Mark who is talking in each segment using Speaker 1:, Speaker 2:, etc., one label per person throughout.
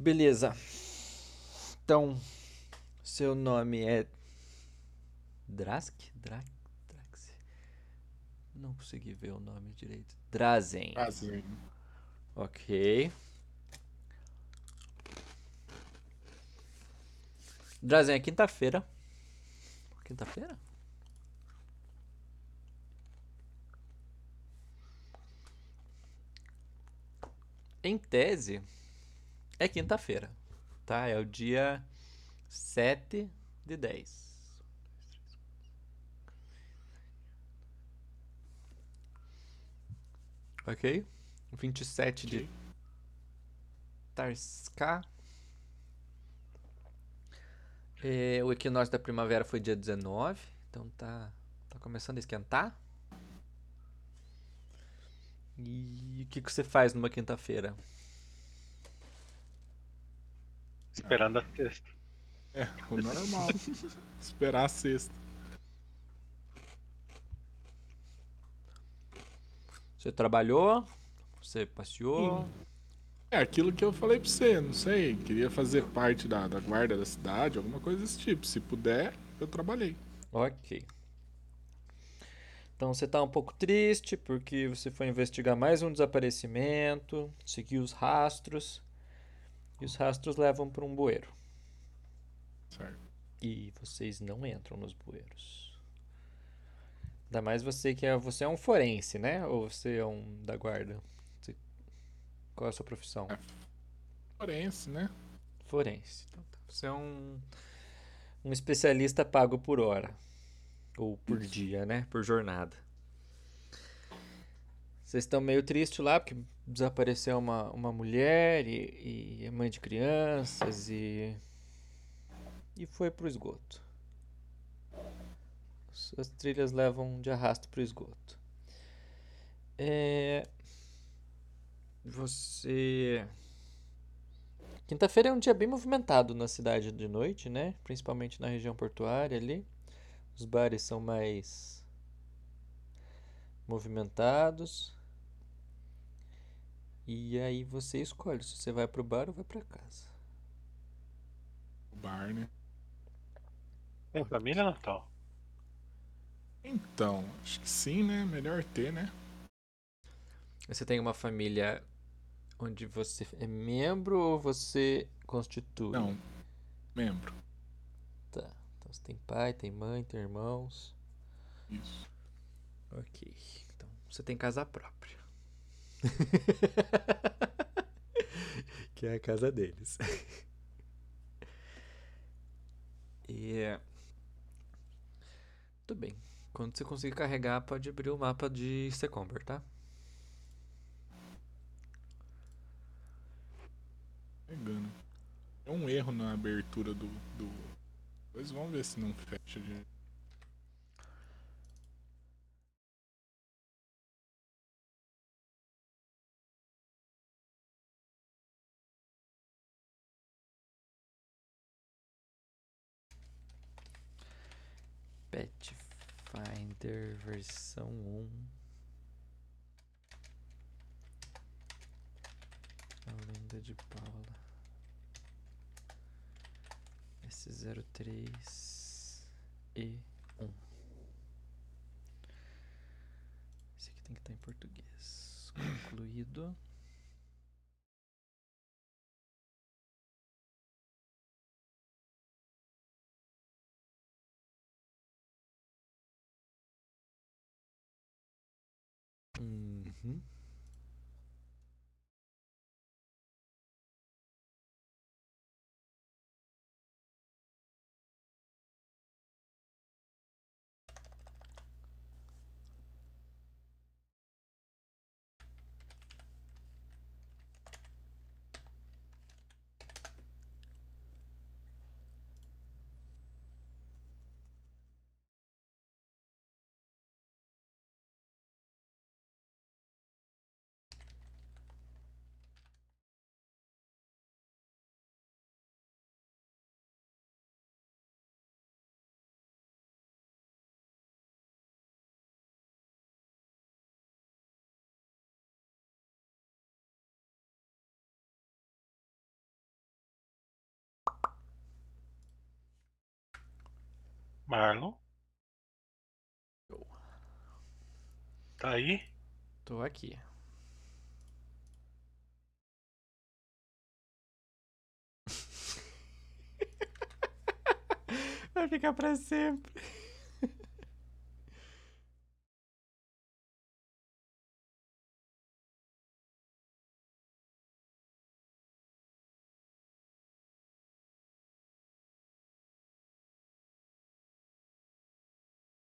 Speaker 1: Beleza. Então, seu nome é Drask? Dra Drax? Não consegui ver o nome direito. Drazen.
Speaker 2: Prazer.
Speaker 1: Ok. Drazen, é quinta-feira. Quinta-feira? Em tese, é quinta-feira, tá? É o dia 7 de 10. Ok? 27 de
Speaker 2: Ok.
Speaker 1: Tarská. É, o equinócio da primavera foi dia 19, então tá, tá começando a esquentar. E o que, que você faz numa quinta-feira?
Speaker 3: Esperando a sexta.
Speaker 2: É, o normal. Esperar a sexta.
Speaker 1: Você trabalhou? Você passeou?
Speaker 2: É aquilo que eu falei pra você, não sei. Queria fazer parte da, da guarda da cidade, alguma coisa desse tipo. Se puder, eu trabalhei.
Speaker 1: Ok. Então você tá um pouco triste porque você foi investigar mais um desaparecimento, seguiu os rastros, e os rastros levam para um bueiro.
Speaker 2: Certo.
Speaker 1: E vocês não entram nos bueiros. Ainda mais você que é, você é um forense, né? Ou você é um da guarda? Você- qual é a sua profissão?
Speaker 2: É. Forense, né?
Speaker 1: Forense. Então tá. Você é um, um especialista pago por hora. Ou por
Speaker 2: Isso.
Speaker 1: dia, né? Por jornada. Vocês estão meio tristes lá porque desapareceu uma, uma mulher e, e é mãe de crianças e. E foi pro esgoto. As trilhas levam de arrasto pro esgoto. É. Você. Quinta-feira é um dia bem movimentado na cidade de noite, né? Principalmente na região portuária ali. Os bares são mais movimentados. E aí você escolhe se você vai pro bar ou vai pra casa.
Speaker 2: O bar, né?
Speaker 3: Tem família, Natal?
Speaker 2: Então, acho que sim, né? Melhor ter, né?
Speaker 1: Você tem uma família onde você é membro ou você constitui?
Speaker 2: Não. Membro.
Speaker 1: Tá. Então você tem pai, tem mãe, tem irmãos.
Speaker 2: Isso.
Speaker 1: Ok. Então você tem casa própria. que é a casa deles. E. Tudo bem. Quando você conseguir carregar, pode abrir o mapa de Secomber, tá?
Speaker 2: Pegando. É um erro na abertura do. do... Depois vamos ver se não fecha de.
Speaker 1: Pathfinder versão 1. A lenda de Paula. S03 e 1. Esse aqui tem que estar em português. Concluído. Uhum.
Speaker 3: Marlon. Tá aí?
Speaker 1: Tô aqui. Vai ficar pra sempre.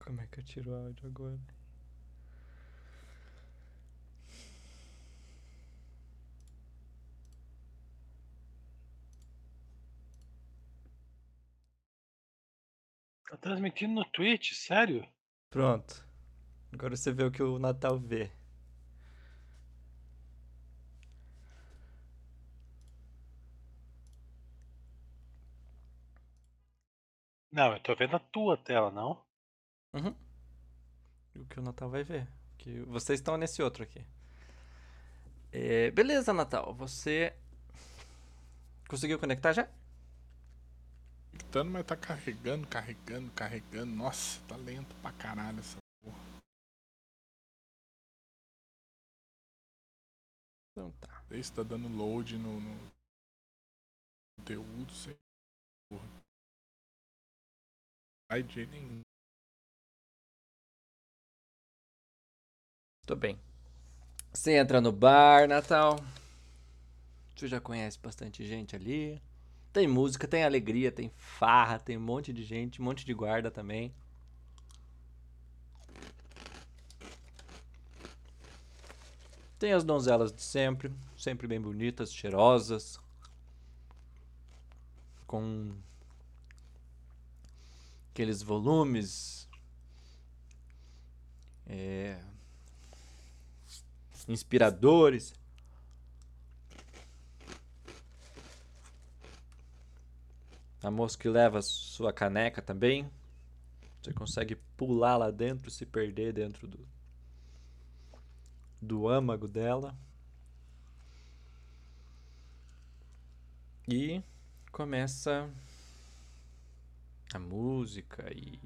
Speaker 1: Como é que eu tiro o áudio agora?
Speaker 3: Tá transmitindo no Twitch, sério?
Speaker 1: Pronto. Agora você vê o que o Natal vê.
Speaker 3: Não, eu tô vendo a tua tela, não?
Speaker 1: Uhum. O que o Natal vai ver. Que vocês estão nesse outro aqui. É, beleza, Natal. Você conseguiu conectar já?
Speaker 2: Conectando, mas tá carregando, carregando, carregando. Nossa, tá lento pra caralho essa porra.
Speaker 1: Então tá.
Speaker 2: Não sei se tá dando load no, no conteúdo, sei. Porra. Vai de jeito nenhum.
Speaker 1: Tô bem. Você entra no bar, Natal. Você já conhece bastante gente ali. Tem música, tem alegria, tem farra, tem um monte de gente, um monte de guarda também. Tem as donzelas de sempre, sempre bem bonitas, cheirosas, com aqueles volumes é, inspiradores. A moça que leva sua caneca também. Você consegue pular lá dentro, se perder dentro do, do âmago dela. E começa a música e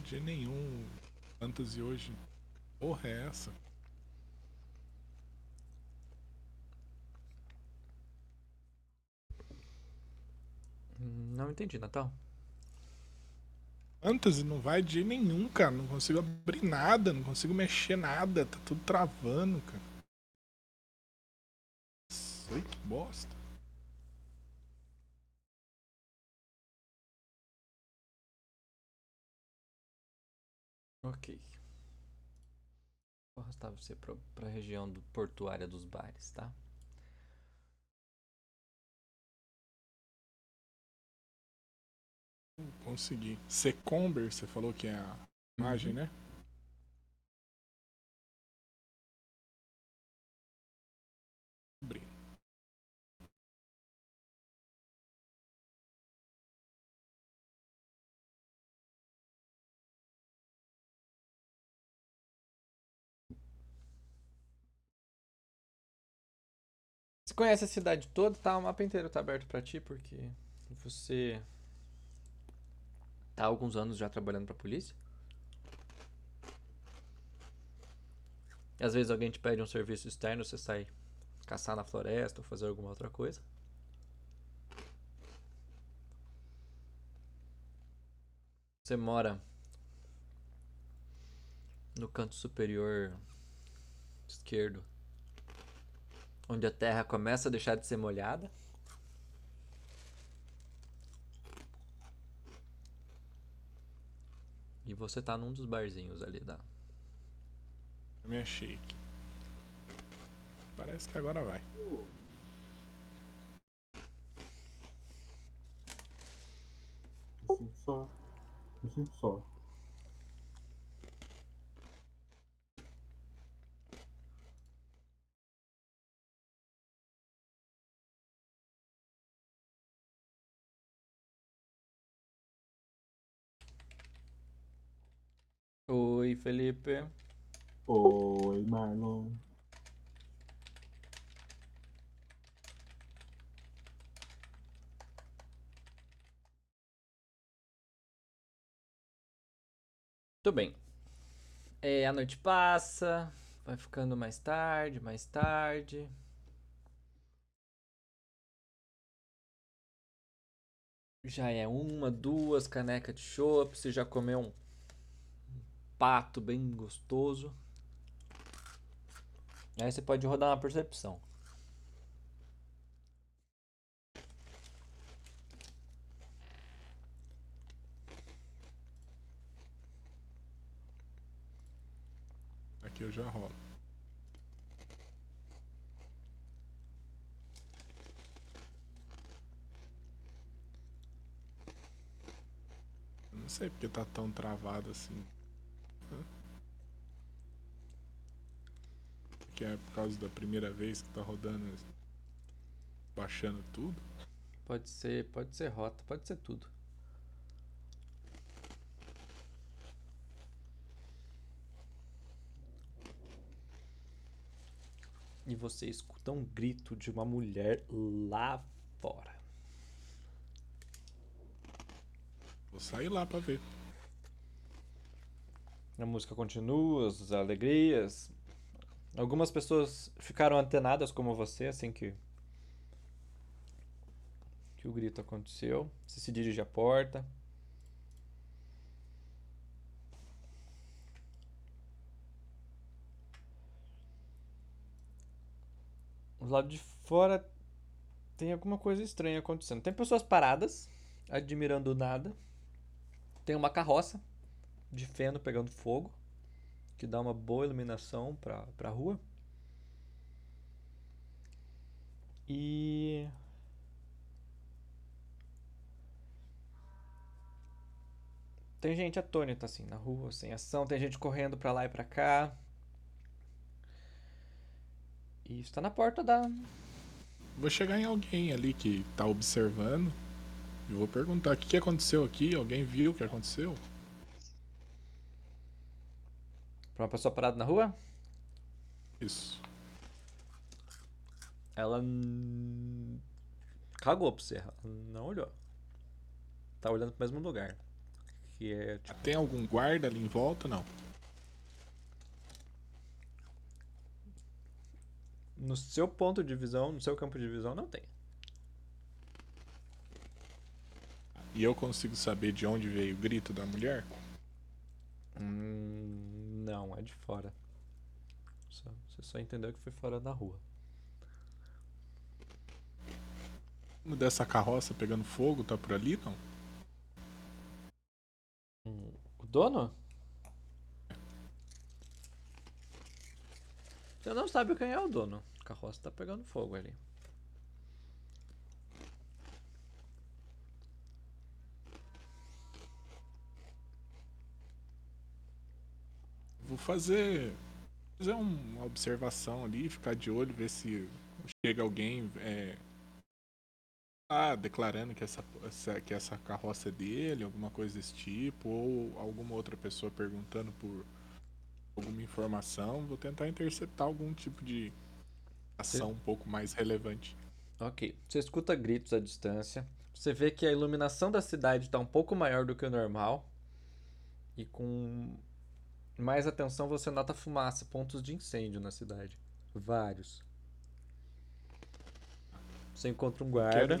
Speaker 2: de nenhum. Fantasy hoje. Porra, é essa?
Speaker 1: não entendi, Natal.
Speaker 2: Fantasy não vai de nenhum, cara. Não consigo abrir nada, não consigo mexer nada. Tá tudo travando, cara. Nossa, que bosta.
Speaker 1: Ok. Vou arrastar você pra, pra região do portuária dos bares, tá?
Speaker 2: Consegui. Secomber, você falou que é a imagem, né?
Speaker 1: Conhece a cidade toda, tá? O mapa inteiro tá aberto pra ti, porque você tá há alguns anos já trabalhando pra polícia. E às vezes alguém te pede um serviço externo, você sai caçar na floresta ou fazer alguma outra coisa. Você mora no canto superior esquerdo, onde a terra começa a deixar de ser molhada. E você tá num dos barzinhos ali da.
Speaker 2: Eu me achei aqui. Parece que agora vai.
Speaker 4: Assim só. Assim só.
Speaker 1: Oi. Felipe.
Speaker 4: Oi, Marlon.
Speaker 1: Tudo bem. É, a noite passa, vai ficando mais tarde, mais tarde. Já é uma, duas canecas de chopp, você já comeu um pato bem gostoso. Aí você pode rodar uma percepção.
Speaker 2: Aqui eu já rolo. Não sei porque tá tão travado assim. Que é por causa da primeira vez que tá rodando, baixando tudo.
Speaker 1: Pode ser, pode ser rota, pode ser tudo. E você escuta um grito de uma mulher lá fora.
Speaker 2: Vou sair lá pra ver.
Speaker 1: A música continua, as alegrias. Algumas pessoas ficaram antenadas como você assim que que o grito aconteceu. Você se dirige à porta. Do lado de fora tem alguma coisa estranha acontecendo. Tem pessoas paradas, admirando nada. Tem uma carroça de feno pegando fogo, que dá uma boa iluminação pra, pra rua. E. Tem gente atônita assim na rua, sem ação, tem gente correndo pra lá e pra cá. E está na porta da.
Speaker 2: Vou chegar em alguém ali que tá observando. E vou perguntar o que aconteceu aqui. Alguém viu o que aconteceu?
Speaker 1: Pra uma pessoa parada na rua?
Speaker 2: Isso.
Speaker 1: Ela. n- Cagou pra você, ela não olhou. Tá olhando pro mesmo lugar. Que é tipo.
Speaker 2: Tem algum guarda ali em volta? Não.
Speaker 1: No seu ponto de visão, no seu campo de visão, não tem.
Speaker 2: E eu consigo saber de onde veio o grito da mulher?
Speaker 1: Hum, não, é de fora. Só- você só entendeu que foi fora da rua.
Speaker 2: Dessa carroça pegando fogo tá por ali? Não.
Speaker 1: Hum, o dono? Você não sabe quem é o dono. A carroça tá pegando fogo ali.
Speaker 2: Vou fazer. Fazer um- uma observação ali, ficar de olho, ver se chega alguém é, ah, declarando que essa, essa- que essa carroça é dele, alguma coisa desse tipo, ou alguma outra pessoa perguntando por alguma informação. Vou tentar interceptar algum tipo de ação um pouco mais relevante.
Speaker 1: Ok. Você escuta gritos à distância. Você vê que a iluminação da cidade está um pouco maior do que o normal. E com mais atenção você nota fumaça, pontos de incêndio na cidade. Vários. Você encontra um guarda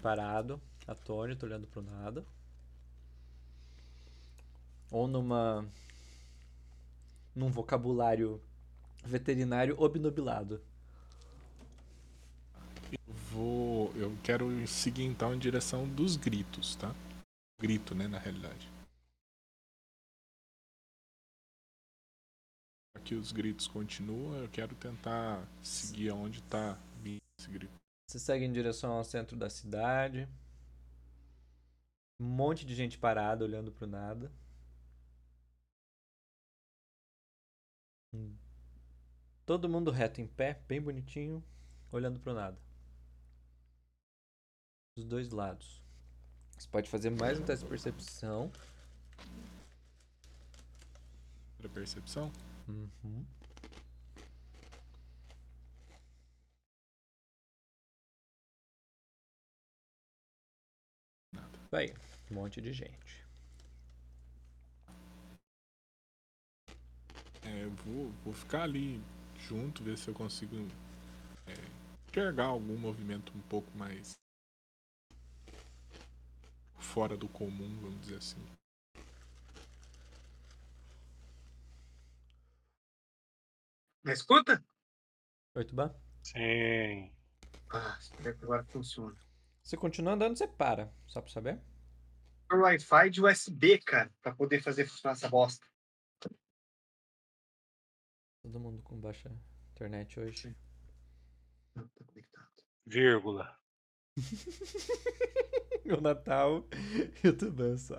Speaker 1: parado, atônito, olhando pro nada. Ou numa. num vocabulário veterinário obnubilado.
Speaker 2: Vou. Eu quero seguir então em direção dos gritos, tá? Grito, né, na realidade. Aqui os gritos continuam, eu quero tentar seguir aonde tá vindo esse grito.
Speaker 1: Você segue em direção ao centro da cidade. Um monte de gente parada olhando pro nada. Todo mundo reto em pé, bem bonitinho, olhando pro nada. Dos dois lados. Você pode fazer mais um teste de percepção.
Speaker 2: Pra percepção?
Speaker 1: Uhum. Vai, um monte de gente.
Speaker 2: É, eu vou, vou ficar ali junto, ver se eu consigo é, enxergar algum movimento um pouco mais fora do comum, vamos dizer assim.
Speaker 5: Na escuta?
Speaker 1: Oi, Tuban?
Speaker 3: Sim.
Speaker 5: Ah, espera que agora funciona.
Speaker 1: Você continua andando, você para, só pra saber.
Speaker 5: Por Wi-Fi de USB, cara, pra poder fazer funcionar essa bosta.
Speaker 1: Todo mundo com baixa internet hoje.
Speaker 5: Não, tá conectado.
Speaker 3: Vírgula.
Speaker 1: o Natal e o Tuban só.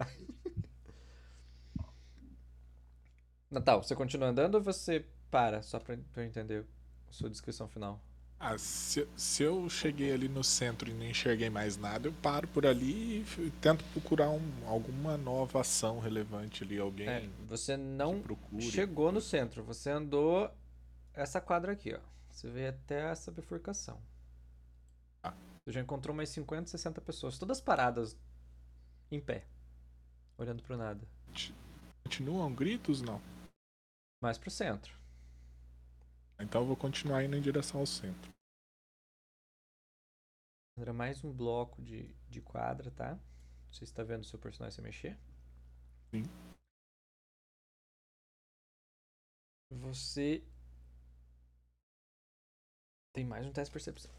Speaker 1: Natal, você continua andando ou você para? Só pra, pra eu entender a sua descrição final.
Speaker 2: Ah, se, se eu cheguei ali no centro e não enxerguei mais nada, eu paro por ali e tento procurar um- alguma nova ação relevante ali, alguém
Speaker 1: É, você não chegou no centro, você andou essa quadra aqui, ó. Você veio até essa bifurcação.
Speaker 2: Ah.
Speaker 1: Você já encontrou mais 50, 60 pessoas, todas paradas em pé, olhando pro nada.
Speaker 2: Continuam gritos? Não.
Speaker 1: Mais pro centro.
Speaker 2: Então eu vou continuar indo em direção ao centro.
Speaker 1: Era mais um bloco de, de quadra, tá? Você está vendo o seu personagem se mexer?
Speaker 2: Sim.
Speaker 1: Você tem mais um teste de percepção.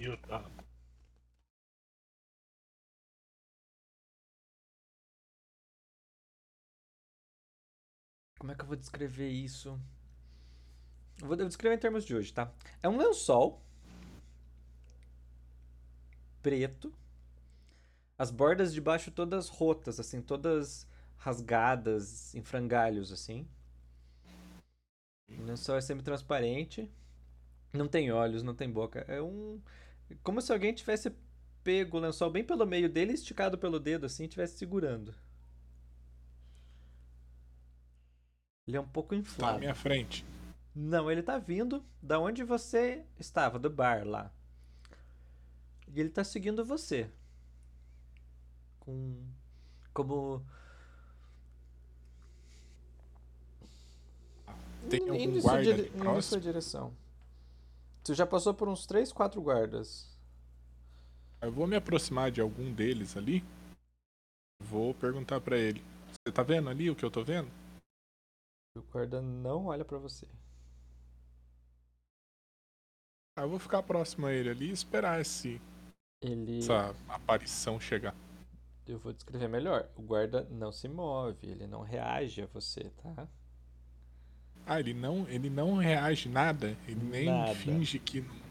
Speaker 3: E o- ah,
Speaker 1: Como é que eu vou descrever isso? Eu vou descrever em termos de hoje, tá? É um lençol preto, as bordas de baixo todas rotas, assim, todas rasgadas em frangalhos, assim. O lençol é semi-transparente, não tem olhos, não tem boca. É um. Como se alguém tivesse pego o lençol bem pelo meio dele, esticado pelo dedo, assim, e estivesse segurando. Ele é um pouco
Speaker 2: Tá à
Speaker 1: inflado.
Speaker 2: minha frente.
Speaker 1: Não, ele tá vindo da onde você estava, do bar lá. E ele tá seguindo você. Com. Como.
Speaker 2: Tem
Speaker 1: Indo
Speaker 2: algum
Speaker 1: em sua
Speaker 2: guarda
Speaker 1: dire-
Speaker 2: ali
Speaker 1: indo em sua
Speaker 2: próximo?
Speaker 1: direção. Você já passou por uns 3, 4 guardas.
Speaker 2: Eu vou me aproximar de algum deles ali. Vou perguntar pra ele. Você tá vendo ali o que eu tô vendo?
Speaker 1: O guarda não olha pra você.
Speaker 2: Ah, eu vou ficar próximo a ele ali e esperar esse,
Speaker 1: Ele.
Speaker 2: essa aparição chegar.
Speaker 1: Eu vou descrever melhor. O guarda não se move, ele não reage a você, tá?
Speaker 2: Ah, ele não, ele não reage nada? Ele nem
Speaker 1: Nada.
Speaker 2: finge que não.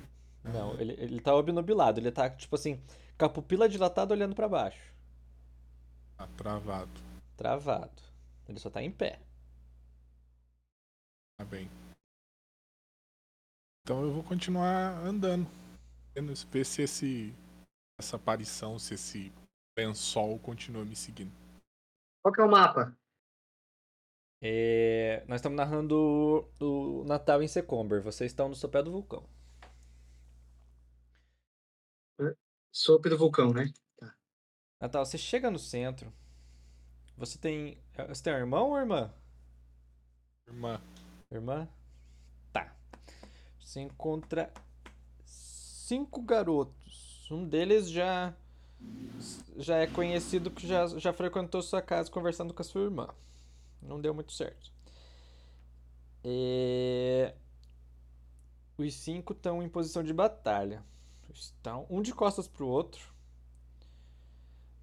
Speaker 1: Não, ele, ele tá obnubilado. Ele tá, tipo assim, com a pupila dilatada olhando pra baixo.
Speaker 2: Tá travado.
Speaker 1: Travado. Ele só tá em pé.
Speaker 2: Tá bem. Então eu vou continuar andando. Ver se esse, essa aparição, se esse lençol continua me seguindo.
Speaker 5: Qual que é o mapa?
Speaker 1: É, Nós estamos narrando o o Natal em Secomber. Vocês estão no sopé do vulcão.
Speaker 5: Sopa do vulcão, né?
Speaker 1: Natal, você chega no centro. Você tem. Você tem um irmão ou irmã?
Speaker 2: Irmã,
Speaker 1: Irmã? Tá. Você encontra cinco garotos. Um deles já já é conhecido que já, já frequentou sua casa conversando com a sua irmã. Não deu muito certo. É, Os cinco estão em posição de batalha. Estão um de costas pro outro.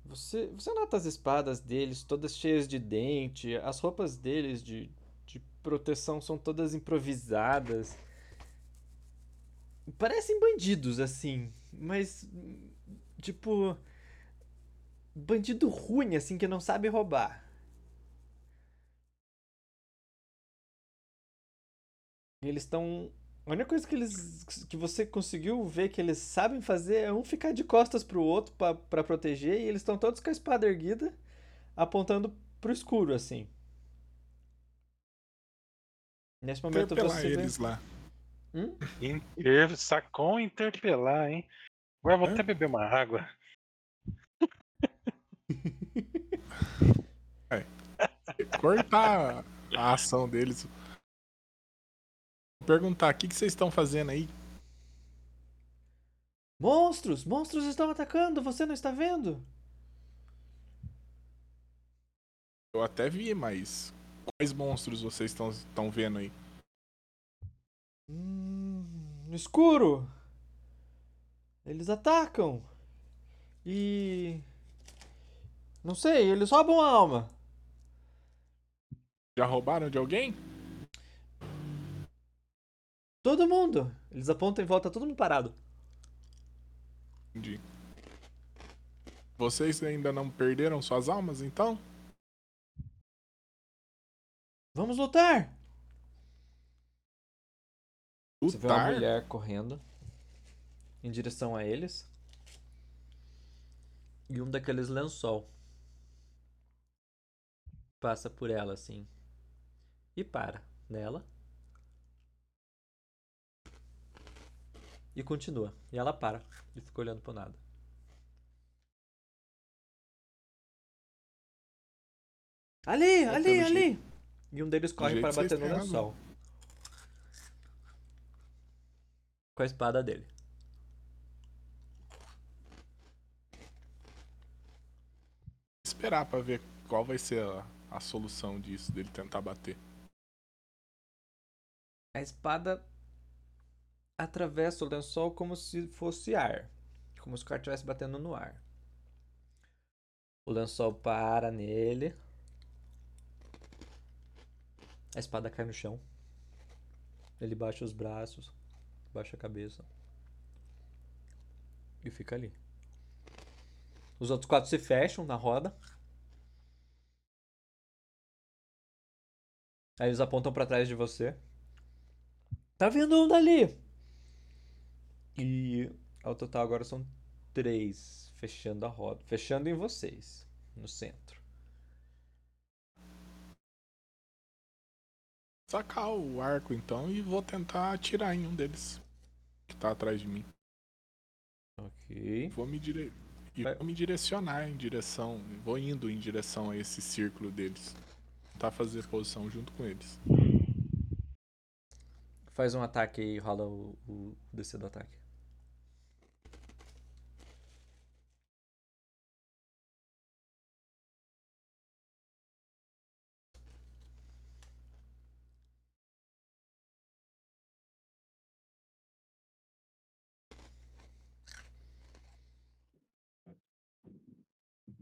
Speaker 1: Você, você nota as espadas deles todas cheias de dente, as roupas deles de, de proteção são todas improvisadas. Parecem bandidos, assim, mas. Tipo. Bandido ruim, assim, que não sabe roubar. Eles estão A única coisa que eles que você conseguiu ver que eles sabem fazer é um ficar de costas pro outro pra proteger e eles estão todos com a espada erguida, apontando pro escuro assim. Nesse momento
Speaker 2: Interpelar
Speaker 1: você vê...
Speaker 2: eles lá.
Speaker 1: Hum?
Speaker 3: Inter... Sacou interpelar, hein? Agora eu vou
Speaker 2: Hã?
Speaker 3: até beber uma água.
Speaker 2: Cortar a ação deles. Vou perguntar, o que, que vocês estão fazendo aí?
Speaker 1: Monstros! Monstros estão atacando! Você não está vendo?
Speaker 2: Eu até vi, mas quais monstros vocês estão vendo aí?
Speaker 1: Hum, no escuro! Eles atacam! E. Não sei, eles roubam a alma.
Speaker 2: Já roubaram de alguém?
Speaker 1: Todo mundo! Eles apontam em volta, todo mundo parado.
Speaker 2: Entendi. Vocês ainda não perderam suas almas, então?
Speaker 1: Vamos lutar! Você vê uma mulher correndo em direção a eles. E um daqueles lençol passa por ela assim. E para nela. E continua. E ela para e fica olhando pro nada. Ali, ali, ali! E um deles corre para bater no lençol. Com a espada dele.
Speaker 2: Esperar pra ver qual vai ser a, a solução disso, dele tentar bater.
Speaker 1: A espada atravessa o lençol como se fosse ar. Como se o cara estivesse batendo no ar. O lençol para nele. A espada cai no chão. Ele baixa os braços, baixa a cabeça. E fica ali. Os outros quatro se fecham na roda. Aí eles apontam pra trás de você. Tá vindo um dali! E ao total agora são três fechando a roda. Fechando em vocês, no centro.
Speaker 2: Sacar o arco então e vou tentar atirar em um deles que tá atrás de mim.
Speaker 1: Ok.
Speaker 2: Vou me dire... e
Speaker 1: Vai-
Speaker 2: vou me direcionar em direção, vou indo em direção a esse círculo deles. Tentar fazer posição junto com eles.
Speaker 1: Faz um ataque e rola o, o DC do ataque.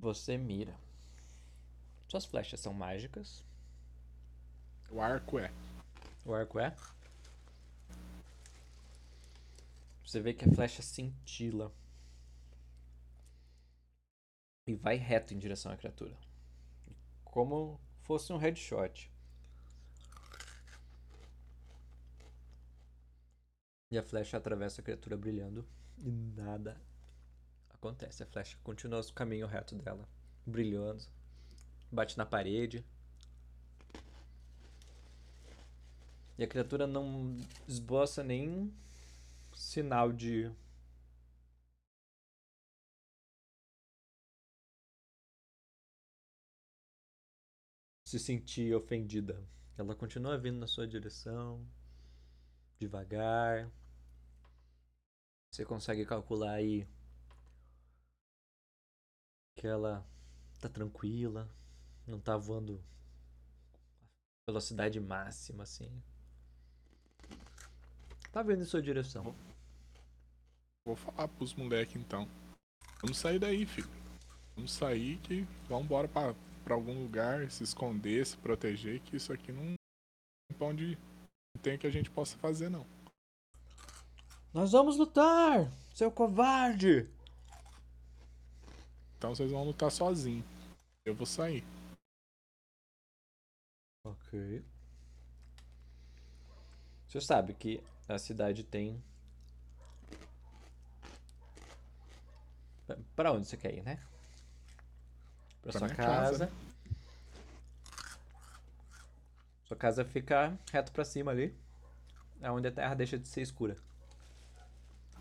Speaker 1: Você mira. Suas flechas são mágicas.
Speaker 2: O arco é.
Speaker 1: O arco é? Você vê que a flecha cintila. E vai reto em direção à criatura. Como fosse um headshot. E a flecha atravessa a criatura brilhando. E nada acontece. A flecha continua o caminho reto dela. Brilhando. Bate na parede. E a criatura não esboça nem sinal de. Se sentir ofendida. Ela continua vindo na sua direção, devagar. Você consegue calcular aí que ela tá tranquila, não tá voando velocidade máxima assim. Tá vindo em sua direção.
Speaker 2: Vou falar pros moleques então. Vamos sair daí, filho. Vamos sair que vamos embora pra, pra algum lugar, se esconder, se proteger, que isso aqui não tem pra onde não tem que a gente possa fazer não.
Speaker 1: Nós vamos lutar, seu covarde!
Speaker 2: Então vocês vão lutar sozinhos. Eu vou sair.
Speaker 1: Ok. Você sabe que a cidade tem. Pra- onde você quer ir, né? Pra
Speaker 2: Pra
Speaker 1: sua
Speaker 2: casa,
Speaker 1: casa. Sua casa fica reto pra cima ali. É onde a terra deixa de ser escura.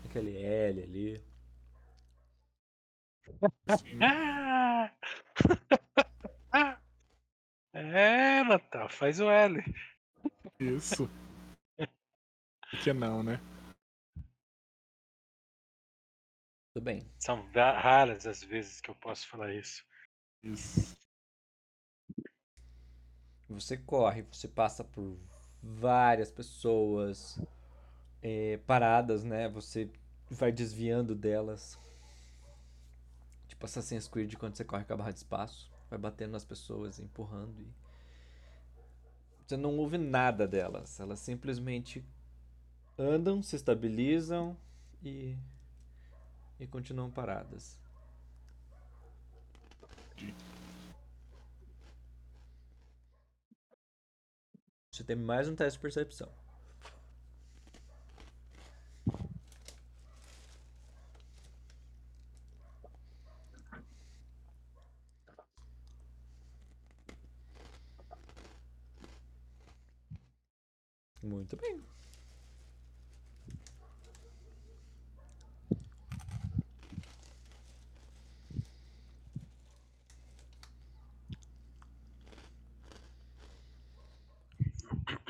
Speaker 1: Aquele L ali.
Speaker 3: Ah! é, Natal, faz o L.
Speaker 2: isso. Por que não, né?
Speaker 1: Tudo bem.
Speaker 3: São raras as vezes que eu posso falar isso.
Speaker 2: Isso.
Speaker 1: Você corre, você passa por várias pessoas eh, paradas, né? Você vai desviando delas. Tipo Assassin's Creed quando você corre com a barra de espaço. Vai batendo nas pessoas, empurrando e. Você não ouve nada delas. Elas simplesmente andam, se estabilizam e. e continuam paradas. Você tem mais um teste de percepção. Muito bem.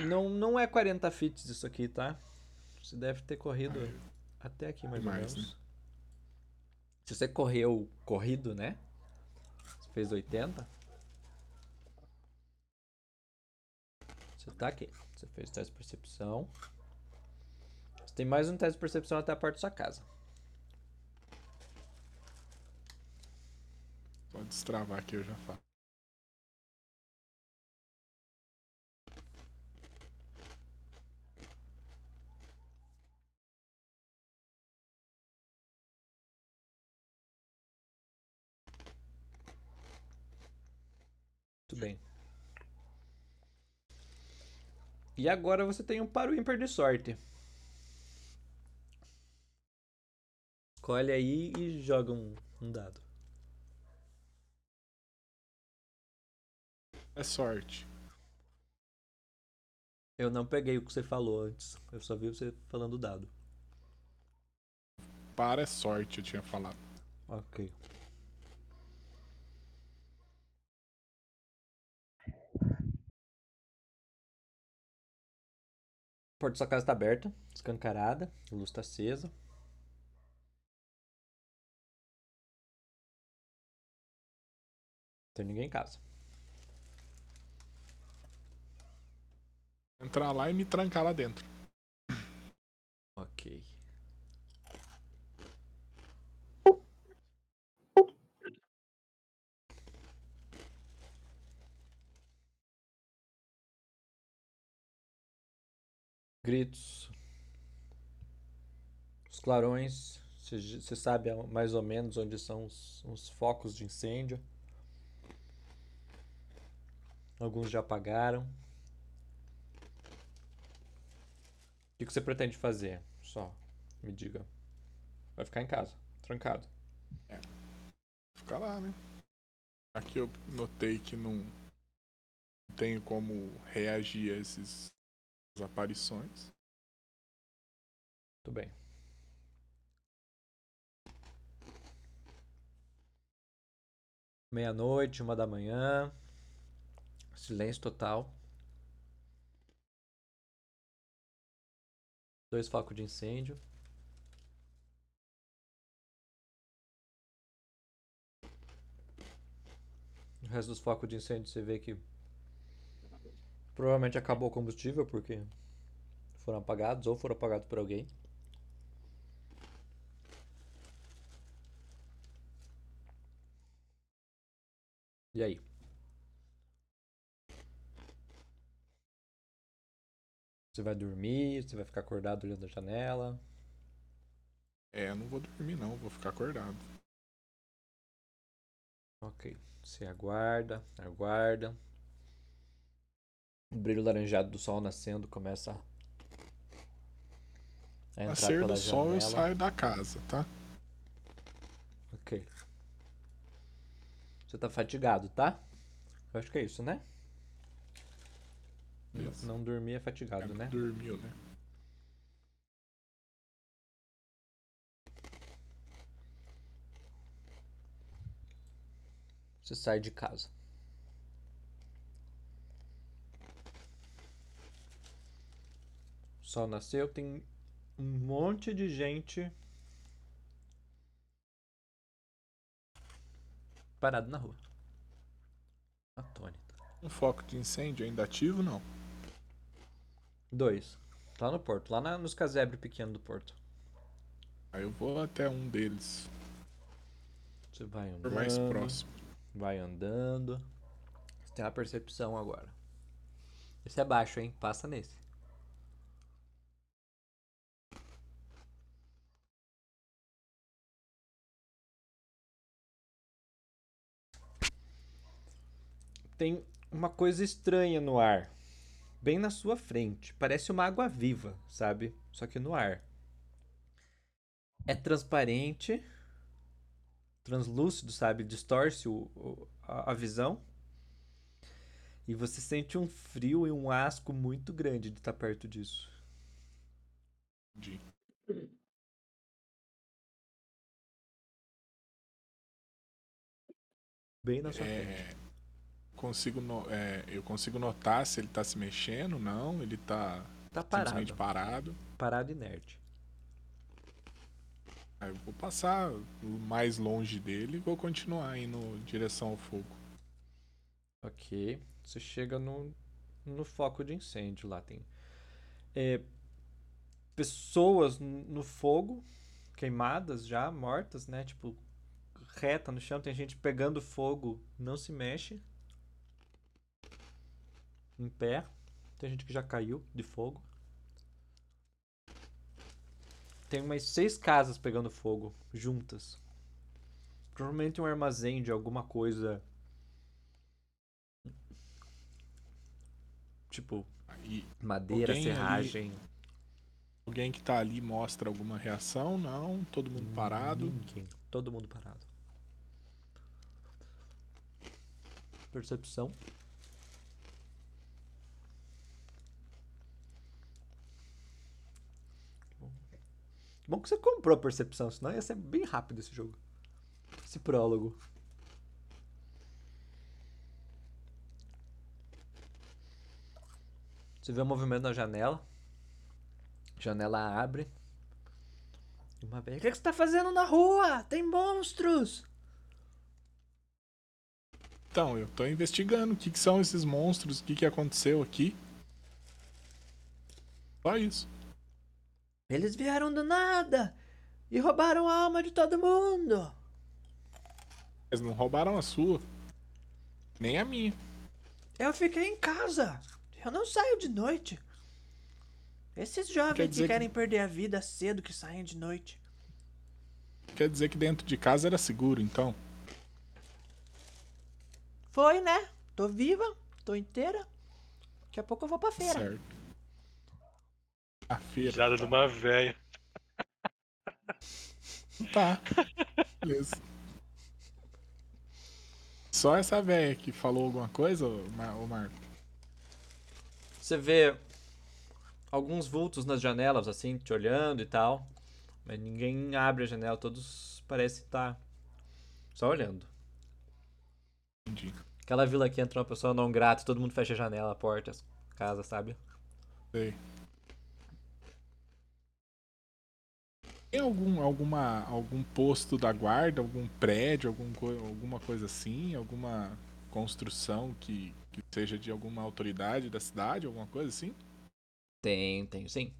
Speaker 1: Não, não é 40 fits isso aqui, tá? Você deve ter corrido até aqui mais ou
Speaker 2: mais,
Speaker 1: menos. Se você correu corrido, né? Você fez 80. Você tá aqui. Você fez teste de percepção. Você tem mais um teste de percepção até a porta da sua casa.
Speaker 2: Só destravar aqui eu já falo.
Speaker 1: Muito bem. E agora você tem um paro ímpar de sorte. Escolhe aí e joga um, um dado.
Speaker 2: É sorte.
Speaker 1: Eu não peguei o que você falou antes. Eu só vi você falando o dado.
Speaker 2: Para é sorte, eu tinha falado.
Speaker 1: Ok. Porta da sua casa está aberta, escancarada, a luz está acesa. Não tem ninguém em casa.
Speaker 2: Entrar lá e me trancar lá dentro.
Speaker 1: Ok. Gritos. Os clarões. Você sabe mais ou menos onde são os, os focos de incêndio. Alguns já apagaram. O que você pretende fazer? Só me diga. Vai ficar em casa, trancado.
Speaker 2: Fica lá, né? Aqui eu notei que não tenho como reagir a esses aparições.
Speaker 1: Tudo bem. Meia-noite, uma da manhã. Silêncio total. Dois focos de incêndio. O resto dos focos de incêndio você vê que provavelmente acabou o combustível porque foram apagados ou foram apagados por alguém. E aí? Você vai dormir? Você vai ficar acordado olhando a janela?
Speaker 2: É, eu não vou dormir não, vou ficar acordado.
Speaker 1: Ok. Você aguarda, aguarda. O brilho laranjado do sol nascendo começa É entrar
Speaker 2: Nascer
Speaker 1: pela
Speaker 2: do sol eu
Speaker 1: janela.
Speaker 2: saio da casa, tá?
Speaker 1: Ok. Você tá fatigado, tá? Eu acho que é isso, né?
Speaker 2: Isso.
Speaker 1: Não dormir é fatigado,
Speaker 2: É,
Speaker 1: né?
Speaker 2: Dormiu, né?
Speaker 1: Você sai de casa. Sol nasceu, tem um monte de gente parado na rua. Atônita.
Speaker 2: Um foco de incêndio ainda ativo, não?
Speaker 1: Dois. Lá no porto, lá na- nos casebres pequenos do porto.
Speaker 2: Aí eu vou até um deles,
Speaker 1: Você vai
Speaker 2: por
Speaker 1: andando.
Speaker 2: mais próximo.
Speaker 1: Vai andando. Você tem uma percepção agora. Esse é baixo, hein? Passa nesse. Tem uma coisa estranha no ar. Bem na sua frente. Parece uma água viva, sabe? Só que no ar. É transparente translúcido, sabe? Distorce o, o- a, a visão. E você sente um frio e um asco muito grande de estar perto disso.
Speaker 2: Entendi.
Speaker 1: Bem na sua frente.
Speaker 2: Consigo no- é, eu consigo notar se ele tá se mexendo, não, ele tá
Speaker 1: Tá
Speaker 2: simplesmente
Speaker 1: parado.
Speaker 2: parado.
Speaker 1: Parado inerte.
Speaker 2: Aí eu vou passar mais longe dele e vou continuar indo em direção ao fogo.
Speaker 1: Ok. Você chega no, no foco de incêndio lá. Tem é, pessoas no fogo, queimadas já, mortas, né? Tipo, reta no chão. Tem gente pegando fogo, não se mexe. Em pé. Tem gente que já caiu de fogo. Tem umas seis casas pegando fogo, juntas. Provavelmente um armazém de alguma coisa. Tipo, madeira,
Speaker 2: Alguém ali-
Speaker 1: serragem.
Speaker 2: alguém que tá ali mostra alguma reação, não, todo mundo parado.
Speaker 1: Ninguém. Todo mundo parado. Percepção. Bom que você comprou a percepção, senão ia ser bem rápido esse jogo. Esse prólogo. Você vê o movimento na janela. Janela abre. Uma velha. O que que você tá fazendo na rua? Tem monstros!
Speaker 2: Então, eu tô investigando o que, que são esses monstros, o que, que aconteceu aqui. Só isso.
Speaker 1: Eles vieram do nada e roubaram a alma de todo mundo.
Speaker 2: Eles não roubaram a sua. Nem a minha.
Speaker 1: Eu fiquei em casa. Eu não saio de noite. Esses jovens que
Speaker 2: que-
Speaker 1: querem perder a vida cedo que saem de noite.
Speaker 2: Quer dizer que dentro de casa era seguro, então.
Speaker 1: Foi, né? Tô viva, tô inteira. Daqui a pouco eu vou pra feira.
Speaker 2: Certo. A feira.
Speaker 3: Risada de uma velha.
Speaker 2: Tá. Beleza. Só essa velha que falou alguma coisa, ô ô Marco?
Speaker 1: Você vê alguns vultos nas janelas, assim, te olhando e tal. Mas ninguém abre a janela, todos parecem estar só olhando.
Speaker 2: Entendi.
Speaker 1: Aquela vila que entra uma pessoa não grata, todo mundo fecha a janela, a porta, as casas, sabe?
Speaker 2: Sei. Tem algum, alguma, algum posto da guarda, algum prédio, algum, alguma coisa assim? Alguma construção que, que seja de alguma autoridade da cidade, alguma coisa assim?
Speaker 1: Tem, tem, sim.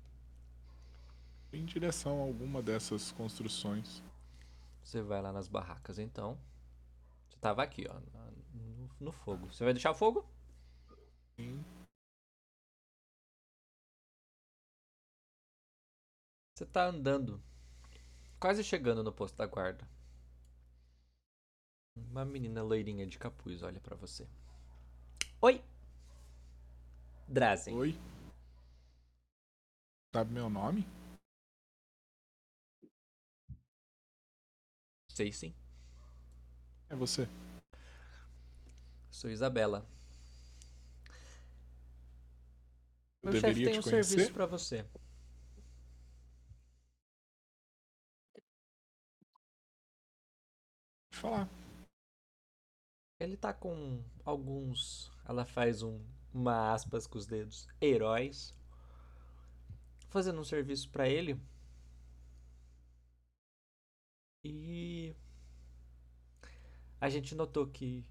Speaker 2: Em direção a alguma dessas construções.
Speaker 1: Você vai lá nas barracas, então. Você tava aqui, ó, no, no fogo. Você vai deixar o fogo?
Speaker 2: Sim.
Speaker 1: Você tá andando, quase chegando no posto da guarda. Uma menina loirinha de capuz olha para você. Oi! Drazen.
Speaker 2: Oi. Sabe meu nome?
Speaker 1: Sei sim.
Speaker 2: É você.
Speaker 1: Sou Isabela.
Speaker 2: Eu,
Speaker 1: deveria chefe tem
Speaker 2: te
Speaker 1: um
Speaker 2: conhecer?
Speaker 1: serviço para você.
Speaker 2: Falar.
Speaker 1: Ele tá com alguns. Ela faz um, uma aspas com os dedos. Heróis. Fazendo um serviço pra ele. E. A gente notou que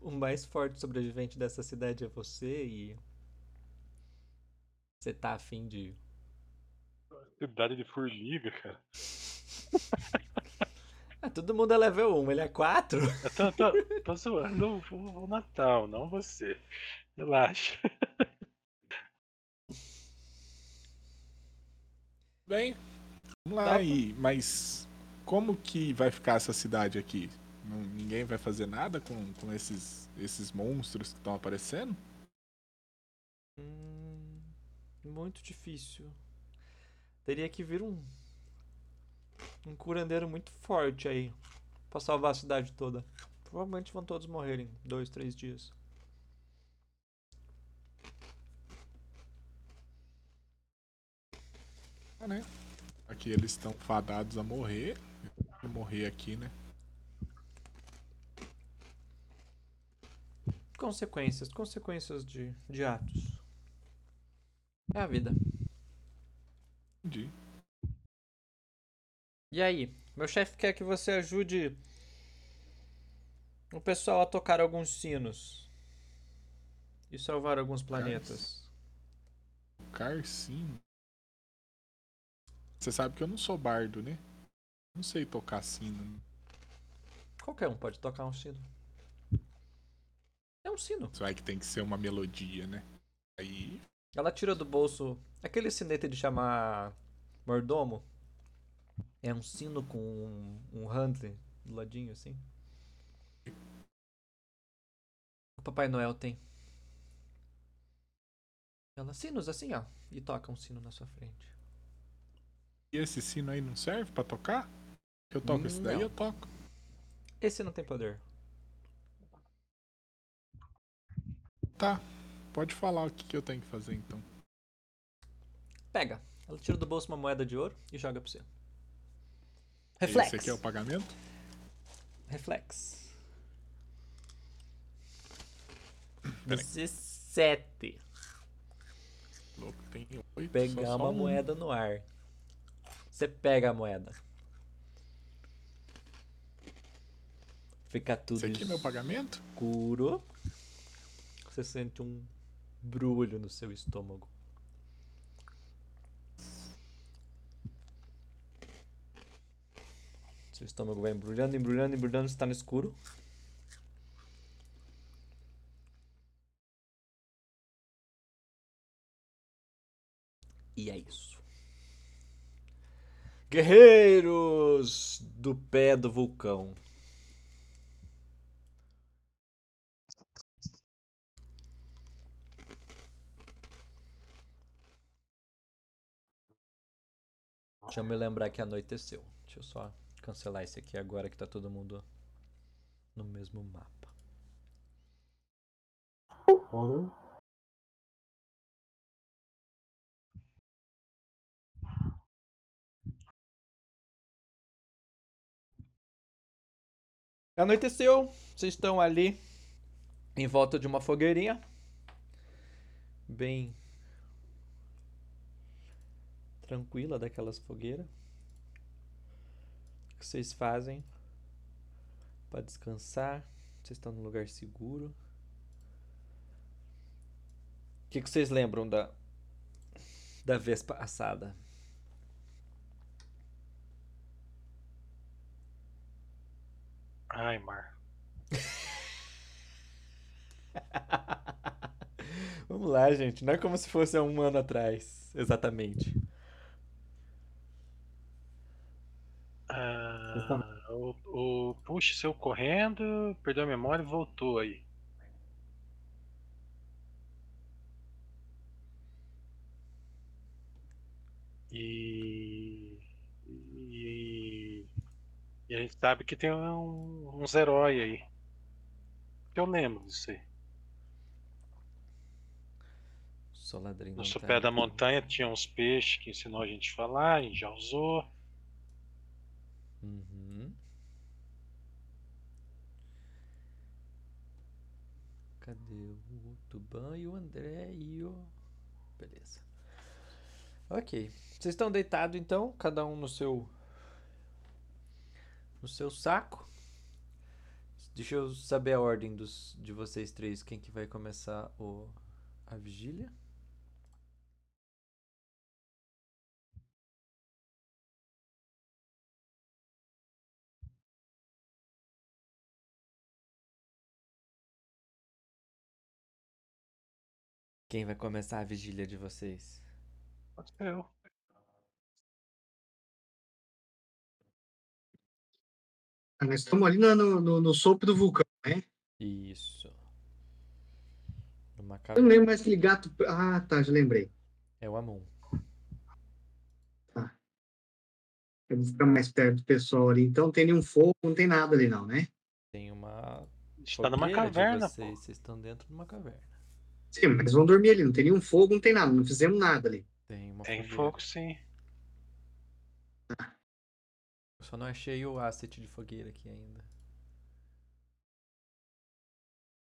Speaker 1: o mais forte sobrevivente dessa cidade é você e. Você tá afim de.
Speaker 3: Cidade de formiga, cara.
Speaker 1: Todo mundo é level 1, ele é 4?
Speaker 3: Eu tô, tô, tô zoando o, o Natal, não você. Relaxa.
Speaker 2: Bem, vamos lá
Speaker 1: Tá.
Speaker 2: aí. Mas como que vai ficar essa cidade aqui? Não- ninguém vai fazer nada com, com esses, esses monstros que estão aparecendo?
Speaker 1: Hum, muito difícil. Teria que vir um. Um curandeiro muito forte aí. Pra salvar a cidade toda. Provavelmente vão todos morrer em dois, três dias.
Speaker 2: Ah, né? Aqui eles estão fadados a morrer. Vou morrer aqui, né?
Speaker 1: Consequências. Consequências de, de atos. É a vida.
Speaker 2: Entendi.
Speaker 1: E aí? Meu chefe quer que você ajude o pessoal a tocar alguns sinos. E salvar alguns planetas.
Speaker 2: Carcinho. Você sabe que eu não sou bardo, né? Não sei tocar sino.
Speaker 1: Qualquer um pode tocar um sino. É um sino.
Speaker 2: Só é que tem que ser uma melodia, né? Aí.
Speaker 1: Ela tira do bolso aquele sinete de chamar mordomo. É um sino com um, um handle do ladinho assim. O Papai Noel tem. Ela, sinos assim, ó. E toca um sino na sua frente.
Speaker 2: E esse sino aí não serve pra tocar? Eu toco esse daí,
Speaker 1: Não.
Speaker 2: eu toco.
Speaker 1: Esse não tem poder.
Speaker 2: Tá. Pode falar o que, que eu tenho que fazer então.
Speaker 1: Pega. Ela tira do bolso uma moeda de ouro e joga pra você.
Speaker 2: Esse
Speaker 1: Reflex.
Speaker 2: aqui é o pagamento?
Speaker 1: Reflex.
Speaker 2: Peraí.
Speaker 1: 17.
Speaker 2: Louco, tem oito.
Speaker 1: Pegar
Speaker 2: só- só
Speaker 1: uma
Speaker 2: um.
Speaker 1: moeda no ar. Você pega a moeda. Fica tudo
Speaker 2: Esse aqui é meu pagamento?
Speaker 1: escuro. Você sente um brulho no seu estômago. Seu estômago vai embrulhando, embrulhando, embrulhando, está no escuro. E é isso. Guerreiros do pé do vulcão. Deixa eu me lembrar que anoiteceu. Deixa eu só cancelar esse aqui agora que tá todo mundo no mesmo mapa. Anoiteceu, vocês estão ali em volta de uma fogueirinha. Bem tranquila daquelas fogueiras. Que vocês fazem para descansar? Vocês estão num lugar seguro. O que, que vocês lembram da da vez passada?
Speaker 3: Ai, Mar.
Speaker 1: Vamos lá, gente. Não é como se fosse há um ano atrás, exatamente.
Speaker 3: Ah, o, o Push saiu correndo, perdeu a memória e voltou aí. E. E, e a gente sabe que tem um- uns heróis aí. Eu lembro disso aí.
Speaker 1: Soladrim
Speaker 3: No
Speaker 1: tá
Speaker 3: da
Speaker 1: aí.
Speaker 3: montanha tinha uns peixes que ensinou a gente a falar, a gente já usou.
Speaker 1: Uhum. Cadê o Tuban e o André e o. Beleza. Ok. Vocês estão deitados então, cada um no seu. No seu saco. Deixa eu saber a ordem dos, de vocês três. Quem que vai começar o, a vigília? Quem vai começar a vigília de vocês?
Speaker 3: Pode ser eu.
Speaker 5: Nós estamos ali no, no, no, sopro do vulcão, né?
Speaker 1: Isso. Numa
Speaker 5: Eu não lembro mais aquele gato. Ah, tá, já lembrei.
Speaker 1: É o Amon.
Speaker 5: Eu vou ficar mais perto do pessoal ali. Então, não tem nenhum fogo, não tem nada ali, não, né?
Speaker 1: Tem uma
Speaker 3: A gente tá numa caverna,
Speaker 1: vocês.
Speaker 3: pô.
Speaker 1: Vocês estão dentro de uma caverna.
Speaker 5: Sim, mas vão dormir ali. Não tem nenhum fogo, não tem nada. Não fizemos nada ali.
Speaker 1: Tem uma
Speaker 3: Tem fogo sim.
Speaker 1: Eu só não achei o asset de fogueira aqui ainda.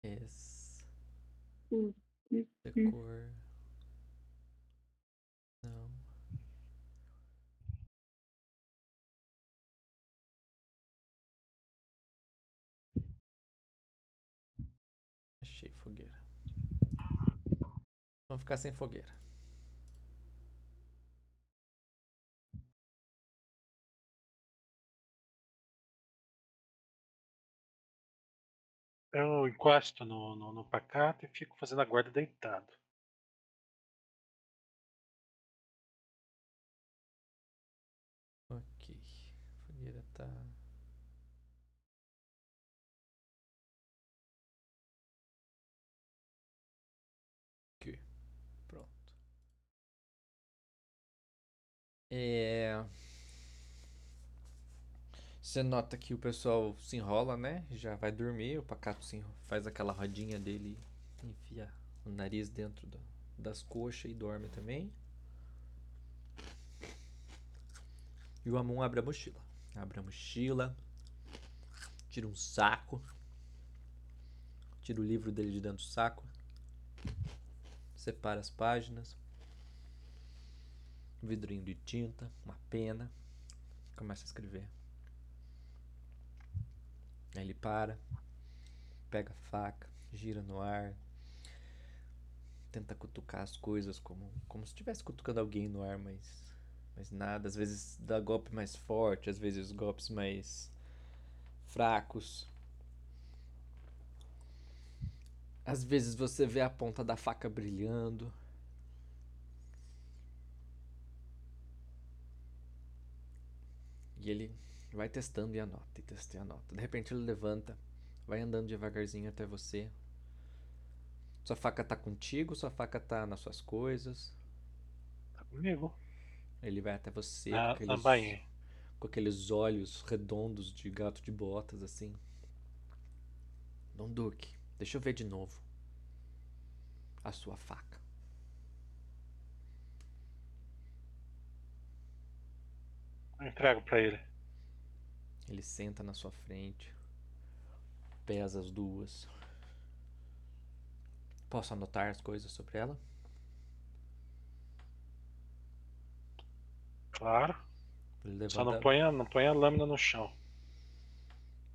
Speaker 1: Esse.
Speaker 5: Hum, hum,
Speaker 1: Decor. Não. Achei fogueira. Vamos ficar sem fogueira.
Speaker 3: Eu encosto no, no, no pacato e fico fazendo a guarda deitado.
Speaker 1: Ok. Fogueira tá. Ok. Pronto. É. Você nota que o pessoal se enrola, né? Já vai dormir. O pacato faz aquela rodinha dele, enfia o nariz dentro do- das coxas e dorme também. E o Amon abre a mochila. Abre a mochila, tira um saco, tira o livro dele de dentro do saco, separa as páginas, um vidrinho de tinta, uma pena, começa a escrever. Aí ele para, pega a faca, gira no ar, tenta cutucar as coisas como, como se estivesse cutucando alguém no ar, mas mas nada. Às vezes dá golpe mais forte, às vezes golpes mais fracos. Às vezes você vê a ponta da faca brilhando. E ele vai testando e anota, e testa e anota. De repente ele levanta, vai andando devagarzinho até você. Sua faca tá contigo, sua faca tá nas suas coisas.
Speaker 3: Tá comigo?
Speaker 1: Ele vai até você
Speaker 3: Na,
Speaker 1: com aqueles, com aqueles olhos redondos de gato de botas, assim. Dom Duque, deixa eu ver de novo. A sua faca.
Speaker 3: Eu entrego pra ele.
Speaker 1: Ele senta na sua frente. Pesa as duas. Posso anotar as coisas sobre ela?
Speaker 3: Claro. Só não
Speaker 1: levanta,
Speaker 3: põe, a- não põe a lâmina no chão.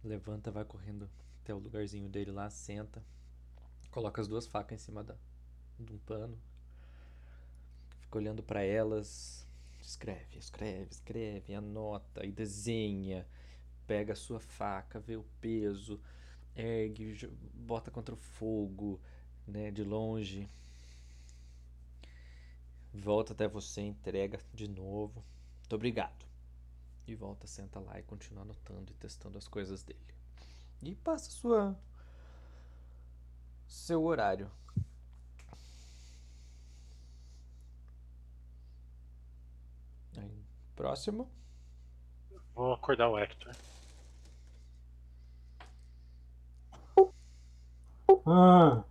Speaker 1: levanta, vai correndo até o lugarzinho dele lá, senta. Coloca as duas facas em cima da, de um pano. Fica olhando pra elas. Escreve, escreve, escreve, anota e desenha. Pega a sua faca, vê o peso, ergue, bota contra o fogo, né, de longe. Volta até você, entrega de novo. Muito obrigado. E volta, senta lá e continua anotando e testando as coisas dele. E passa sua seu horário. Próximo.
Speaker 3: Vou acordar o Hector.
Speaker 4: Ah.
Speaker 3: Tá,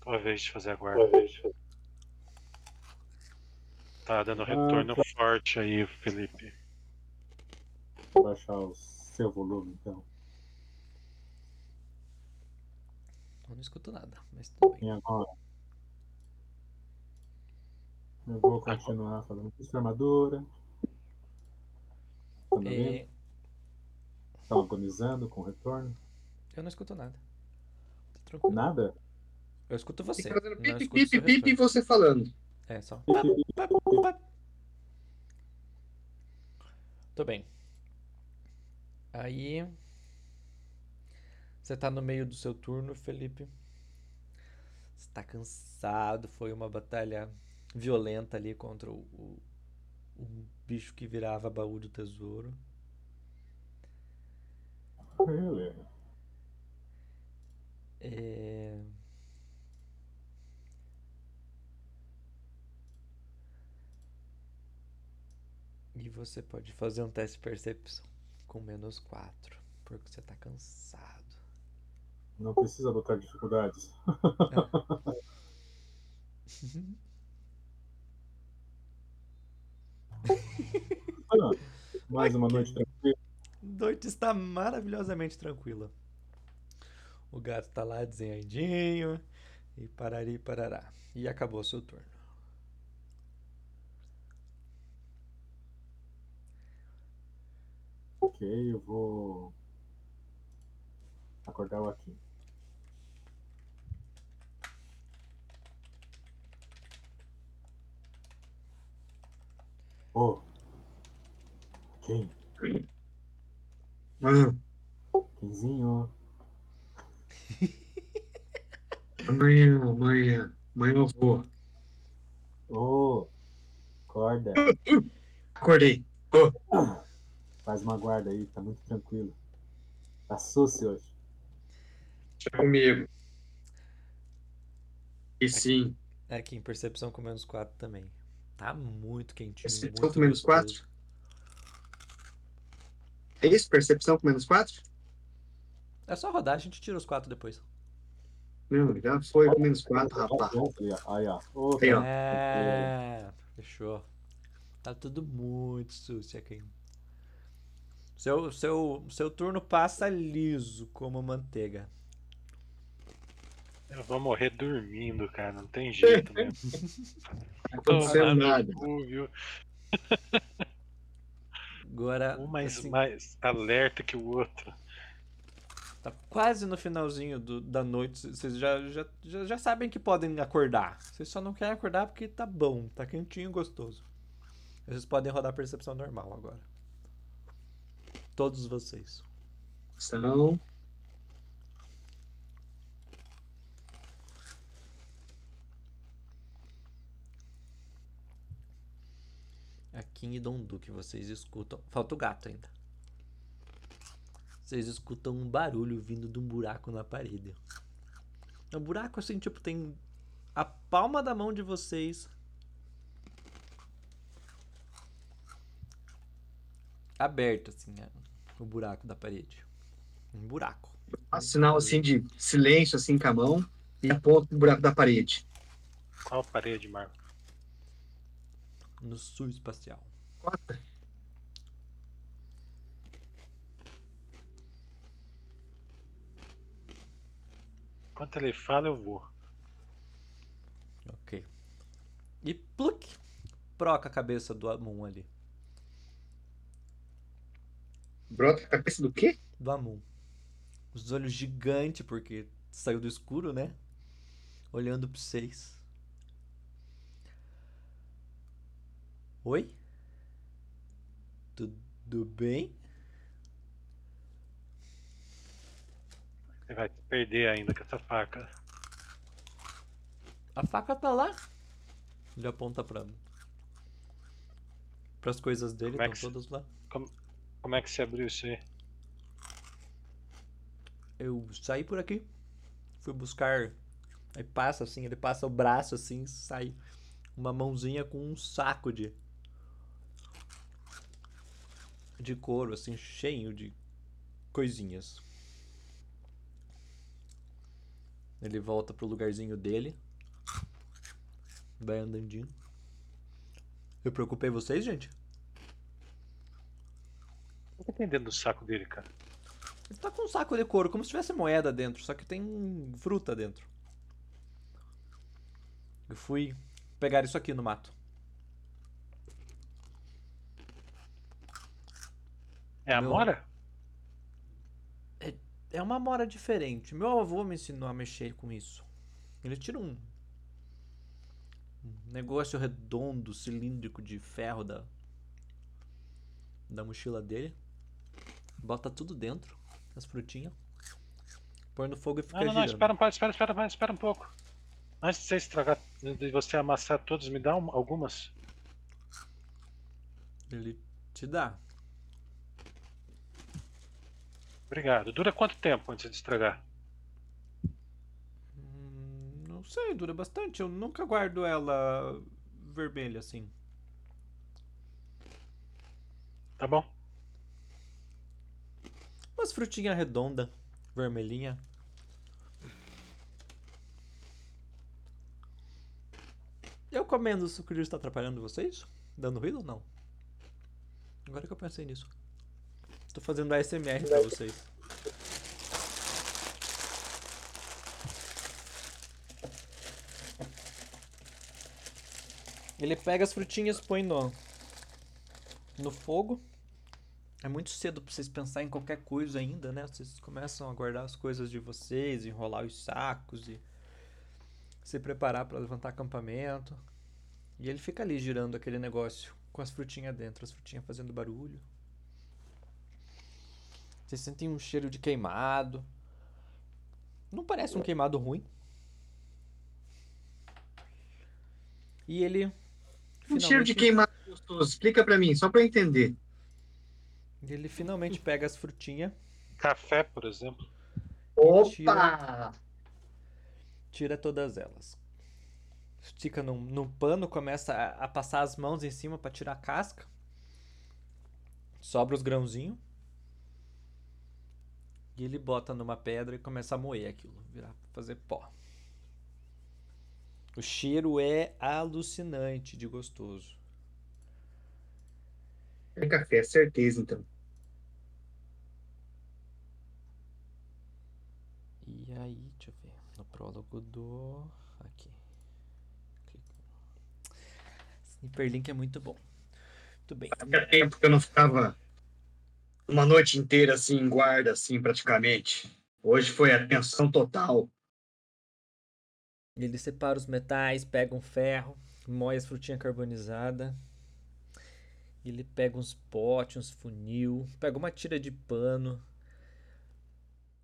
Speaker 3: Tua vez de fazer a guarda. Tá, tá dando ah, retorno ah, tá. forte aí, Felipe.
Speaker 4: Vou baixar o seu volume então.
Speaker 1: Eu não escuto nada, mas tudo bem.
Speaker 4: E agora? Eu vou continuar falando com armadura. Tá?
Speaker 1: E
Speaker 4: Estão agonizando com retorno?
Speaker 1: eu não escuto nada. Tá tranquilo.
Speaker 4: Nada?
Speaker 1: Eu escuto você.
Speaker 5: Fica fazendo pipi, pipi, pipi e você falando.
Speaker 1: É, só. Tô bem. Aí. Você tá no meio do seu turno, Felipe. Você tá cansado. Foi uma batalha violenta ali contra o, o, o bicho que virava baú do tesouro. É... E você pode fazer um teste de percepção com menos 4, porque você tá cansado.
Speaker 4: Não precisa botar dificuldades. Ah, mais uma noite tranquila.
Speaker 1: Noite está maravilhosamente tranquila. O gato tá lá desenhadinho e parari parará. E acabou o seu turno.
Speaker 4: Ok, eu vou acordar o Akin. Ô, Akin,
Speaker 5: Ah,
Speaker 4: Akinzinho,
Speaker 5: amanhã, amanhã, amanhã eu vou.
Speaker 4: ô, acorda,
Speaker 5: Acordei.
Speaker 4: faz uma guarda aí, tá muito tranquilo. Tá sucio hoje.
Speaker 5: Deixa comigo. E sim.
Speaker 1: Aqui em percepção com menos 4 também. Tá muito quentinho.
Speaker 5: Percepção
Speaker 1: muito
Speaker 5: com menos
Speaker 1: gostoso.
Speaker 5: 4? É isso? Percepção com menos 4?
Speaker 1: É só rodar, a gente tira os 4 depois.
Speaker 5: Não, já foi com menos 4, rapaz.
Speaker 4: Aí, ó. Aí, ó.
Speaker 1: É, fechou. Tá tudo muito sucio aqui. Seu, seu, seu turno passa liso como manteiga.
Speaker 3: Eu vou morrer dormindo, cara. Não tem jeito, né?
Speaker 5: Não
Speaker 3: no
Speaker 5: nada.
Speaker 3: cu, viu?
Speaker 1: Agora,
Speaker 3: Um mais,
Speaker 1: assim,
Speaker 3: mais alerta que o outro.
Speaker 1: tá quase no finalzinho do- da noite. Vocês já, já, já, já sabem que podem acordar. Vocês só não querem acordar porque tá bom, tá quentinho e gostoso. Vocês podem rodar a percepção normal agora. Todos vocês.
Speaker 5: São.
Speaker 1: Em Dondu que vocês escutam. Falta o gato ainda. Vocês escutam um barulho vindo de um buraco na parede. É um buraco assim, tipo, tem a palma da mão de vocês. Aberto, assim, é, o buraco da parede. Um buraco.
Speaker 5: Faço sinal assim de silêncio, assim com a mão, e aponto pro buraco da parede.
Speaker 3: Qual parede, Marco?
Speaker 1: No sul espacial.
Speaker 5: Quatro.
Speaker 3: Enquanto ele fala, eu vou.
Speaker 1: Ok. E pluk! Proca a cabeça do Amun ali.
Speaker 5: Brota a cabeça do quê?
Speaker 1: do Amun. Os olhos gigantes, porque saiu do escuro, né? Olhando pra vocês. Oi? Tudo bem?
Speaker 3: Você vai se perder ainda com essa faca.
Speaker 1: A faca tá lá. Ele aponta pra. Pras coisas dele,
Speaker 3: Como é
Speaker 1: estão
Speaker 3: que
Speaker 1: todas lá.
Speaker 3: Como é que se abriu isso aí?
Speaker 1: Eu saí por aqui. Fui buscar. Aí passa assim, ele passa o braço assim, sai uma mãozinha com um saco de de couro, assim, cheio de coisinhas. Ele volta pro lugarzinho dele. Vai andandinho. Eu preocupei vocês, gente?
Speaker 3: Tá o que tem dentro do saco dele, cara?
Speaker 1: Ele tá com um saco de couro, como se tivesse moeda dentro, só que tem fruta dentro. Eu fui pegar isso aqui no mato.
Speaker 3: É a
Speaker 1: Meu-
Speaker 3: Mora?
Speaker 1: É uma mora diferente. Meu avô me ensinou a mexer com isso. Ele tira um, negócio redondo, cilíndrico de ferro da, da mochila dele. Bota tudo dentro, as frutinhas. Põe no fogo e fica
Speaker 3: Não, não, não,
Speaker 1: girando.
Speaker 3: espera um pouco, espera, espera, espera um pouco. Antes de você estragar, de você amassar todos, me dá um- algumas.
Speaker 1: Ele te dá.
Speaker 3: Obrigado. Dura quanto tempo antes de estragar?
Speaker 1: Hum, não sei, dura bastante. Eu nunca guardo ela vermelha assim.
Speaker 3: Tá bom?
Speaker 1: Umas frutinhas redonda, vermelhinha. Eu comendo sucrilhos está atrapalhando vocês? Dando ruído ou não? Agora que eu pensei nisso. Tô fazendo ASMR pra vocês. Ele pega as frutinhas, põe no, no fogo. É muito cedo pra vocês pensarem em qualquer coisa ainda, né? Vocês começam a guardar as coisas de vocês, enrolar os sacos e se preparar pra levantar acampamento. E ele fica ali girando aquele negócio com as frutinhas dentro, as frutinhas fazendo barulho. Vocês sentem um cheiro de queimado. Não parece um queimado ruim. E ele.
Speaker 5: Um cheiro de queimado gostoso. Explica pra mim, só pra eu entender.
Speaker 1: Ele finalmente pega as frutinhas,
Speaker 3: Café, por exemplo.
Speaker 5: Opa!
Speaker 1: tira todas elas. Estica num, num pano, começa a, a passar as mãos em cima pra tirar a casca. Sobra os grãozinhos. E ele bota numa pedra e começa a moer aquilo, virar, fazer pó. O cheiro é alucinante de gostoso.
Speaker 5: É café, certeza, então.
Speaker 1: E aí, deixa eu ver. No prólogo do. Aqui. Esse hiperlink é muito bom. Muito bem.
Speaker 5: Fazia tempo que eu não ficava uma noite inteira assim em guarda, assim, praticamente. Hoje foi atenção total.
Speaker 1: Ele separa os metais, pega um ferro, moe as frutinhas carbonizadas. Ele pega uns potes, uns funil, pega uma tira de pano,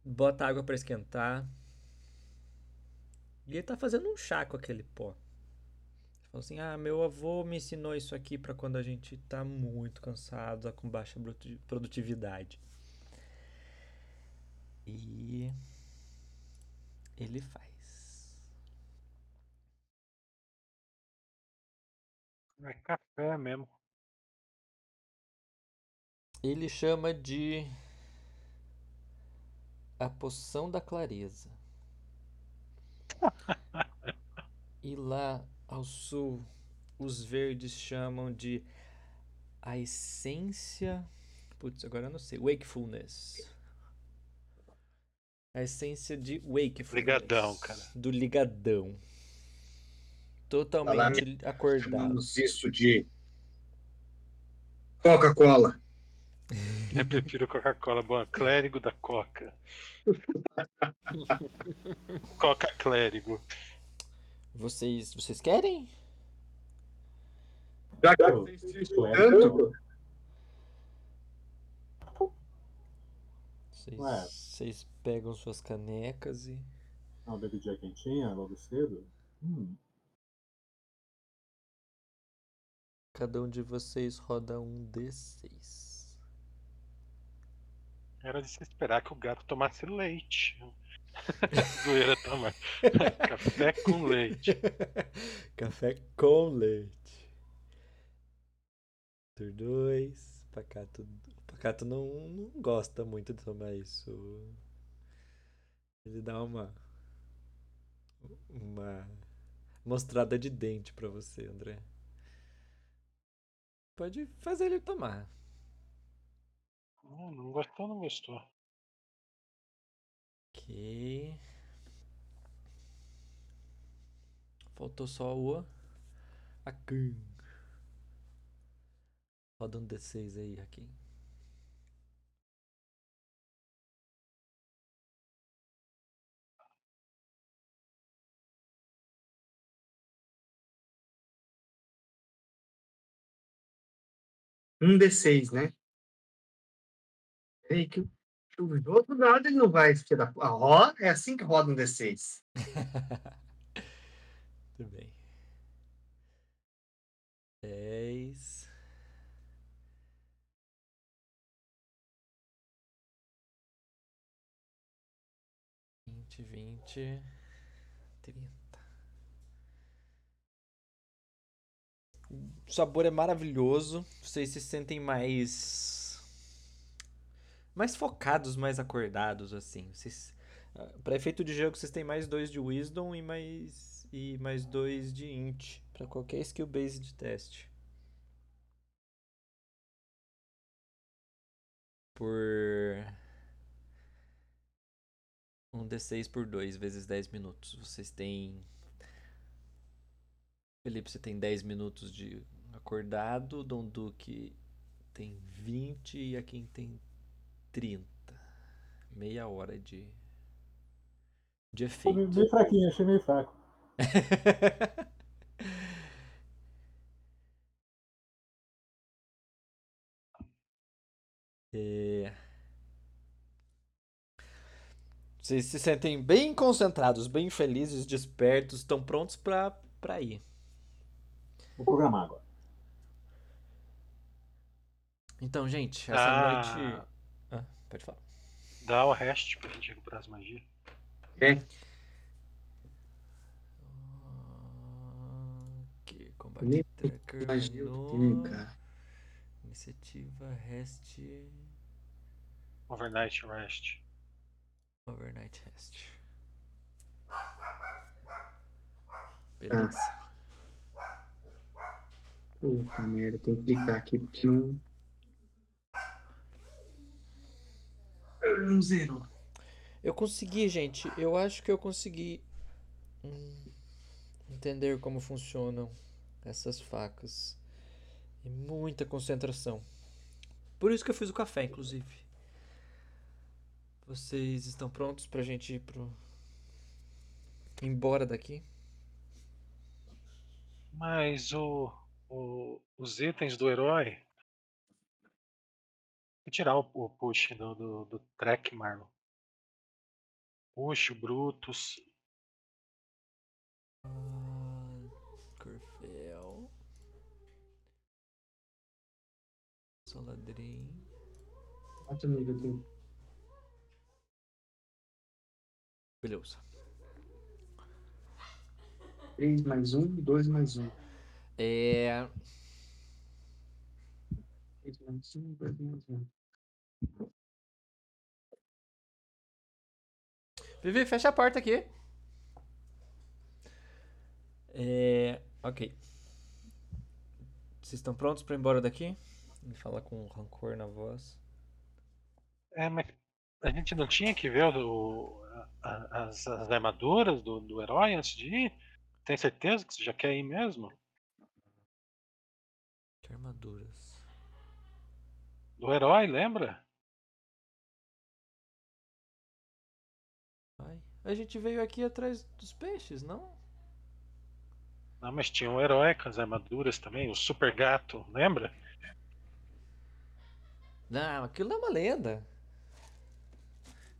Speaker 1: bota água para esquentar. E ele tá fazendo um chá com aquele pó. Falou assim: "Ah, meu avô me ensinou isso aqui para quando a gente tá muito cansado, tá com baixa produtividade". E ele faz.
Speaker 3: É café mesmo.
Speaker 1: Ele chama de a poção da clareza. E lá ao sul, os verdes chamam de a essência. Putz, agora eu não sei. Wakefulness. A essência de wakefulness.
Speaker 3: Ligadão, cara.
Speaker 1: Do ligadão. Totalmente acordado.
Speaker 5: Chamamos isso de Coca-Cola.
Speaker 3: Eu prefiro Coca-Cola. Bom, clérigo da Coca. Coca clérigo.
Speaker 1: Vocês, vocês querem?
Speaker 5: Já que
Speaker 4: Eu-
Speaker 5: tanto,
Speaker 1: vocês pegam suas canecas e.
Speaker 4: Uma bebidinha quentinha logo cedo? Hum,
Speaker 1: Cada um de vocês roda um D6.
Speaker 3: Era de se esperar que o gato tomasse leite. Zoeira tomar. Café com leite.
Speaker 1: Café com leite. Por dois. Pacato. Pacato não, não gosta muito de tomar isso. Ele dá uma. uma mostrada de dente pra você, André. Pode fazer ele tomar.
Speaker 3: Não, não gostou, não gostou.
Speaker 1: Ok. Faltou só o Akin. Roda um D6 aí, Akin.
Speaker 5: Um D6, né? Peraí, que, do outro lado ele não vai tirar. A Ó, é assim que roda um D6.
Speaker 1: Tudo bem. 10. Vinte, vinte, trinta. O sabor é maravilhoso. Vocês se sentem mais. Mais focados, mais acordados, assim. Vocês. Para efeito de jogo, vocês têm mais dois de Wisdom e mais e mais dois de Int para qualquer skill base de teste. Por um D6 por 2 vezes 10 minutos. Vocês têm Felipe, você tem 10 minutos de acordado, Dom Duque tem 20 e a quem tem 30. Meia hora de de efeito.
Speaker 4: bem fraquinho, achei meio fraco.
Speaker 1: É. Vocês se sentem bem concentrados, bem felizes, despertos, estão prontos pra, pra ir.
Speaker 4: Vou programar agora.
Speaker 1: Então, gente, essa
Speaker 3: Ah.
Speaker 1: noite. Ah, pode falar.
Speaker 3: Dá o rest pra gente recuperar as magias.
Speaker 5: É.
Speaker 1: Ok, combate
Speaker 5: Nem
Speaker 1: tracker,
Speaker 5: Magia cara.
Speaker 1: iniciativa, rest,
Speaker 3: Overnight rest.
Speaker 1: overnight rest. Beleza.
Speaker 5: Puta merda, tem que clicar aqui porque não. Não zero.
Speaker 1: Eu consegui, gente. Eu acho que eu consegui hum, entender como funcionam essas facas. E muita concentração. Por isso que eu fiz o café, inclusive. Vocês estão prontos pra gente ir pro. embora daqui?
Speaker 3: Mas o, o- os itens do herói. Vou tirar o, o push do, do, do track, Marlon. Push, Brutus.
Speaker 1: Corfel. Soladrim.
Speaker 5: Quanto nível tem?
Speaker 1: Beleza.
Speaker 5: 3 mais 1, 2 mais 1.
Speaker 1: É.
Speaker 5: 3 mais 1, 2 mais 1.
Speaker 1: Vivi, fecha a porta aqui. É. Ok. Vocês estão prontos pra ir embora daqui? Ele fala com rancor na voz.
Speaker 3: É, mas a gente não tinha que ver o, a- as, as armaduras do, do herói antes de ir? Tem certeza que você já quer ir mesmo?
Speaker 1: Que armaduras.
Speaker 3: Do herói, lembra?
Speaker 1: A gente veio aqui atrás dos peixes, não?
Speaker 3: Não, mas tinha um herói com as armaduras também, o super gato, lembra?
Speaker 1: Não, aquilo é uma lenda.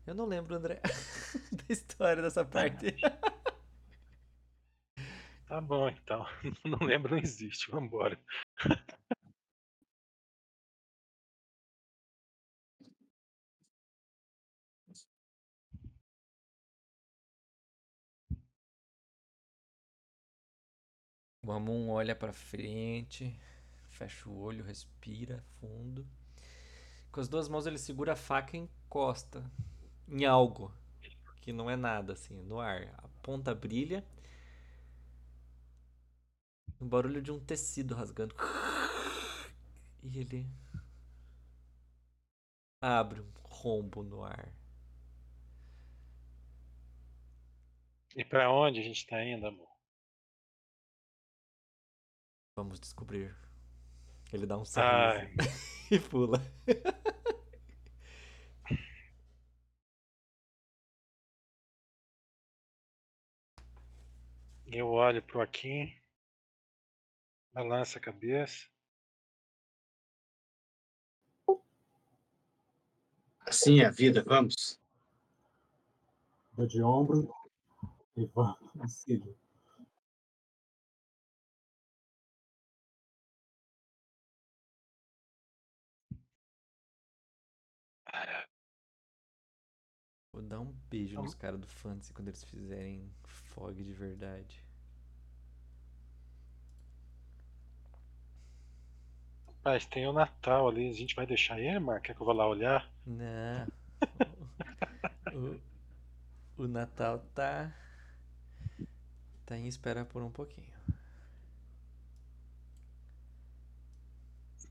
Speaker 1: Eu não lembro, André, da história dessa parte.
Speaker 3: Tá bom, então. Não lembro, não existe. Vambora.
Speaker 1: O Amon olha pra frente, fecha o olho, respira fundo. Com as duas mãos ele segura a faca e encosta em algo que não é nada, assim, no ar. A ponta brilha. O barulho de um tecido rasgando. E ele abre um rombo no ar.
Speaker 3: E pra onde a gente tá indo, amor?
Speaker 1: Vamos descobrir. Ele dá um sorriso e pula.
Speaker 3: Eu olho pro Akin, balança a cabeça.
Speaker 5: Assim é a vida, vamos.
Speaker 4: Dou de ombro e vamos.
Speaker 1: Vou dar um beijo
Speaker 3: Vamos.
Speaker 1: nos caras do Fantasy quando eles fizerem fog de verdade.
Speaker 3: Mas tem o Natal ali, a gente vai deixar ele, Mark? Quer que eu vou lá olhar?
Speaker 1: Não. o, o Natal tá. Tá em espera por um pouquinho.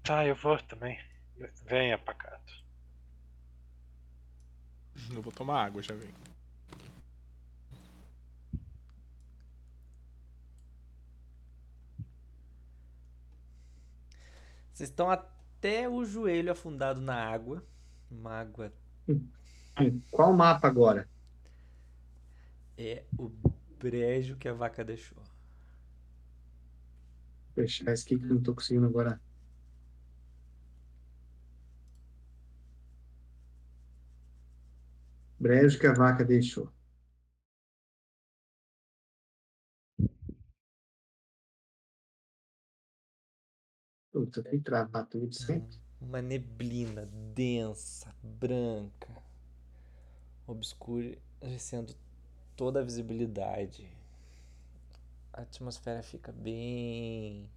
Speaker 3: Tá, eu vou também. Venha, pacato.
Speaker 2: Eu vou tomar água, já vem.
Speaker 1: Vocês estão até o joelho afundado na água. Uma água
Speaker 5: Qual mapa agora?
Speaker 1: é o brejo que a vaca deixou.
Speaker 5: Fechar esse aqui que eu não tô conseguindo agora. Brejo que a vaca deixou. Puta, tem travar tudo sempre.
Speaker 1: Uma neblina densa, branca, obscurecendo toda a visibilidade. A atmosfera fica bem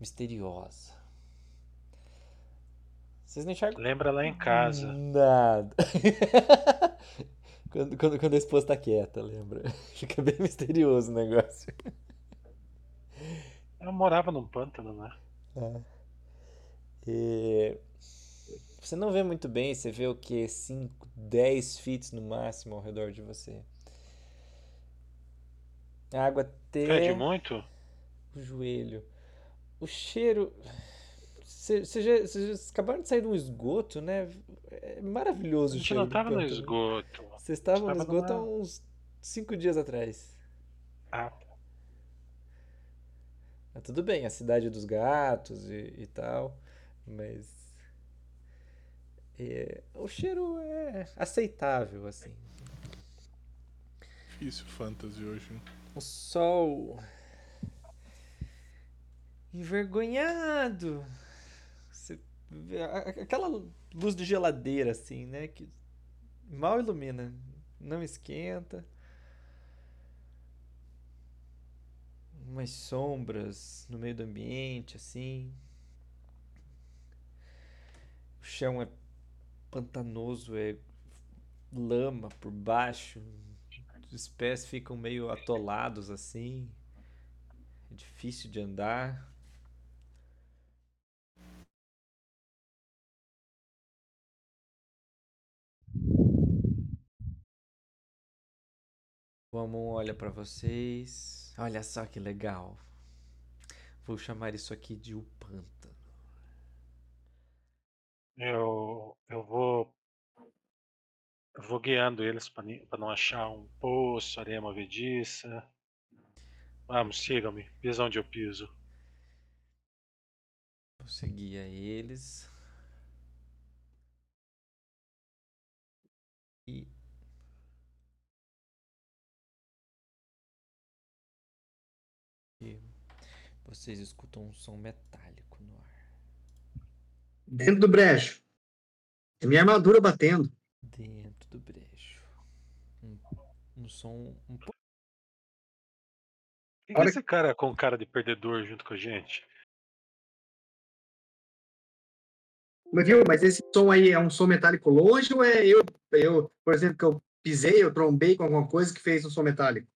Speaker 1: misteriosa. Vocês não enxergam
Speaker 3: Lembra lá em casa.
Speaker 1: nada. quando, quando, quando a esposa tá quieta, lembra? Fica bem misterioso o negócio.
Speaker 3: Eu morava num pântano, né?
Speaker 1: É. E você não vê muito bem, você vê o que? 5, 10 feet no máximo ao redor de você. A água
Speaker 3: Pede
Speaker 1: até
Speaker 3: muito?
Speaker 1: o joelho. O cheiro. Você você já, vocês acabaram de sair de um esgoto, né? É maravilhoso o cheiro
Speaker 3: não
Speaker 1: do
Speaker 3: tava no esgoto.
Speaker 1: Vocês estavam no esgoto há uns 5 dias atrás.
Speaker 3: Ah, tá.
Speaker 1: Mas tudo bem, a cidade dos gatos e, e tal, mas é, o cheiro é aceitável, assim.
Speaker 2: Difícil fantasy hoje. hein?
Speaker 1: O sol envergonhado. Aquela luz de geladeira, assim, né? Que mal ilumina, não esquenta. Umas sombras no meio do ambiente, assim. O chão é pantanoso, é lama por baixo. Os pés ficam meio atolados assim. É difícil de andar. O Amon olha pra vocês. Olha só que legal. Vou chamar isso aqui de o pântano.
Speaker 3: Eu, eu vou. Eu vou guiando eles pra não achar um poço, areia movediça. Vamos, sigam-me. Pisa onde eu piso.
Speaker 1: Você guia eles. E vocês escutam um som metálico no ar.
Speaker 5: Dentro do brejo. É minha armadura batendo.
Speaker 1: Dentro do brejo. Um, um som um pouco.
Speaker 3: Quem que é
Speaker 5: Olha-
Speaker 3: esse cara com cara de perdedor junto com a gente?
Speaker 5: Mas viu, mas esse som aí é um som metálico longe ou é eu, eu, por exemplo, que eu pisei, eu trombei com alguma coisa que fez um som metálico?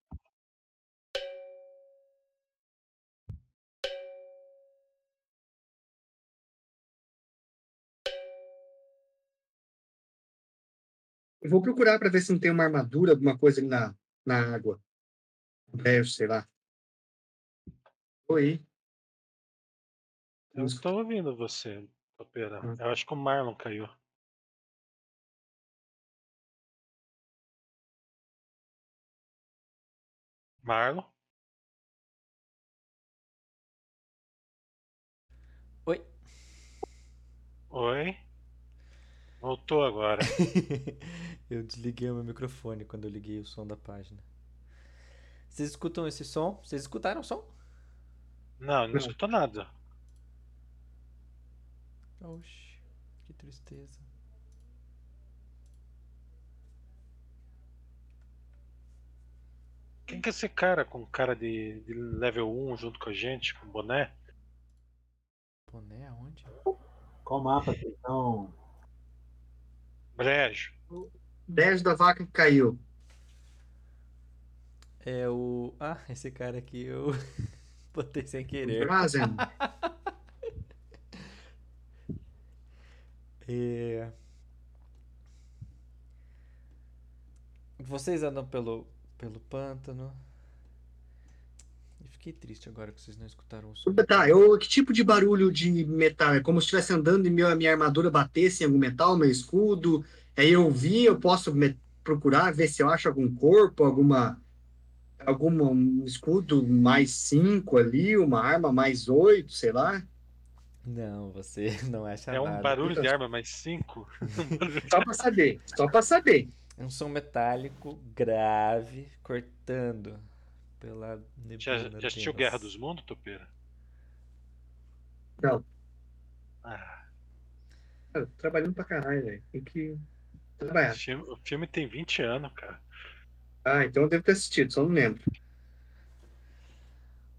Speaker 5: Eu vou procurar para ver se não tem uma armadura, alguma coisa ali na, na água. É, sei lá. Oi.
Speaker 3: Eu estou ouvindo você, Topeira.
Speaker 5: Hum.
Speaker 3: Eu acho que o Marlon caiu. Marlon?
Speaker 1: Oi.
Speaker 3: Oi? Voltou agora.
Speaker 1: eu desliguei o meu microfone quando eu liguei o som da página. Vocês escutam esse som? Vocês escutaram o som?
Speaker 3: Não, não
Speaker 5: Não.
Speaker 3: escutou nada.
Speaker 1: Oxi, que tristeza.
Speaker 3: Quem que é esse cara com cara de, de level 1 junto com a gente, com boné?
Speaker 1: Boné aonde?
Speaker 4: Qual mapa que estão?
Speaker 3: Brejo.
Speaker 5: 10 da vaca que caiu.
Speaker 1: É o. Ah, esse cara aqui eu botei sem querer.
Speaker 5: Drazen.
Speaker 1: É... Vocês andam pelo, pelo pântano. Fiquei triste agora que vocês não escutaram o som.
Speaker 5: Tá, eu, que tipo de barulho de metal? É como se estivesse andando e meu, a minha armadura batesse em algum metal, meu escudo. Aí eu vi, eu posso me- procurar, ver se eu acho algum corpo, alguma. Algum um escudo mais 5 ali, uma arma mais 8, sei lá.
Speaker 1: Não, você não acha
Speaker 3: É um
Speaker 1: nada.
Speaker 3: barulho de arma mais 5.
Speaker 5: Só pra saber, só pra saber.
Speaker 1: É um som metálico grave cortando pela
Speaker 3: Já,
Speaker 1: neblina
Speaker 3: já assistiu. Guerra dos Mundos, Topeira?
Speaker 5: Não,
Speaker 3: Ah,
Speaker 5: cara, tô trabalhando pra caralho, velho. Tem que trabalhar.
Speaker 3: o filme, o filme tem 20 anos, cara.
Speaker 5: Ah, então eu devo ter assistido, só não lembro.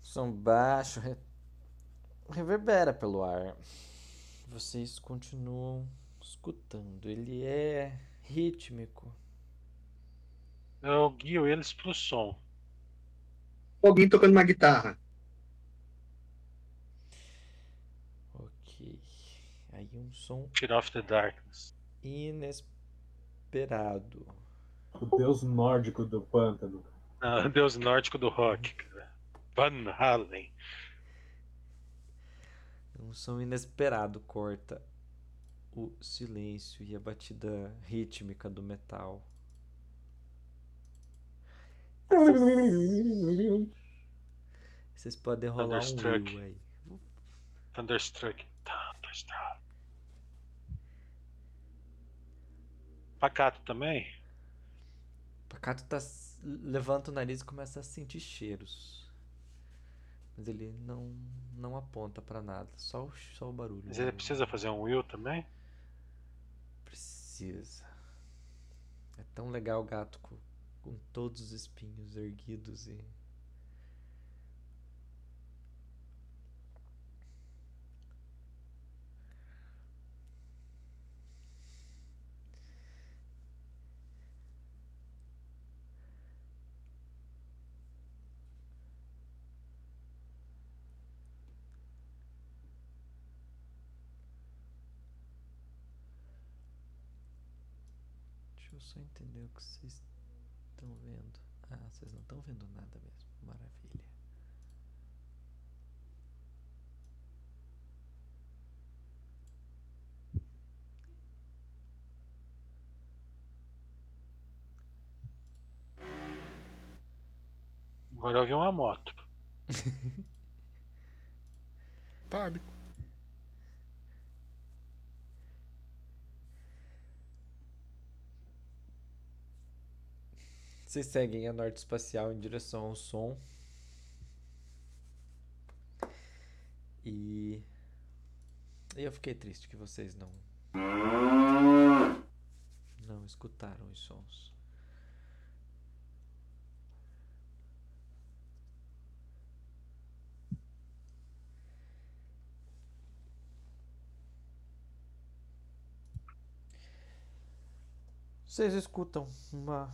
Speaker 1: Som baixo re- reverbera pelo ar. Vocês continuam escutando. Ele é rítmico.
Speaker 3: Eu guio eles pro som.
Speaker 5: Alguém tocando uma guitarra.
Speaker 1: Ok. Aí um som
Speaker 3: Fear of the Darkness.
Speaker 1: inesperado.
Speaker 4: O deus nórdico do pântano.
Speaker 3: Ah, Deus nórdico do rock, cara. Van Halen.
Speaker 1: Um som inesperado corta o silêncio e a batida rítmica do metal. Vocês podem rolar um
Speaker 3: Thunderstruck.
Speaker 1: will aí.
Speaker 3: Thunderstruck. Thunderstruck. Pacato também?
Speaker 1: Pacato tá, levanta o nariz e começa a sentir cheiros. Mas ele não, não aponta pra nada, só o, só o barulho.
Speaker 3: Mas ele precisa fazer um will também?
Speaker 1: Precisa. É tão legal o gato com, todos os espinhos erguidos e. Deixa eu só entender o que vocês estão vendo. Ah, vocês não estão vendo nada mesmo. Maravilha.
Speaker 3: Agora eu vi uma moto.
Speaker 2: Tábico.
Speaker 1: Vocês seguem a norte espacial em direção ao som. E. E eu fiquei triste que vocês não. Não escutaram os sons. Vocês escutam uma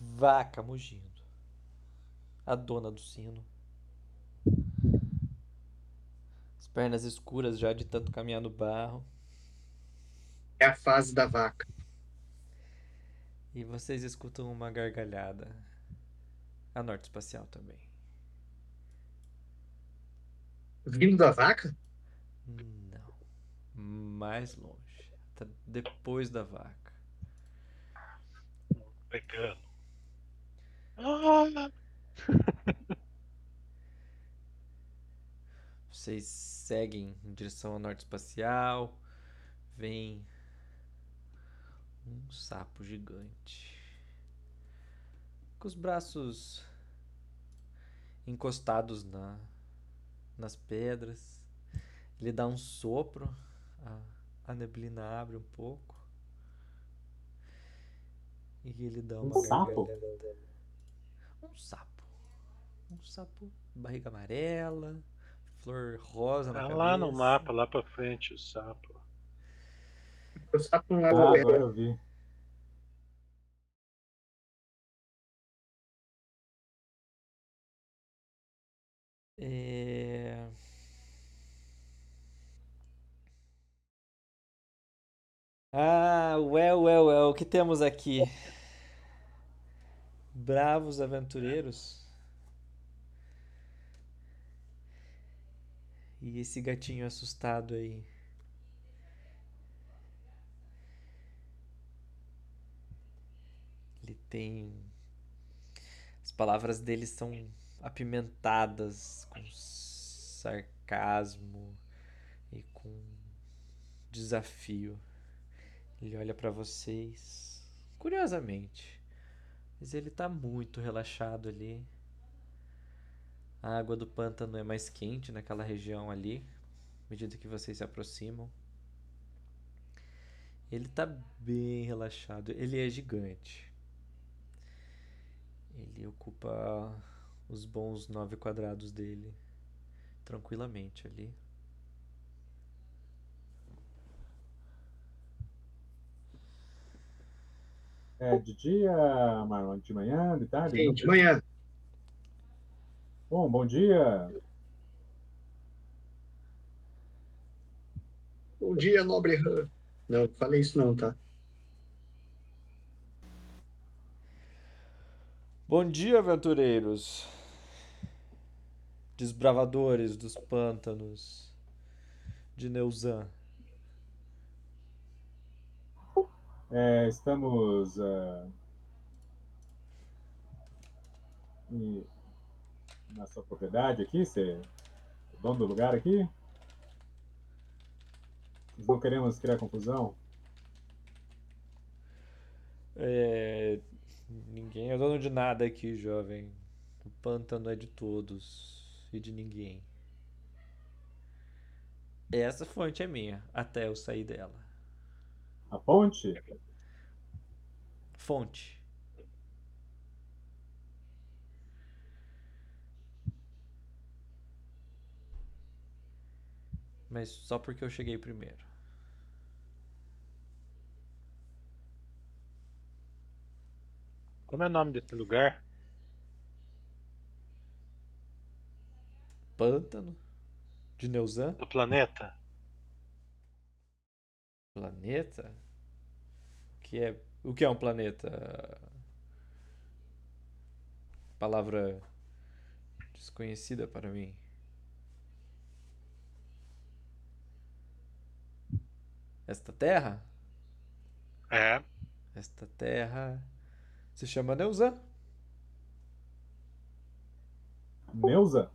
Speaker 1: vaca mugindo. A dona do sino. As pernas escuras já de tanto caminhar no barro.
Speaker 5: É a fase da vaca.
Speaker 1: E vocês escutam uma gargalhada. A norte espacial também.
Speaker 5: Vindo da vaca?
Speaker 1: Não. Mais longe. Tá depois da vaca.
Speaker 3: Pegando.
Speaker 1: Vocês seguem em direção ao norte espacial. Vem um sapo gigante. Com os braços encostados na, nas pedras. Ele dá um sopro. A, a neblina abre um pouco. E ele dá
Speaker 4: Um
Speaker 1: uma
Speaker 4: sapo?
Speaker 1: gargalhada. Um sapo. Um sapo, barriga amarela, flor rosa na
Speaker 3: Tá
Speaker 1: cabeça.
Speaker 3: lá no mapa, lá pra frente, o sapo.
Speaker 5: O sapo não
Speaker 4: Ah,
Speaker 5: leva
Speaker 4: agora eu vi.
Speaker 1: É... Ah, well, well, well, o que temos aqui? Bravos aventureiros. E esse gatinho assustado aí. Ele tem. As palavras dele são apimentadas com sarcasmo e com desafio. Ele olha pra vocês, curiosamente, mas ele tá muito relaxado ali. A água do pântano é mais quente naquela região ali, à medida que vocês se aproximam. Ele tá bem relaxado. Ele é gigante. Ele ocupa os bons nove quadrados dele tranquilamente ali.
Speaker 4: É de dia, Marlon? De manhã, de tarde?
Speaker 5: Sim, de manhã.
Speaker 4: Bom, bom dia.
Speaker 5: Bom dia, nobre Han. Não, falei isso não, tá?
Speaker 1: Bom dia, aventureiros, desbravadores dos pântanos de Neuzan.
Speaker 4: É, estamos em- na sua propriedade aqui, você é dono do lugar aqui? Não queremos criar confusão.
Speaker 1: É, ninguém é dono de nada aqui, jovem. O pântano é de todos e de ninguém. Essa fonte é minha, até eu sair dela.
Speaker 4: A ponte?
Speaker 1: Fonte. Mas só porque eu cheguei primeiro.
Speaker 3: Como é o nome desse lugar?
Speaker 1: Pântano de Neuzan,
Speaker 3: Do planeta?
Speaker 1: Planeta. O que é, o que é um planeta? Palavra desconhecida para mim. Esta terra?
Speaker 3: É.
Speaker 1: Esta terra se chama Neuzan.
Speaker 4: Neuza?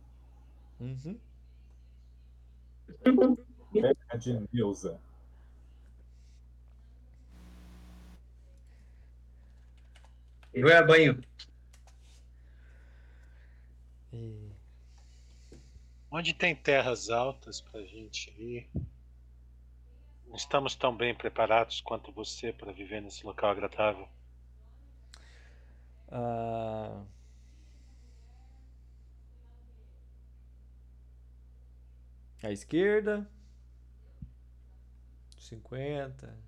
Speaker 1: Uhum.
Speaker 4: É de Neuza.
Speaker 5: Não é banho.
Speaker 1: E
Speaker 3: Onde tem terras altas pra gente ir? Não estamos tão bem preparados quanto você para viver nesse local agradável.
Speaker 1: Ah, à esquerda, 50.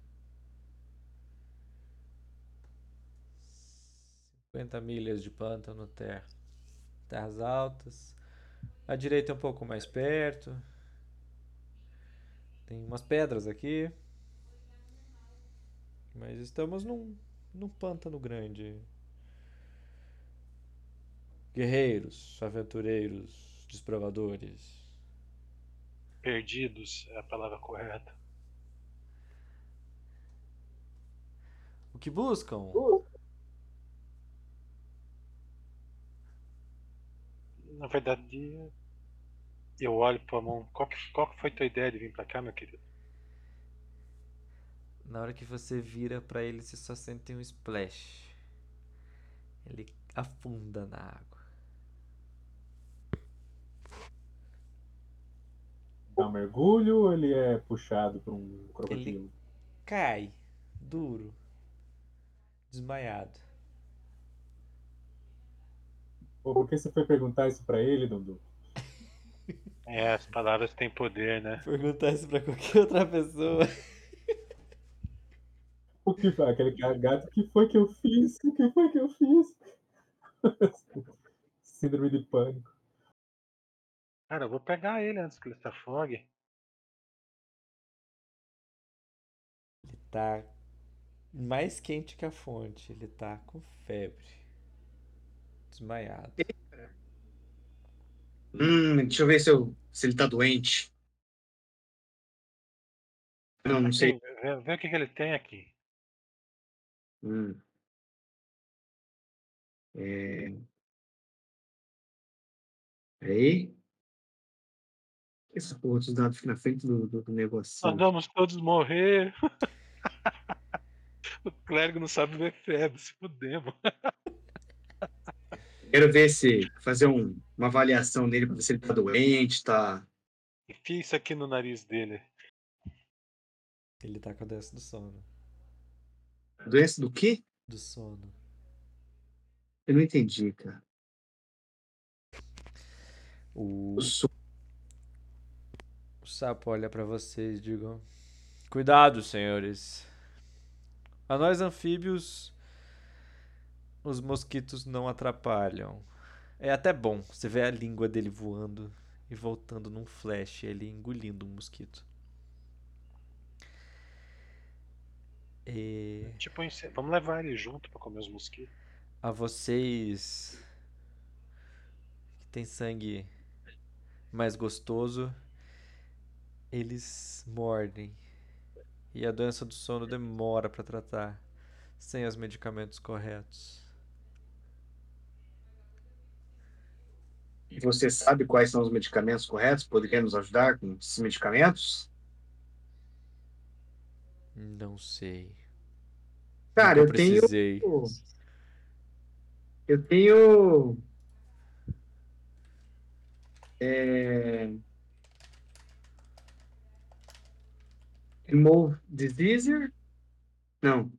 Speaker 1: 50 milhas de pântano terra. Terras altas. À direita é um pouco mais perto. Tem umas pedras aqui. Mas estamos num, num pântano grande. Guerreiros, aventureiros, desprovadores.
Speaker 3: Perdidos é a palavra correta.
Speaker 1: O que buscam?
Speaker 3: Na verdade, eu olho pra mão. Qual que, qual que foi tua ideia de vir pra cá, meu querido?
Speaker 1: Na hora que você vira pra ele, você só sente um splash. Ele afunda na água.
Speaker 4: Dá um mergulho ou ele é puxado por um crocodilo?
Speaker 1: Cai, duro, desmaiado.
Speaker 4: Pô, por que você foi perguntar isso pra ele, Dundu?
Speaker 3: É, as palavras têm poder, né?
Speaker 1: Perguntar isso pra qualquer outra pessoa.
Speaker 4: O que foi? Aquele gato, o que foi que eu fiz? O que foi que eu fiz? Síndrome de pânico.
Speaker 3: Cara, eu vou pegar ele antes que ele se afogue.
Speaker 1: Ele tá mais quente que a fonte. Ele tá com febre. Desmaiado.
Speaker 5: Hum, deixa eu ver se, eu, se ele tá doente. Não, não sei.
Speaker 3: Vê, vê o que, que ele tem aqui.
Speaker 5: Hum. É... Peraí. Essa porra dos dados fica na frente do, do, do negocinho.
Speaker 3: Nós vamos todos morrer. o clérigo não sabe ver febre, se fudemos.
Speaker 5: Quero ver se. Fazer um- uma avaliação nele pra ver se ele tá doente, tá.
Speaker 3: Enfia isso aqui no nariz dele.
Speaker 1: Ele tá com a doença do sono.
Speaker 5: Doença do quê?
Speaker 1: Do sono.
Speaker 5: Eu não entendi, cara.
Speaker 1: O,
Speaker 5: O so-
Speaker 1: o sapo olha pra vocês e digo: Cuidado, senhores. A nós anfíbios, os mosquitos não atrapalham. É até bom. Você vê a língua dele voando e voltando num flash, ele engolindo um mosquito. E
Speaker 3: Tipo, vamos levar ele junto pra comer os mosquitos.
Speaker 1: a vocês que tem sangue mais gostoso, eles mordem. E a doença do sono demora para tratar sem os medicamentos corretos.
Speaker 5: E você sabe quais são os medicamentos corretos? Poderia nos ajudar com esses medicamentos?
Speaker 1: Não sei.
Speaker 5: Cara,
Speaker 1: Nunca
Speaker 5: eu tenho. Eu tenho. É... Remove Diseaser? Não.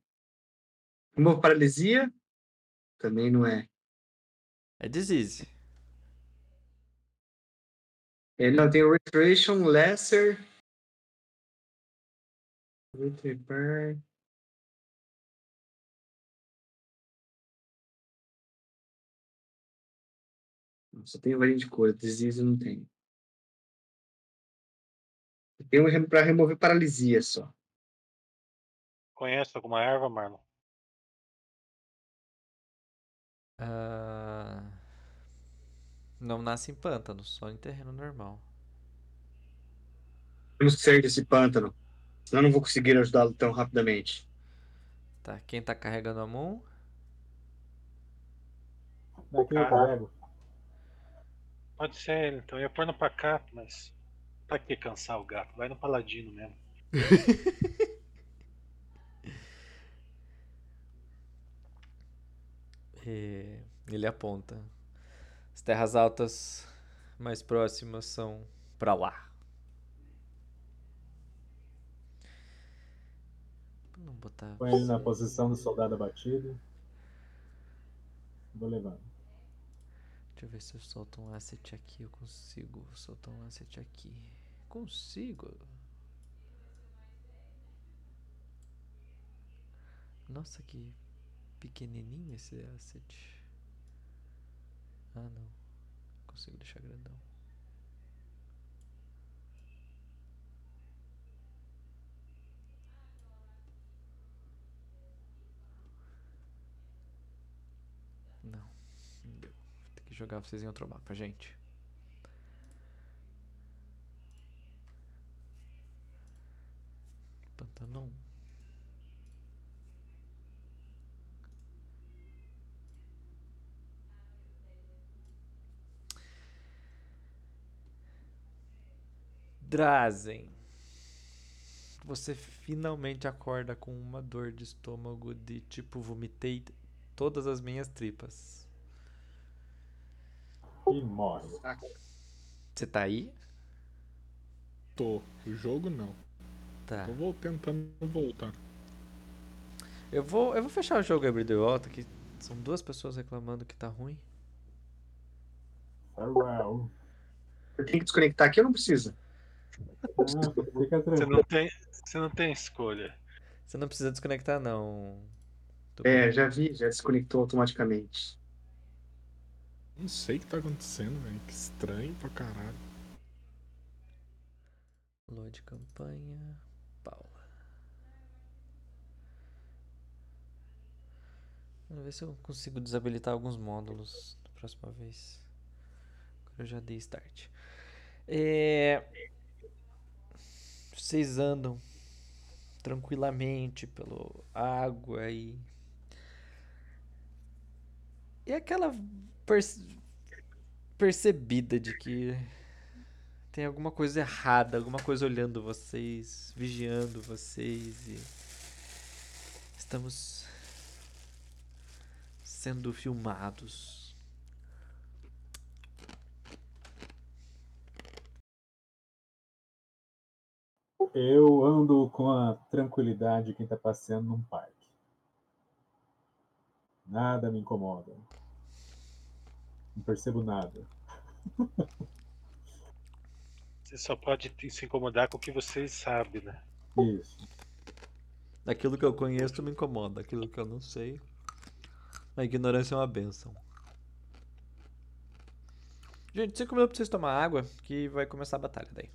Speaker 5: Remove Paralisia? Também não é.
Speaker 1: É disease.
Speaker 5: É, não, tem o Restoration Lesser. Repair. Só tem varinha de cor, disease não tem. Tem um para remover paralisia só.
Speaker 3: Conhece alguma erva, Marlon?
Speaker 1: Ah, Não nasce em pântano, só em terreno normal.
Speaker 5: Temos que sair desse pântano. Senão eu não vou conseguir ajudá-lo tão rapidamente.
Speaker 1: Tá, quem tá carregando a mão?
Speaker 4: Daqui eu carrego.
Speaker 3: Pode ser ele, então eu ia pôr no pacato, mas. Pra que cansar o gato? Vai no paladino mesmo.
Speaker 1: E ele aponta. As terras altas mais próximas são pra lá. Não botar.
Speaker 4: Põe ele na posição do soldado abatido. Vou levar.
Speaker 1: Deixa eu ver se eu solto um asset aqui. Eu consigo soltar um asset aqui. Consigo. Nossa, que pequenininho esse asset? Ah, não. Consigo deixar grandão. Não, não deu. Vou ter que jogar vocês em outro mapa, gente. Pantanão. Drazen. Você finalmente acorda com uma dor de estômago de tipo vomitei todas as minhas tripas.
Speaker 4: E morre.
Speaker 1: Você tá aí?
Speaker 2: Tô. O jogo não.
Speaker 1: Tá.
Speaker 2: Tô vou tentando voltar.
Speaker 1: Eu vou, eu vou fechar o jogo e abrir de volta, que são duas pessoas reclamando que tá ruim.
Speaker 4: Farewell.
Speaker 5: Eu tenho que desconectar aqui ou não precisa?
Speaker 4: Fica
Speaker 3: Você não tem, você não tem escolha.
Speaker 1: Você não precisa desconectar, não. Tô
Speaker 5: É,
Speaker 1: com-
Speaker 5: já vi, já desconectou automaticamente.
Speaker 2: Não sei o que tá acontecendo, velho. Que estranho pra caralho.
Speaker 1: Lua de campanha. Paula. Vamos ver se eu consigo desabilitar alguns módulos da próxima vez. Agora eu já dei start. É... Vocês andam tranquilamente pela água e. E aquela perce- percebida de que tem alguma coisa errada, alguma coisa olhando vocês, vigiando vocês e estamos sendo filmados.
Speaker 4: Eu ando com a tranquilidade de quem tá passeando num parque. Nada me incomoda. Não percebo nada.
Speaker 3: Você só pode se incomodar com o que você sabe, né?
Speaker 4: Isso.
Speaker 1: Aquilo que eu conheço me incomoda, aquilo que eu não sei. A ignorância é uma benção. Gente, cinco minutos pra vocês tomar água, que vai começar a batalha daí.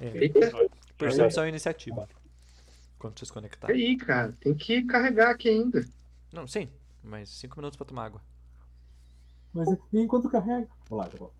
Speaker 1: É,
Speaker 5: Eita,
Speaker 1: percepção e iniciativa. Quando vocês conectarem.
Speaker 5: aí, cara, tem que carregar aqui ainda.
Speaker 1: Não, sim, mas cinco minutos pra tomar água.
Speaker 4: Mas e enquanto carrega? Vou lá, tá bom.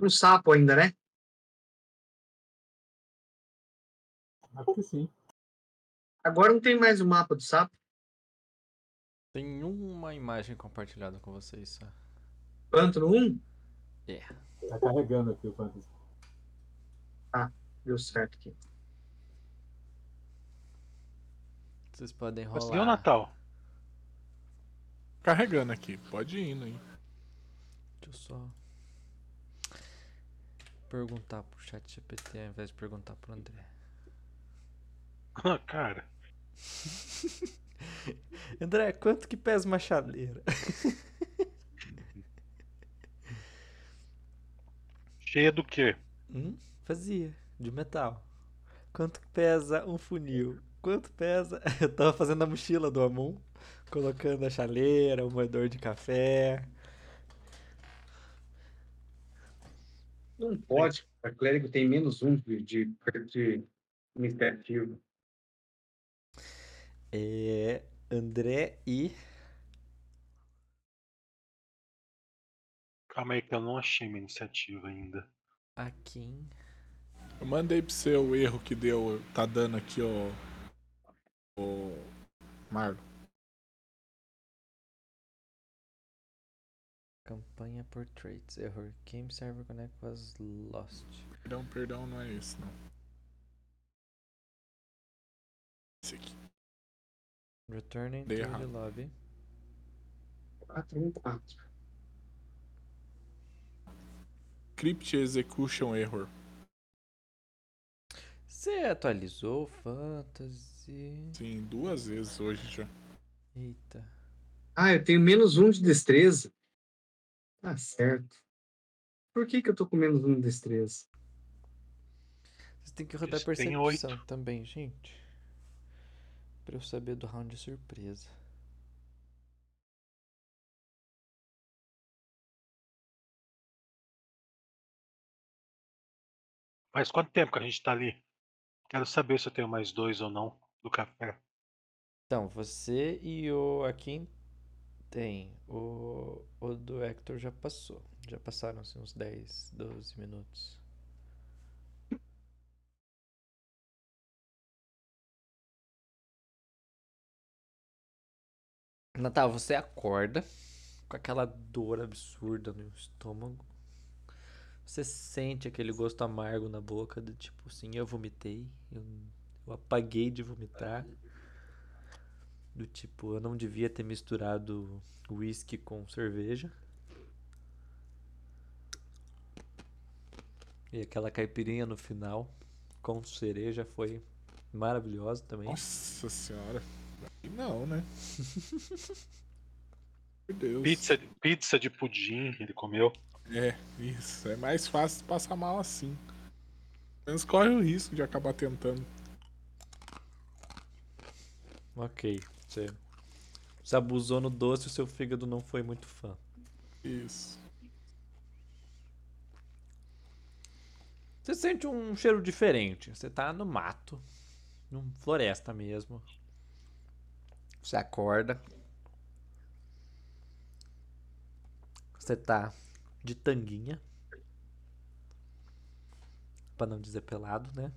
Speaker 5: Um sapo ainda, né?
Speaker 4: Acho que sim.
Speaker 5: Agora não tem mais o mapa do sapo.
Speaker 1: Tem uma imagem compartilhada com vocês só.
Speaker 5: Pântano 1?
Speaker 4: Tá carregando aqui o fantasy.
Speaker 5: Deu certo aqui.
Speaker 1: Vocês podem
Speaker 3: Conseguiu,
Speaker 1: rolar.
Speaker 3: Natal?
Speaker 2: Carregando aqui. Pode ir indo aí.
Speaker 1: Deixa eu só perguntar pro chat GPT ao invés de perguntar pro André.
Speaker 3: Cara,
Speaker 1: André, quanto que pesa uma chaleira?
Speaker 3: cheia do quê?
Speaker 1: Hum? Fazia, de metal. Quanto pesa um funil? Quanto pesa? Eu tava fazendo a mochila do Amon, colocando a chaleira, o moedor de café.
Speaker 5: Não pode. A clérigo tem menos um de, de, de iniciativa.
Speaker 1: É André e.
Speaker 3: Calma aí que eu não achei minha iniciativa ainda.
Speaker 1: Akin.
Speaker 2: Eu mandei pra você o erro que deu. Tá dando aqui, ó. O. Marlon.
Speaker 1: Campanha Portraits. Error. Game Server Connect was lost.
Speaker 2: Perdão, perdão, não é esse não. Esse aqui.
Speaker 1: Returning
Speaker 2: Dei
Speaker 1: to the
Speaker 2: errado.
Speaker 1: lobby.
Speaker 5: 414.
Speaker 2: Crypt Execution Error.
Speaker 1: Você atualizou o Fantasy?
Speaker 2: Sim, duas vezes hoje já.
Speaker 1: Eita.
Speaker 5: Ah, eu tenho menos um de destreza. Tá certo. Por que, que eu tô com menos um de destreza?
Speaker 1: Vocês têm que rodar percepção também, gente. Pra eu saber do round de surpresa.
Speaker 3: Faz quanto tempo que a gente tá ali? Quero saber se eu tenho mais dois ou não do café.
Speaker 1: Então, você e o Akin tem. O, o do Hector já passou. Já passaram assim, uns 10, 12 minutos. Natal, você acorda com aquela dor absurda no estômago. Você sente aquele gosto amargo na boca, do tipo assim, eu vomitei, eu, eu apaguei de vomitar. Do tipo, eu não devia ter misturado whisky com cerveja. E aquela caipirinha no final com cereja foi maravilhosa também.
Speaker 2: Nossa senhora. Não, né? Meu Deus.
Speaker 3: Pizza, pizza de pudim ele comeu.
Speaker 2: É, isso. É mais fácil passar mal assim. Menos corre o risco de acabar tentando.
Speaker 1: Ok, você, você abusou no doce e o seu fígado não foi muito fã.
Speaker 2: Isso.
Speaker 1: Você sente um cheiro diferente. Você tá no mato, numa floresta mesmo. Você acorda. Você tá de tanguinha. Pra não dizer pelado, né?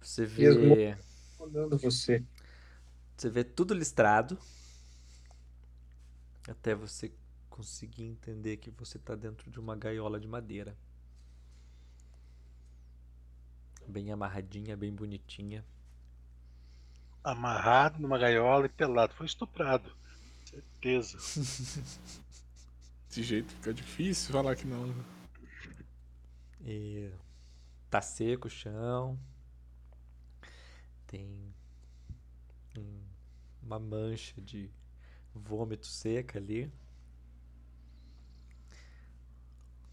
Speaker 1: Você vê,
Speaker 5: você.
Speaker 1: você vê tudo listrado. Até você conseguir entender que você tá dentro de uma gaiola de madeira. Bem amarradinha, bem bonitinha.
Speaker 3: Amarrado numa gaiola e pelado. Foi estuprado. Certeza.
Speaker 2: Desse jeito fica difícil falar que não.
Speaker 1: E tá seco o chão. Tem um- uma mancha de vômito seca ali.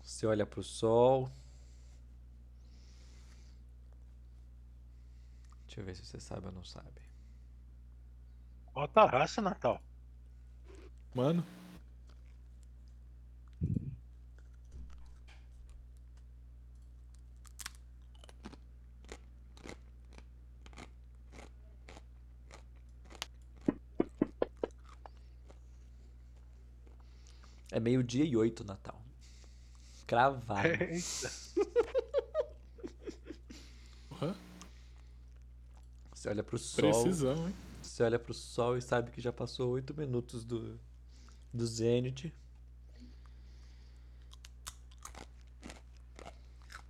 Speaker 1: Você olha pro sol. Deixa eu ver se você sabe ou não sabe.
Speaker 3: Bota a raça, Natal.
Speaker 2: Mano.
Speaker 1: É meio-dia e oito, Natal. Cravado. Você olha pro sol.
Speaker 2: Precisão, hein?
Speaker 1: Você olha pro sol e sabe que já passou oito minutos do, do Zenith.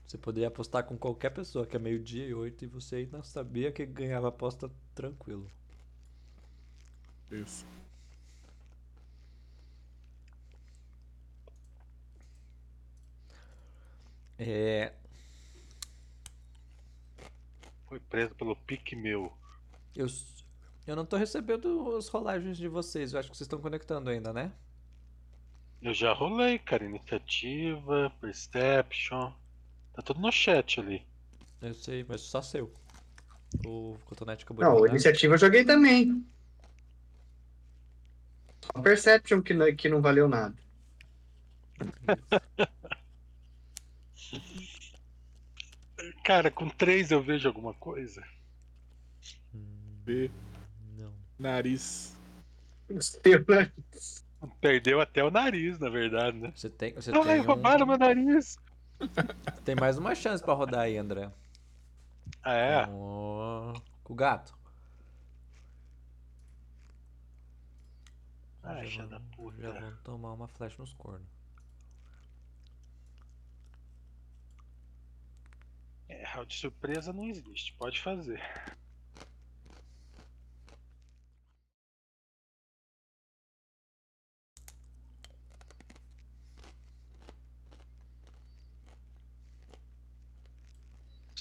Speaker 1: Você poderia apostar com qualquer pessoa que é meio-dia e oito e você ainda sabia que ganhava aposta tranquilo.
Speaker 2: Isso.
Speaker 1: É,
Speaker 3: Foi preso pelo pique meu.
Speaker 1: eu, eu não tô recebendo as rolagens de vocês. Eu acho que vocês estão conectando ainda, né?
Speaker 3: Eu já rolei, cara. Iniciativa, Perception. Tá tudo no chat ali.
Speaker 1: Eu sei, mas só seu. O Cotonete acabou de
Speaker 5: Não,
Speaker 1: mandar.
Speaker 5: iniciativa eu joguei também. Só Perception que não, que não valeu nada.
Speaker 3: Cara, com três eu vejo alguma coisa.
Speaker 1: Não.
Speaker 2: Nariz.
Speaker 5: Seu?
Speaker 3: Perdeu até o nariz, na verdade, né?
Speaker 1: Você tem, você
Speaker 3: Ai,
Speaker 1: tem, um-
Speaker 3: roubaram meu nariz.
Speaker 1: tem mais uma chance pra rodar aí, André.
Speaker 3: Ah, é?
Speaker 1: Ó, Com o gato.
Speaker 3: Ai,
Speaker 1: já,
Speaker 3: filha da
Speaker 1: vão,
Speaker 3: puta.
Speaker 1: já vão tomar uma flecha nos cornos.
Speaker 3: É, round de surpresa não existe. Pode fazer.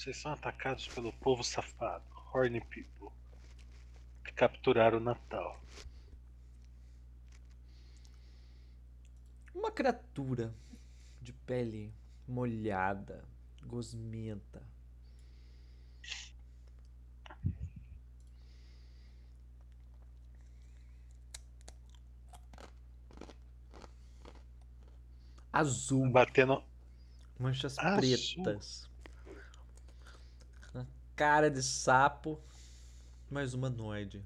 Speaker 3: Vocês são atacados pelo povo safado, Horny People, que capturaram o Natal.
Speaker 1: Uma criatura de pele molhada, gosmenta. Azul,
Speaker 3: Batendo.
Speaker 1: manchas
Speaker 3: Azul.
Speaker 1: pretas. Cara de sapo, mas humanoide.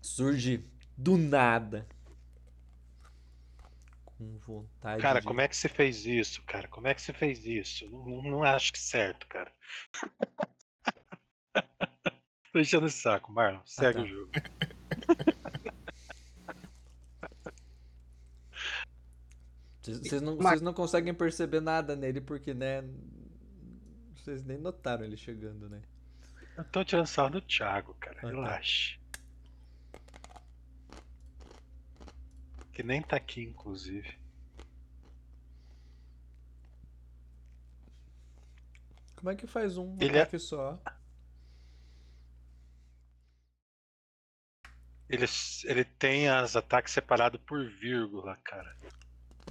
Speaker 1: Surge do nada. Com vontade
Speaker 3: Cara,
Speaker 1: de...
Speaker 3: como é que você fez isso, cara? Como é que você fez isso? Não, não- acho que certo, cara. Tô enchendo esse saco, Marlon. Segue
Speaker 1: tá.
Speaker 3: o jogo.
Speaker 1: Vocês não,
Speaker 5: Mas-
Speaker 1: vocês não conseguem perceber nada nele porque, né? Vocês nem notaram ele chegando, né?
Speaker 3: Eu tô tirando sarro do Thiago, cara.
Speaker 1: tá.
Speaker 3: Relaxa. Que nem tá aqui, inclusive.
Speaker 1: Como é que faz um
Speaker 3: Ele é-
Speaker 1: ataque só?
Speaker 3: Ele, ele tem as ataques separados por vírgula, cara.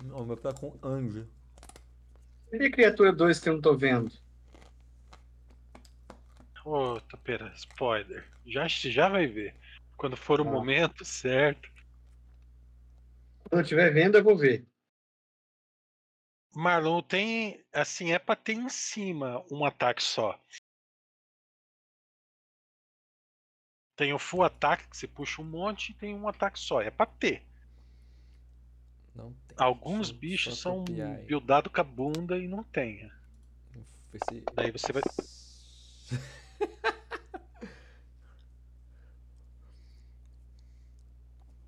Speaker 1: O meu tá com anjo.
Speaker 5: Cadê a criatura 2 que eu não tô vendo?
Speaker 3: Ô, Topeira, spoiler. Já, já vai ver. Quando for o
Speaker 5: Ah.
Speaker 3: momento certo.
Speaker 5: Quando eu estiver vendo, eu vou ver.
Speaker 3: Marlon tem. Assim, é pra ter em cima um ataque só. Tem o full ataque, que você puxa um monte, e tem um ataque só. É pra ter.
Speaker 1: Não tem.
Speaker 3: Alguns
Speaker 1: Deixa
Speaker 3: bichos
Speaker 1: só
Speaker 3: são buildados com a bunda e não tem.
Speaker 1: Esse-
Speaker 3: Daí você vai.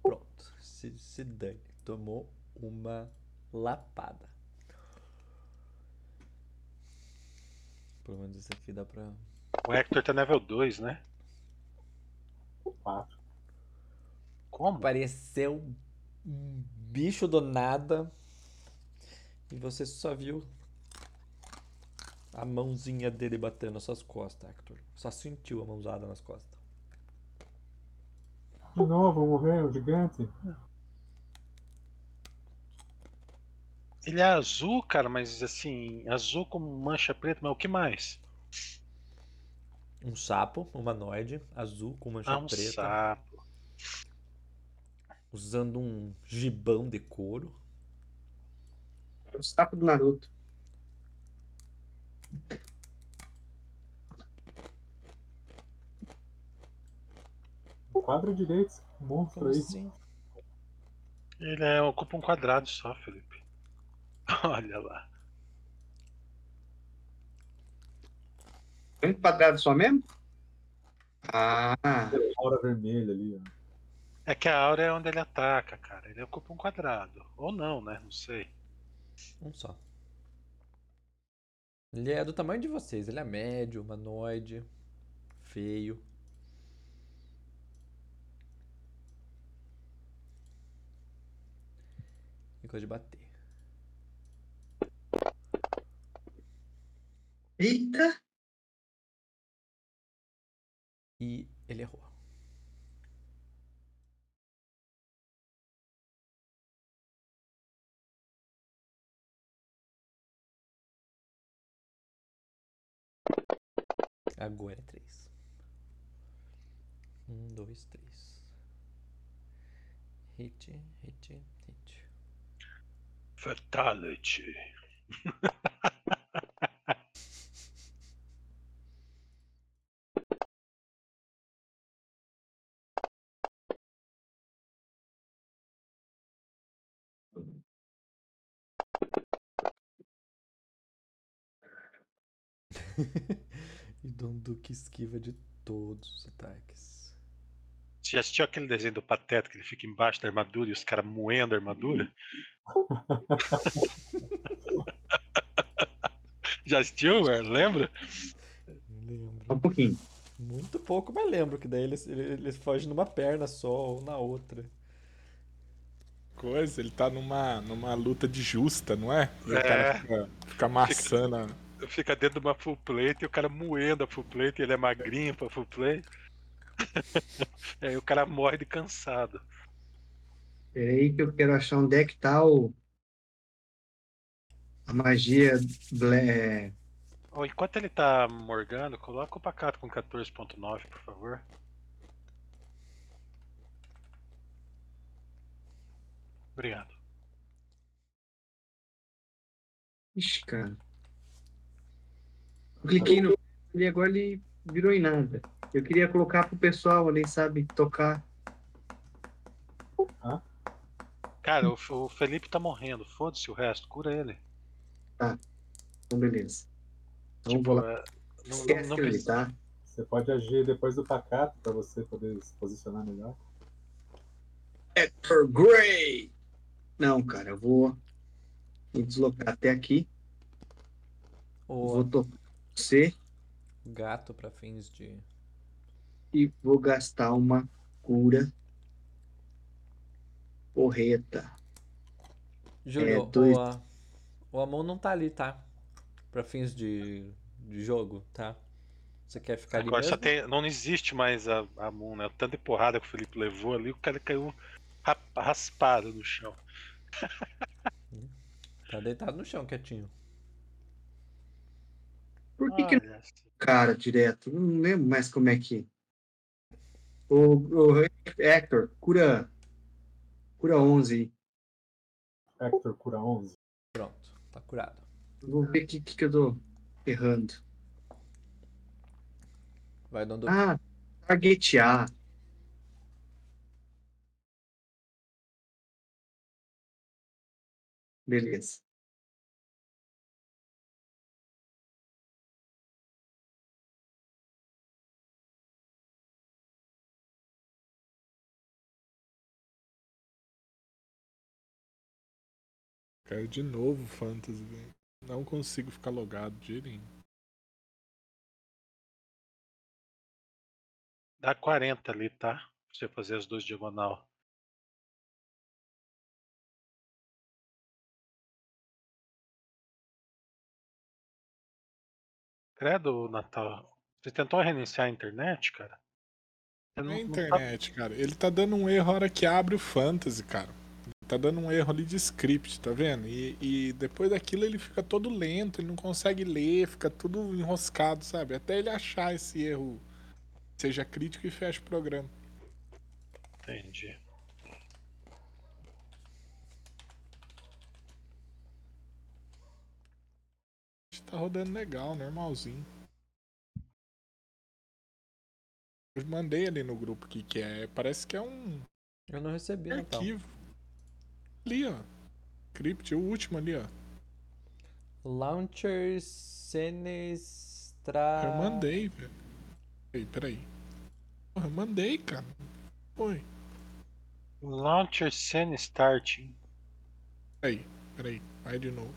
Speaker 1: Pronto. Se, se dane. Tomou uma lapada. Pelo menos esse aqui dá pra.
Speaker 3: O Hector tá level 2, né?
Speaker 4: Quatro.
Speaker 3: Como?
Speaker 1: Apareceu um bicho do nada. E você só viu a mãozinha dele batendo nas suas costas, Hector. Só sentiu a mãozada nas costas.
Speaker 4: De novo, vou morrer, o gigante.
Speaker 3: Ele é azul, cara, mas assim, azul com mancha preta, mas o que mais?
Speaker 1: Um sapo humanoide, azul com mancha
Speaker 3: Ah, um
Speaker 1: preta,
Speaker 3: sapo.
Speaker 1: Usando um gibão de couro.
Speaker 5: O sapo do Naruto.
Speaker 4: Quadro direito. Monstro aí.
Speaker 1: assim?
Speaker 3: Ele é, ocupa um quadrado só, Felipe. Olha lá.
Speaker 5: Um quadrado só mesmo? Ah,
Speaker 4: Aura vermelha ali, ó.
Speaker 3: É que a aura é onde ele ataca, cara. Ele ocupa um quadrado. Ou não, né? Não sei.
Speaker 1: Um só. Ele é do tamanho de vocês. Ele é médio, humanoide, feio. E coisa de bater.
Speaker 5: eita.
Speaker 1: E ele errou. Agora é três. Um, dois, três. Hit, hit, hit.
Speaker 3: Fatality.
Speaker 1: e Dom Duque esquiva de todos os ataques.
Speaker 3: Você já assistiu aquele desenho do Pateta que ele fica embaixo da armadura e os caras moendo a armadura? já assistiu, velho? Lembra?
Speaker 1: Lembro.
Speaker 5: Um pouquinho.
Speaker 1: Muito pouco, mas lembro que daí eles, eles fogem numa perna só ou na outra.
Speaker 2: Coisa, ele tá numa, numa luta de justa, não é? E o
Speaker 3: É.
Speaker 2: cara fica, fica amassando.
Speaker 3: Fica dentro de uma full plate e o cara moendo a full plate ele é magrinho pra full plate. Aí o cara morre de cansado.
Speaker 5: Peraí que eu quero achar onde é que tá o... A magia... ble-
Speaker 3: Ó, enquanto ele tá morgando, coloca o pacato com 14.9, por favor. Obrigado.
Speaker 5: Ixi, cara. Eu cliquei no... E agora ele virou em nada. Eu queria colocar pro pessoal ali, sabe, tocar.
Speaker 3: Cara, o, o Felipe tá morrendo. Foda-se o resto, cura ele.
Speaker 5: Então, beleza. Então,
Speaker 3: Tipo,
Speaker 5: vou lá.
Speaker 3: é, não, não,
Speaker 5: Esquece
Speaker 3: não
Speaker 5: ele,
Speaker 3: precisa.
Speaker 5: tá?
Speaker 4: Você pode agir depois do pacato pra você poder se posicionar melhor.
Speaker 5: Hector Grey! Não, cara, eu vou me deslocar até aqui. Vou
Speaker 1: O
Speaker 5: tocar você
Speaker 1: gato pra fins de.
Speaker 5: e vou gastar uma cura porreta.
Speaker 1: Júlio,
Speaker 5: É, dois-
Speaker 1: o, o Amon não tá ali, tá? Pra fins de, de jogo, tá? Você quer ficar ali
Speaker 3: Agora
Speaker 1: mesmo?
Speaker 3: tem, não existe mais a, a Moon, né? De porrada que o Felipe levou ali, o cara caiu ra- raspado no chão.
Speaker 1: Tá deitado no chão, quietinho.
Speaker 5: Por que que
Speaker 3: Olha,
Speaker 5: cara direto? Não lembro mais como é que. O, o Hector, cura. Cura 11 aí.
Speaker 4: Hector cura 11.
Speaker 1: Pronto, tá curado.
Speaker 5: Vou ver o que, que, que eu tô errando.
Speaker 1: Vai dando.
Speaker 5: Ah, targetear. Beleza.
Speaker 2: Quero de novo Fantasy, velho. Não consigo ficar logado de jeito nenhum.
Speaker 3: dá 40 ali, tá? Pra você fazer as duas diagonal. Credo, Natal. Você tentou reiniciar a internet, cara?
Speaker 2: Não é
Speaker 3: não- não tá-
Speaker 2: internet, cara. Ele tá dando um erro a hora que abre o Fantasy, cara. Tá dando um erro ali de script, tá vendo? E, e depois daquilo ele fica todo lento, ele não consegue ler, fica tudo enroscado, sabe? Até ele achar esse erro seja crítico e fecha o programa.
Speaker 3: Entendi.
Speaker 2: Tá rodando legal, normalzinho. Eu mandei ali no grupo que, que é. Parece que é um
Speaker 1: Eu não recebi,
Speaker 2: arquivo. Ali, ó. Script, o último ali, ó.
Speaker 1: Launcher Senestra.
Speaker 2: Eu mandei, velho. Peraí, peraí. Porra, eu mandei, cara. Foi.
Speaker 3: Launcher Scene Starting.
Speaker 2: Peraí, peraí. Vai de novo.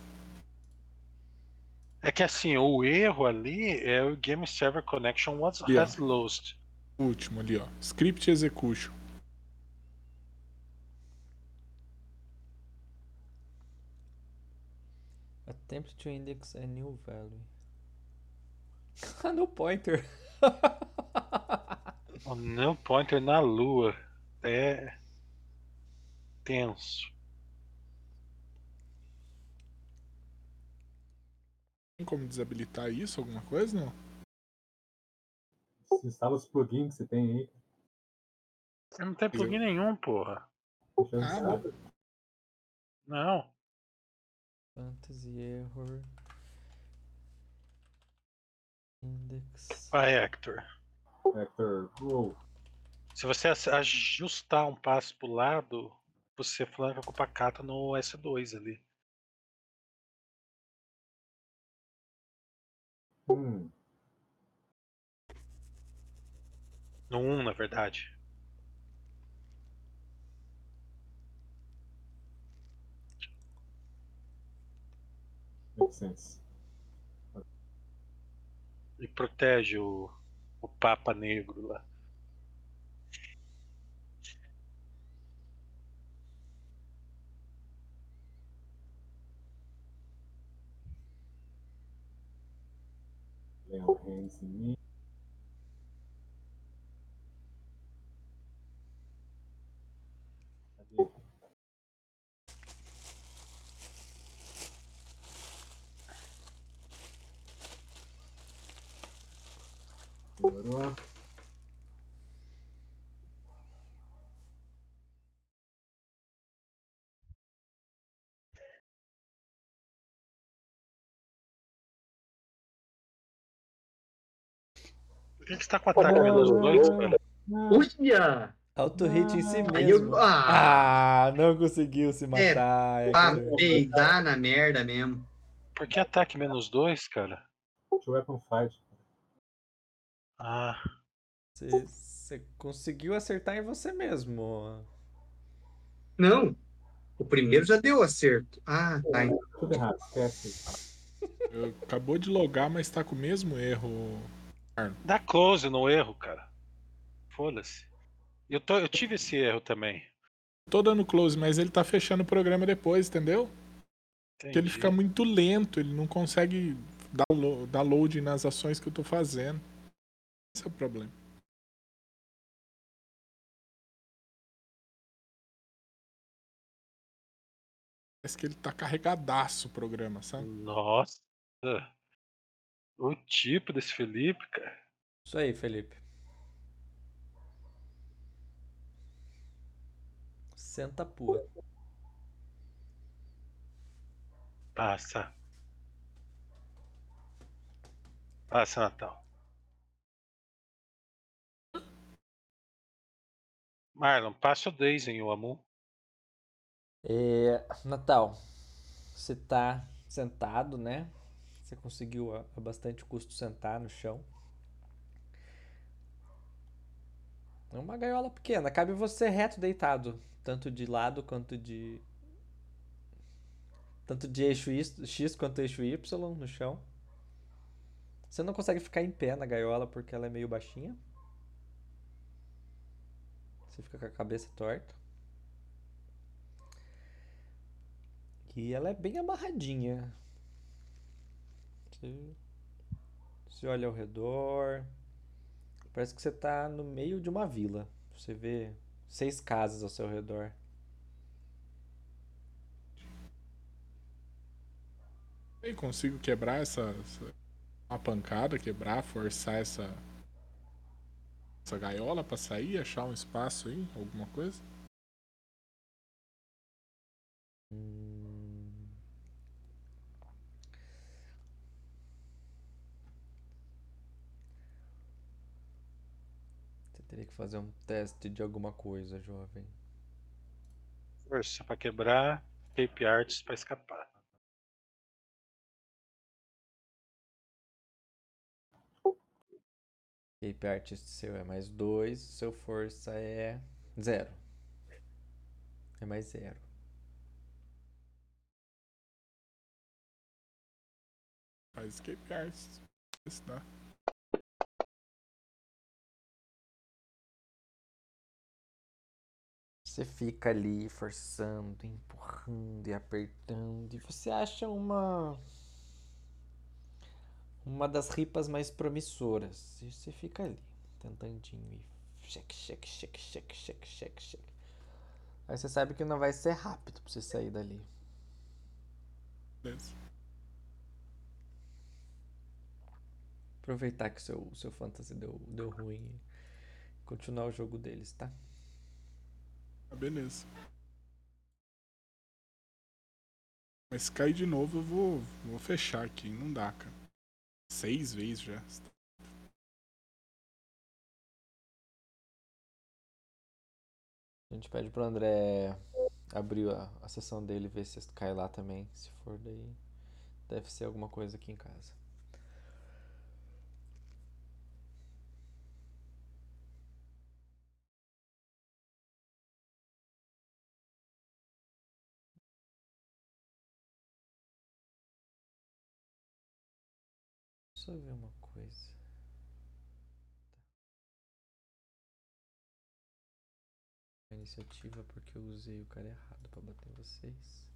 Speaker 3: É que assim, o erro ali é o Game Server Connection was
Speaker 2: Yeah.
Speaker 3: has lost.
Speaker 2: O último ali, ó. Script Execution.
Speaker 1: Attempt to index a new value. Ah, no pointer.
Speaker 3: O new pointer na lua. É tenso.
Speaker 2: Tem como desabilitar isso? Alguma coisa? Não?
Speaker 4: Você instala os plugins que você tem aí.
Speaker 3: Não tem plugin nenhum, porra.
Speaker 2: Ah,
Speaker 4: instalar.
Speaker 3: Não.
Speaker 1: Fantasy error. Index.
Speaker 3: Vai, Hector.
Speaker 4: Hector, uou.
Speaker 3: Se você ajustar um passo pro lado, você flanca com o Pacata no S2 ali.
Speaker 4: Hum,
Speaker 3: No 1, na verdade. E protege o, o Papa Negro lá.
Speaker 4: Lay on hands em mim. Demorou.
Speaker 3: Por que, que você tá com ataque menos 2, cara?
Speaker 5: Uia!
Speaker 1: Auto hit em si
Speaker 5: Aí eu-
Speaker 1: mesmo.
Speaker 5: ah.
Speaker 1: Ah, não conseguiu se matar. é Hector.
Speaker 5: peidar na merda mesmo.
Speaker 3: Por que ataque menos 2, cara?
Speaker 4: Deixa o Weapon Fight.
Speaker 3: Ah,
Speaker 1: Você, conseguiu acertar em você mesmo.
Speaker 5: Não. O primeiro já deu acerto. Ah, tá.
Speaker 4: Tudo errado.
Speaker 2: Eu- acabou de logar, mas tá com o mesmo erro.
Speaker 3: dá close no erro, cara. Foda-se. Eu, tô- eu tive esse erro também.
Speaker 2: Tô dando close, mas ele tá fechando o programa depois, entendeu? Porque ele
Speaker 3: Entendi.
Speaker 2: fica muito lento, ele não consegue dar load nas ações que eu tô fazendo. Esse é o problema. Parece que ele tá carregadaço o programa, sabe?
Speaker 3: Nossa. O tipo desse Felipe, cara.
Speaker 1: Isso aí, Felipe. Senta pua.
Speaker 3: Passa. Passa, Natal. Marlon, passa o Daisy em Amu.
Speaker 1: É, Natal, você tá sentado, né? Você conseguiu a, a bastante custo sentar no chão. É uma gaiola pequena, cabe você reto deitado, tanto de lado quanto de tanto de eixo X quanto eixo Y no chão. Você não consegue ficar em pé na gaiola porque ela é meio baixinha. Você fica com a cabeça torta. E ela é bem amarradinha. Você, você olha ao redor. Parece que você tá no meio de uma vila. Você vê seis casas ao seu redor.
Speaker 2: E consigo quebrar essa, essa- uma pancada, quebrar, forçar essa essa gaiola pra sair, achar um espaço aí, alguma coisa?
Speaker 1: Hum. Teria que fazer um teste de alguma coisa, jovem.
Speaker 3: Força pra quebrar, Cape Arts pra escapar.
Speaker 1: Cape Artist seu é mais 2, seu força é zero. É mais zero.
Speaker 2: Faz escape arts. Isso dá.
Speaker 1: Você fica ali forçando, empurrando e apertando, e você acha uma uma das ripas mais promissoras. E você fica ali, tentandinho e cheque, cheque, cheque, cheque, cheque, cheque, cheque. Aí você sabe que não vai ser rápido pra você sair dali.
Speaker 2: Beleza.
Speaker 1: Aproveitar que seu seu fantasy deu deu ruim e continuar o jogo deles, tá?
Speaker 2: Ah, beleza. Mas se cair de novo, eu vou, vou fechar aqui. Não dá, cara. Seis vezes já.
Speaker 1: A gente pede pro André abrir a, a sessão dele ver se cai lá também. Se for daí, deve ser alguma coisa aqui em casa. Só ver uma coisa. A iniciativa porque eu usei o cara errado pra bater vocês.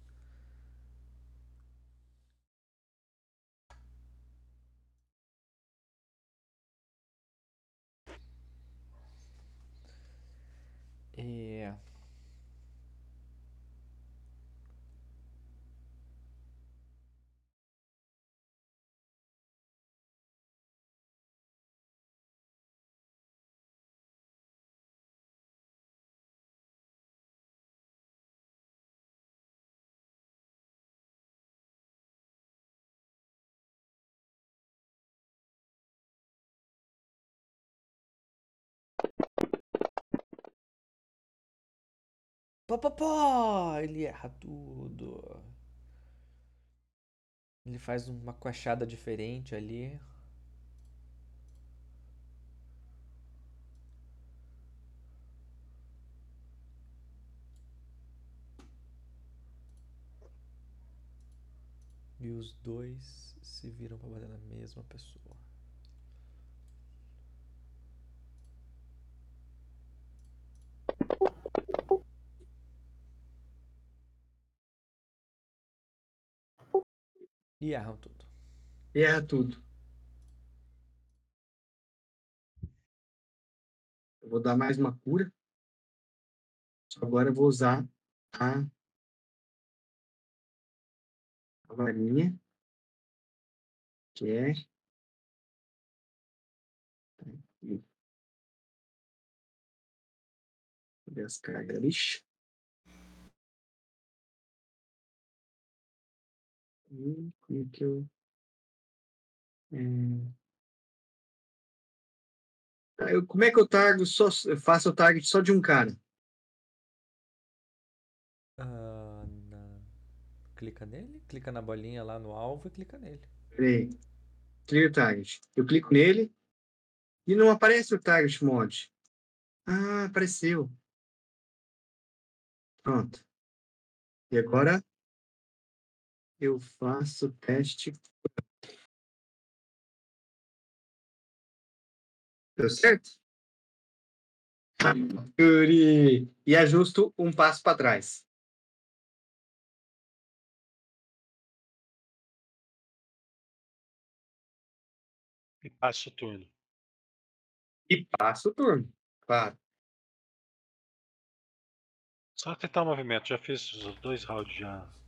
Speaker 1: É. Pó! Ele erra tudo. Ele faz uma coachada diferente ali. E os dois se viram pra bater na mesma pessoa. E erram tudo.
Speaker 5: E erra tudo. Eu vou dar mais uma cura. Agora eu vou usar a, a varinha, que é. Cadê as cargas? Ixi. Hum, Como é que eu. É... Ah, eu- como é que eu targo só, eu faço o target só de um cara?
Speaker 1: Ah, na- Clica nele, clica na bolinha lá no alvo e clica nele.
Speaker 5: Peraí. Clear target. Eu clico nele e não aparece o target mod. Ah, apareceu. Pronto. E agora eu faço teste. Deu certo? Yuri. E ajusto um passo para trás.
Speaker 3: E passa o turno.
Speaker 5: E passo o turno. Claro.
Speaker 3: Só tentar o movimento, já fiz os dois rounds já.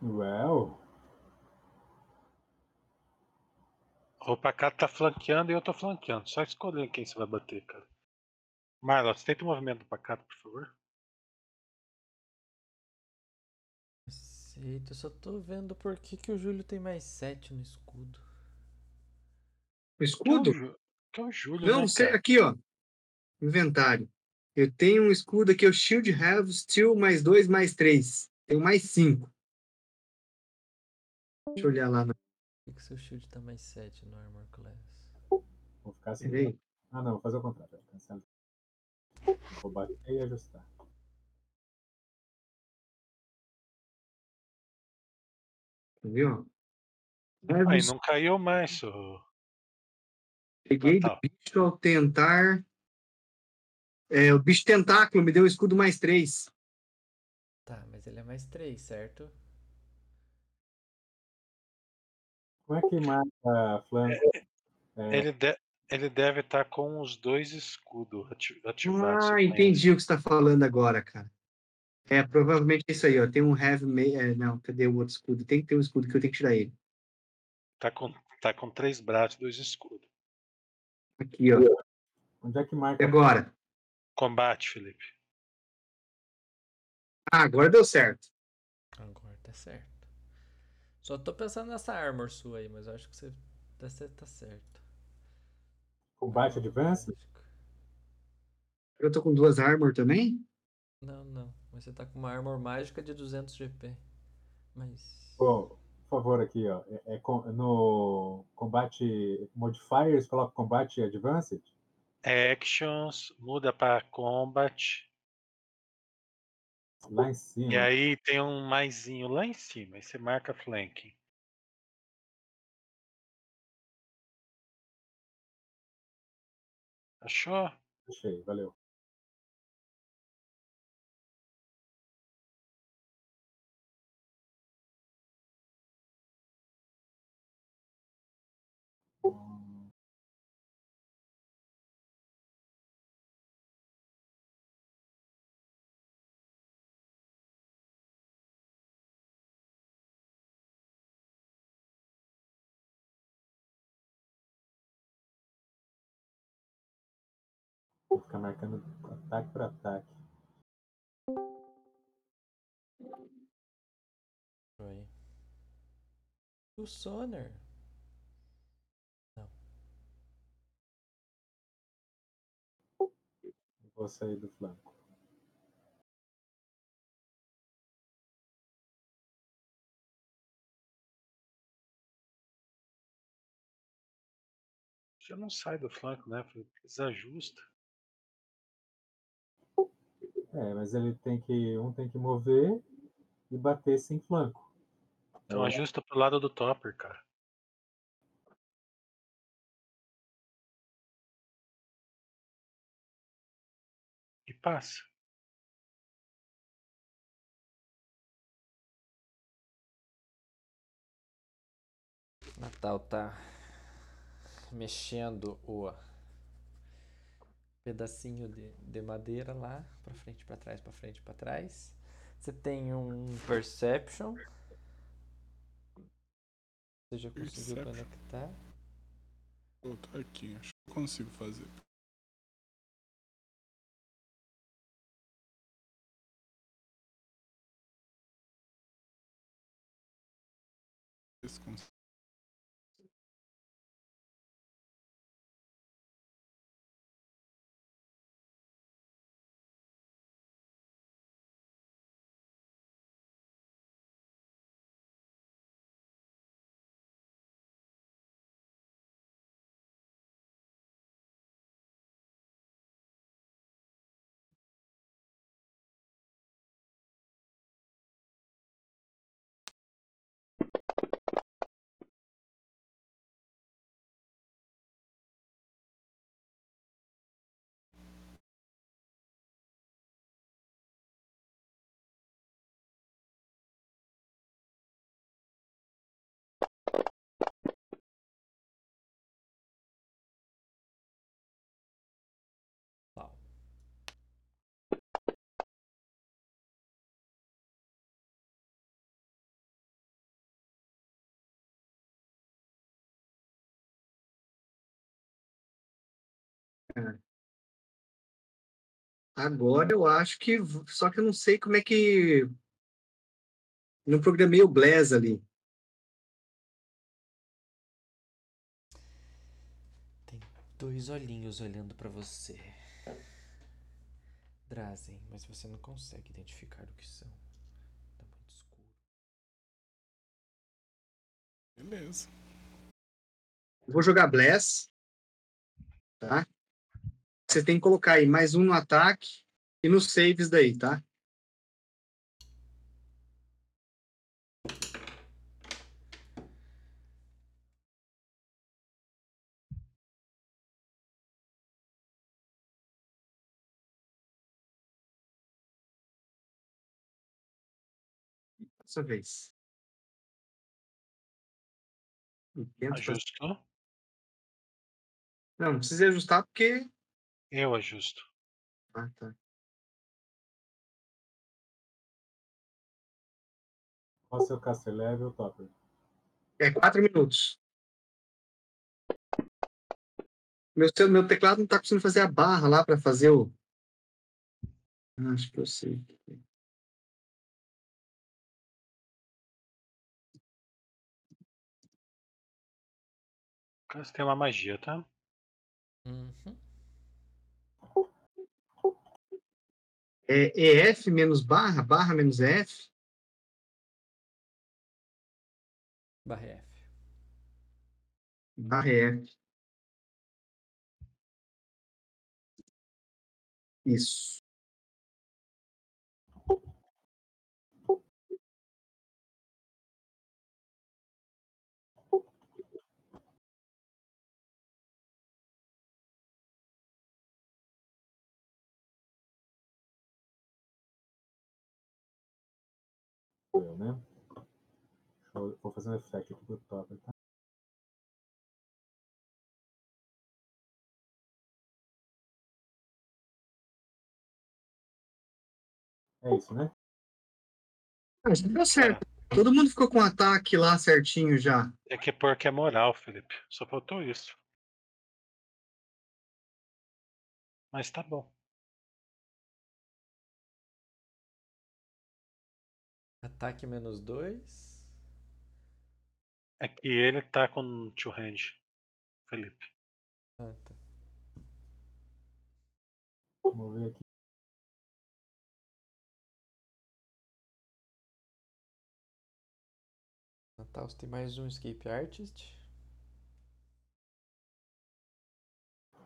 Speaker 4: Well,
Speaker 3: O Pacato tá flanqueando e eu tô flanqueando. Só escolher quem você vai bater, cara. Marlon, você tenta o movimento do Pacato, por favor.
Speaker 1: Você Eita, eu só tô vendo por que, que o Júlio tem mais 7 no escudo.
Speaker 5: O escudo?
Speaker 3: Que é o, Jú- que é o Júlio,
Speaker 5: Não,
Speaker 3: né, cara?
Speaker 5: aqui, ó. Inventário. Eu tenho um escudo aqui, o Shield Have Steel mais 2, mais 3. Tenho mais 5. Deixa eu olhar lá. Na...
Speaker 1: Por que, que seu shield tá mais 7 no Armor Class?
Speaker 4: Vou ficar assim.
Speaker 5: Peraí.
Speaker 4: Ah, não, vou fazer o contrário. Cancela. Vou bater e ajustar.
Speaker 5: Viu?
Speaker 3: Aí não caiu mais, ô.
Speaker 5: Peguei do
Speaker 3: Natal.
Speaker 5: bicho ao tentar. É, o bicho tentáculo me deu escudo mais 3.
Speaker 1: Tá, mas ele é mais 3, certo?
Speaker 4: Como é que marca flanco? É,
Speaker 3: Ele, de- ele deve estar com os dois escudos ati- ativados.
Speaker 5: Ah, entendi o que você está falando agora, cara. É, provavelmente é isso aí, ó. Tem um heavy. Me... É, não, cadê o outro escudo? Tem que ter um escudo que eu tenho que tirar ele.
Speaker 3: Tá com, tá com três braços e dois escudos.
Speaker 5: Aqui, ó.
Speaker 4: onde é que
Speaker 5: E
Speaker 4: marca?
Speaker 5: agora?
Speaker 3: Combate, Felipe.
Speaker 5: Ah, agora deu certo.
Speaker 1: Agora tá certo. Só tô pensando nessa armor sua aí, mas eu acho que você tá, você tá certo.
Speaker 4: Combate Advance?
Speaker 5: Eu tô com duas armor também?
Speaker 1: Não, não. Mas você tá com uma armor mágica de 200 GP. Mas.
Speaker 4: Pô, por favor, aqui, ó. É, é com- no combate modifiers, coloca combate advanced.
Speaker 3: Actions, muda para combat.
Speaker 4: Lá em cima.
Speaker 3: E aí tem um maisinho lá em cima. Aí você marca flanking. Achou?
Speaker 4: Achei, valeu. Vou ficar marcando ataque por ataque.
Speaker 1: Aí. O Sonar.
Speaker 4: Vou sair do flanco.
Speaker 3: Já não sai do flanco, né? Desajusta.
Speaker 4: É, mas ele tem que. Um tem que mover e bater sem flanco.
Speaker 3: Então
Speaker 4: É.
Speaker 3: ajusta pro lado do topper, cara. E passa.
Speaker 1: Natal tá mexendo o pedacinho de, de madeira lá, pra frente, pra trás, pra frente, pra trás. Você tem um Perception. Você já conseguiu
Speaker 2: Perception.
Speaker 1: conectar.
Speaker 2: Vou botar aqui, acho que consigo fazer. Esse cons-
Speaker 5: Agora eu acho que. Só que eu não sei como é que. Não programei o Blaz ali.
Speaker 1: Tem dois olhinhos olhando pra você. Drazen, mas você não consegue identificar o que são. Tá muito escuro.
Speaker 2: Beleza.
Speaker 5: Vou jogar Bless. Tá? Você tem que colocar aí mais um no ataque e nos saves daí, tá? Dessa vez.
Speaker 3: Ajustou?
Speaker 5: Não, não precisa ajustar porque.
Speaker 3: Eu ajusto.
Speaker 5: Ah, tá.
Speaker 4: Qual seu caster level, Topper?
Speaker 5: É quatro minutos. Meu, meu teclado não tá conseguindo fazer a barra lá para fazer o. Ah, Acho que eu sei.
Speaker 3: Você tem uma magia, tá?
Speaker 1: Uhum.
Speaker 5: É EF menos barra, barra menos EF.
Speaker 1: Barra F.
Speaker 5: Barra EF. Isso.
Speaker 4: Sou eu, né? Eu- Vou fazer um effect aqui pro Topper, tá? É isso, né?
Speaker 5: Ah, já deu certo. Todo mundo ficou com o ataque lá certinho já.
Speaker 3: É que porque é moral, Felipe. Só faltou isso. Mas tá bom.
Speaker 1: Ataque menos dois.
Speaker 3: É que ele tá com two hand, Felipe.
Speaker 1: Ah, tá.
Speaker 4: Vamos ver aqui.
Speaker 1: Natal, você tem mais um Escape Artist.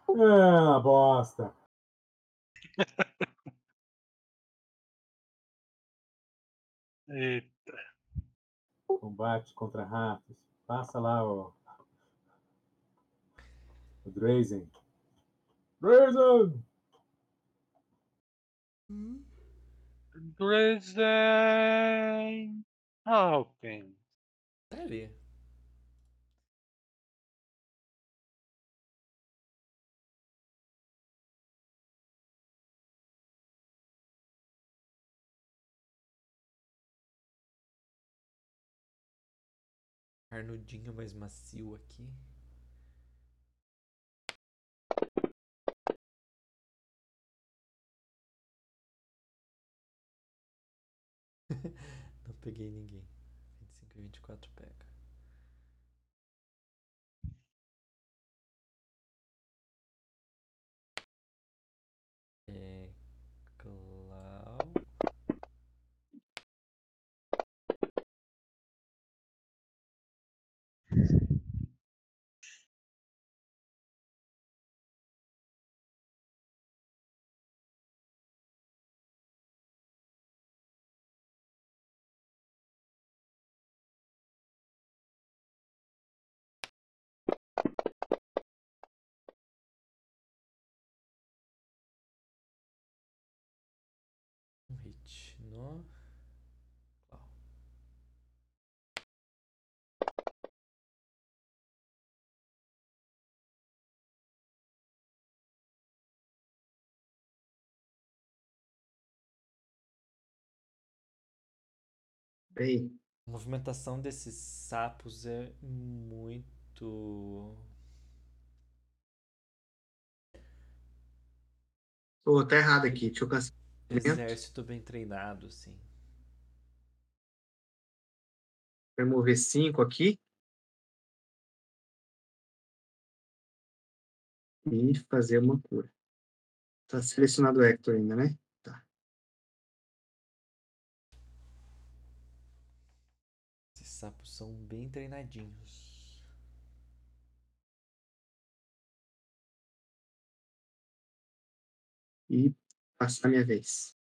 Speaker 4: Ah, bosta.
Speaker 3: E
Speaker 4: Combate contra ratos. Passa lá o. O Drazen. Drazen!
Speaker 3: Dresden Open.
Speaker 1: Sério? Carnudinho mais macio aqui. Não peguei ninguém. 25 e 24 pega. No.
Speaker 5: Aí.
Speaker 1: A movimentação desses sapos é muito.
Speaker 5: Pô, tá errado aqui. Deixa eu cancelar.
Speaker 1: Exército bem treinado, assim.
Speaker 5: Vou remover 5 aqui. E fazer uma cura. Tá selecionado o Hector ainda, né? Tá.
Speaker 1: Esses sapos são bem treinadinhos.
Speaker 5: E passar minha vez.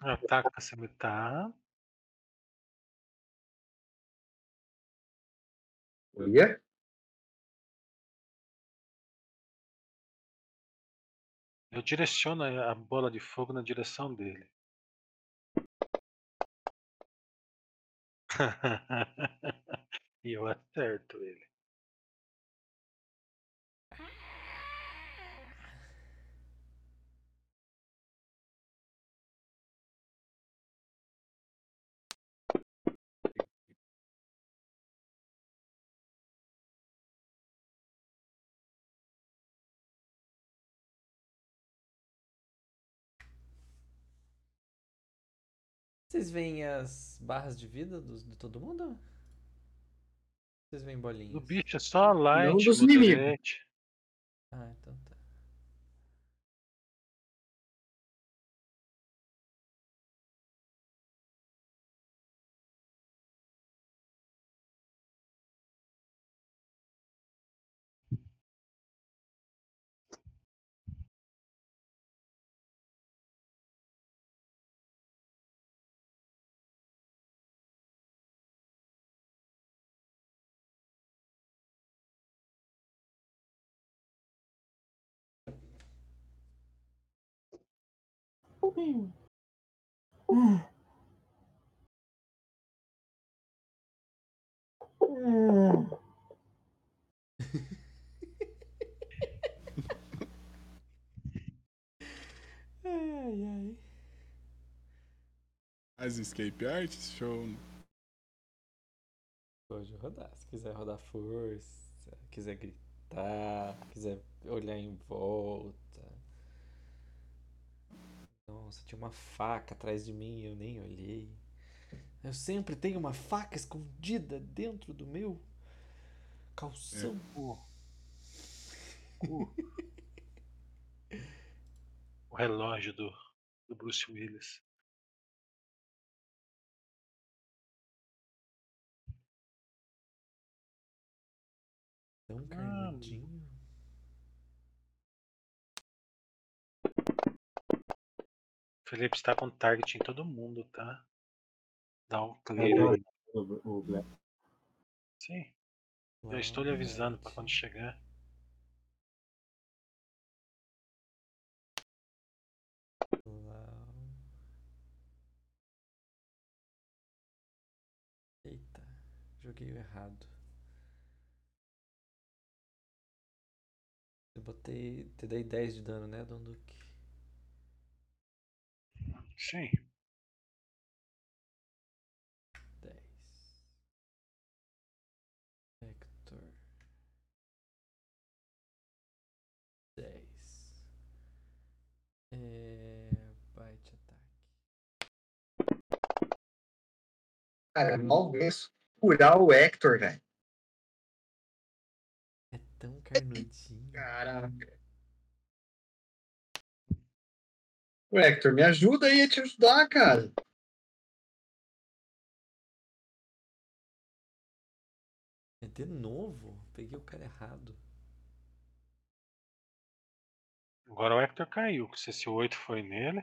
Speaker 3: Ataca a cimitarra.
Speaker 5: Olha.
Speaker 3: Eu direciono a bola de fogo na direção dele. e eu acerto ele.
Speaker 1: Vocês veem as barras de vida de todo mundo? Vocês veem bolinhas?
Speaker 3: O bicho é só light,
Speaker 5: Não dos inimigos.
Speaker 1: Ah, então tá. Ai, ai.
Speaker 2: As escape arts, show.
Speaker 1: Pode rodar. Se quiser rodar força, quiser gritar, quiser olhar em volta. Nossa, tinha uma faca atrás de mim e eu nem olhei. Eu sempre tenho uma faca escondida dentro do meu calção.
Speaker 3: O, o, o relógio do, do Bruce Willis.
Speaker 1: Tão carnudinho.
Speaker 3: Felipe está com target em todo mundo, tá? Dá um
Speaker 4: É
Speaker 3: clear aí.
Speaker 4: o, o Black.
Speaker 3: Sim, eu estou lhe avisando para quando chegar.
Speaker 1: Eita, joguei errado. Eu botei. Te dei 10 de dano, né, Don Duque?
Speaker 3: Sim.
Speaker 1: 10. Hector. 10. É. Bite ataque.
Speaker 5: Cara, mal curar o Hector, velho.
Speaker 1: É tão carnudinho.
Speaker 5: Caraca. O Hector, me ajuda aí a te ajudar, cara.
Speaker 1: É de novo? Peguei o cara errado.
Speaker 3: Agora o Hector caiu. Se esse 8 foi nele.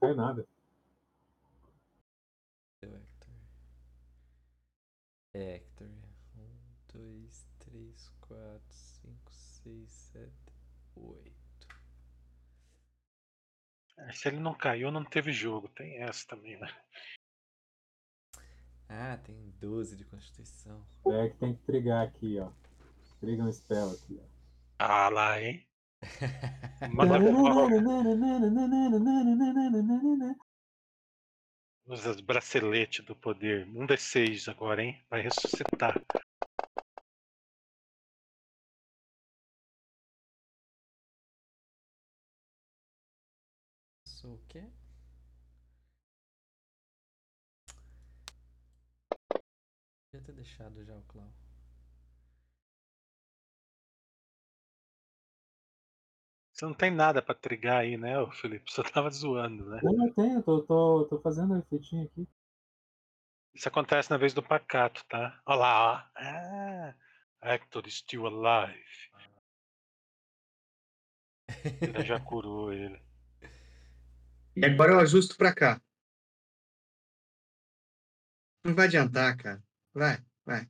Speaker 4: Não é nada.
Speaker 1: Hector. Hector. 1, 2, 3, 4, 5, 6, 7, 8.
Speaker 3: É, Se ele não caiu, não teve jogo. Tem essa também, né?
Speaker 1: Ah, tem 12 de constituição.
Speaker 4: É que tem que trigar aqui, ó. Triga um spell aqui, ó.
Speaker 3: Ah lá, hein? Manda Usa os braceletes do poder. Um D6 agora, hein? Vai ressuscitar.
Speaker 1: Devia ter deixado já o Clau.
Speaker 3: Você não tem nada pra trigar aí, né, Felipe? Só tava zoando, né?
Speaker 4: Eu não tenho, tô, tô, tô fazendo um efeitinho aqui.
Speaker 3: Isso acontece na vez do pacato, tá? Olha lá, ó. Ah, Hector is still alive. Ele já curou ele.
Speaker 5: E agora eu ajusto pra cá. Não vai adiantar, cara. Vai, vai.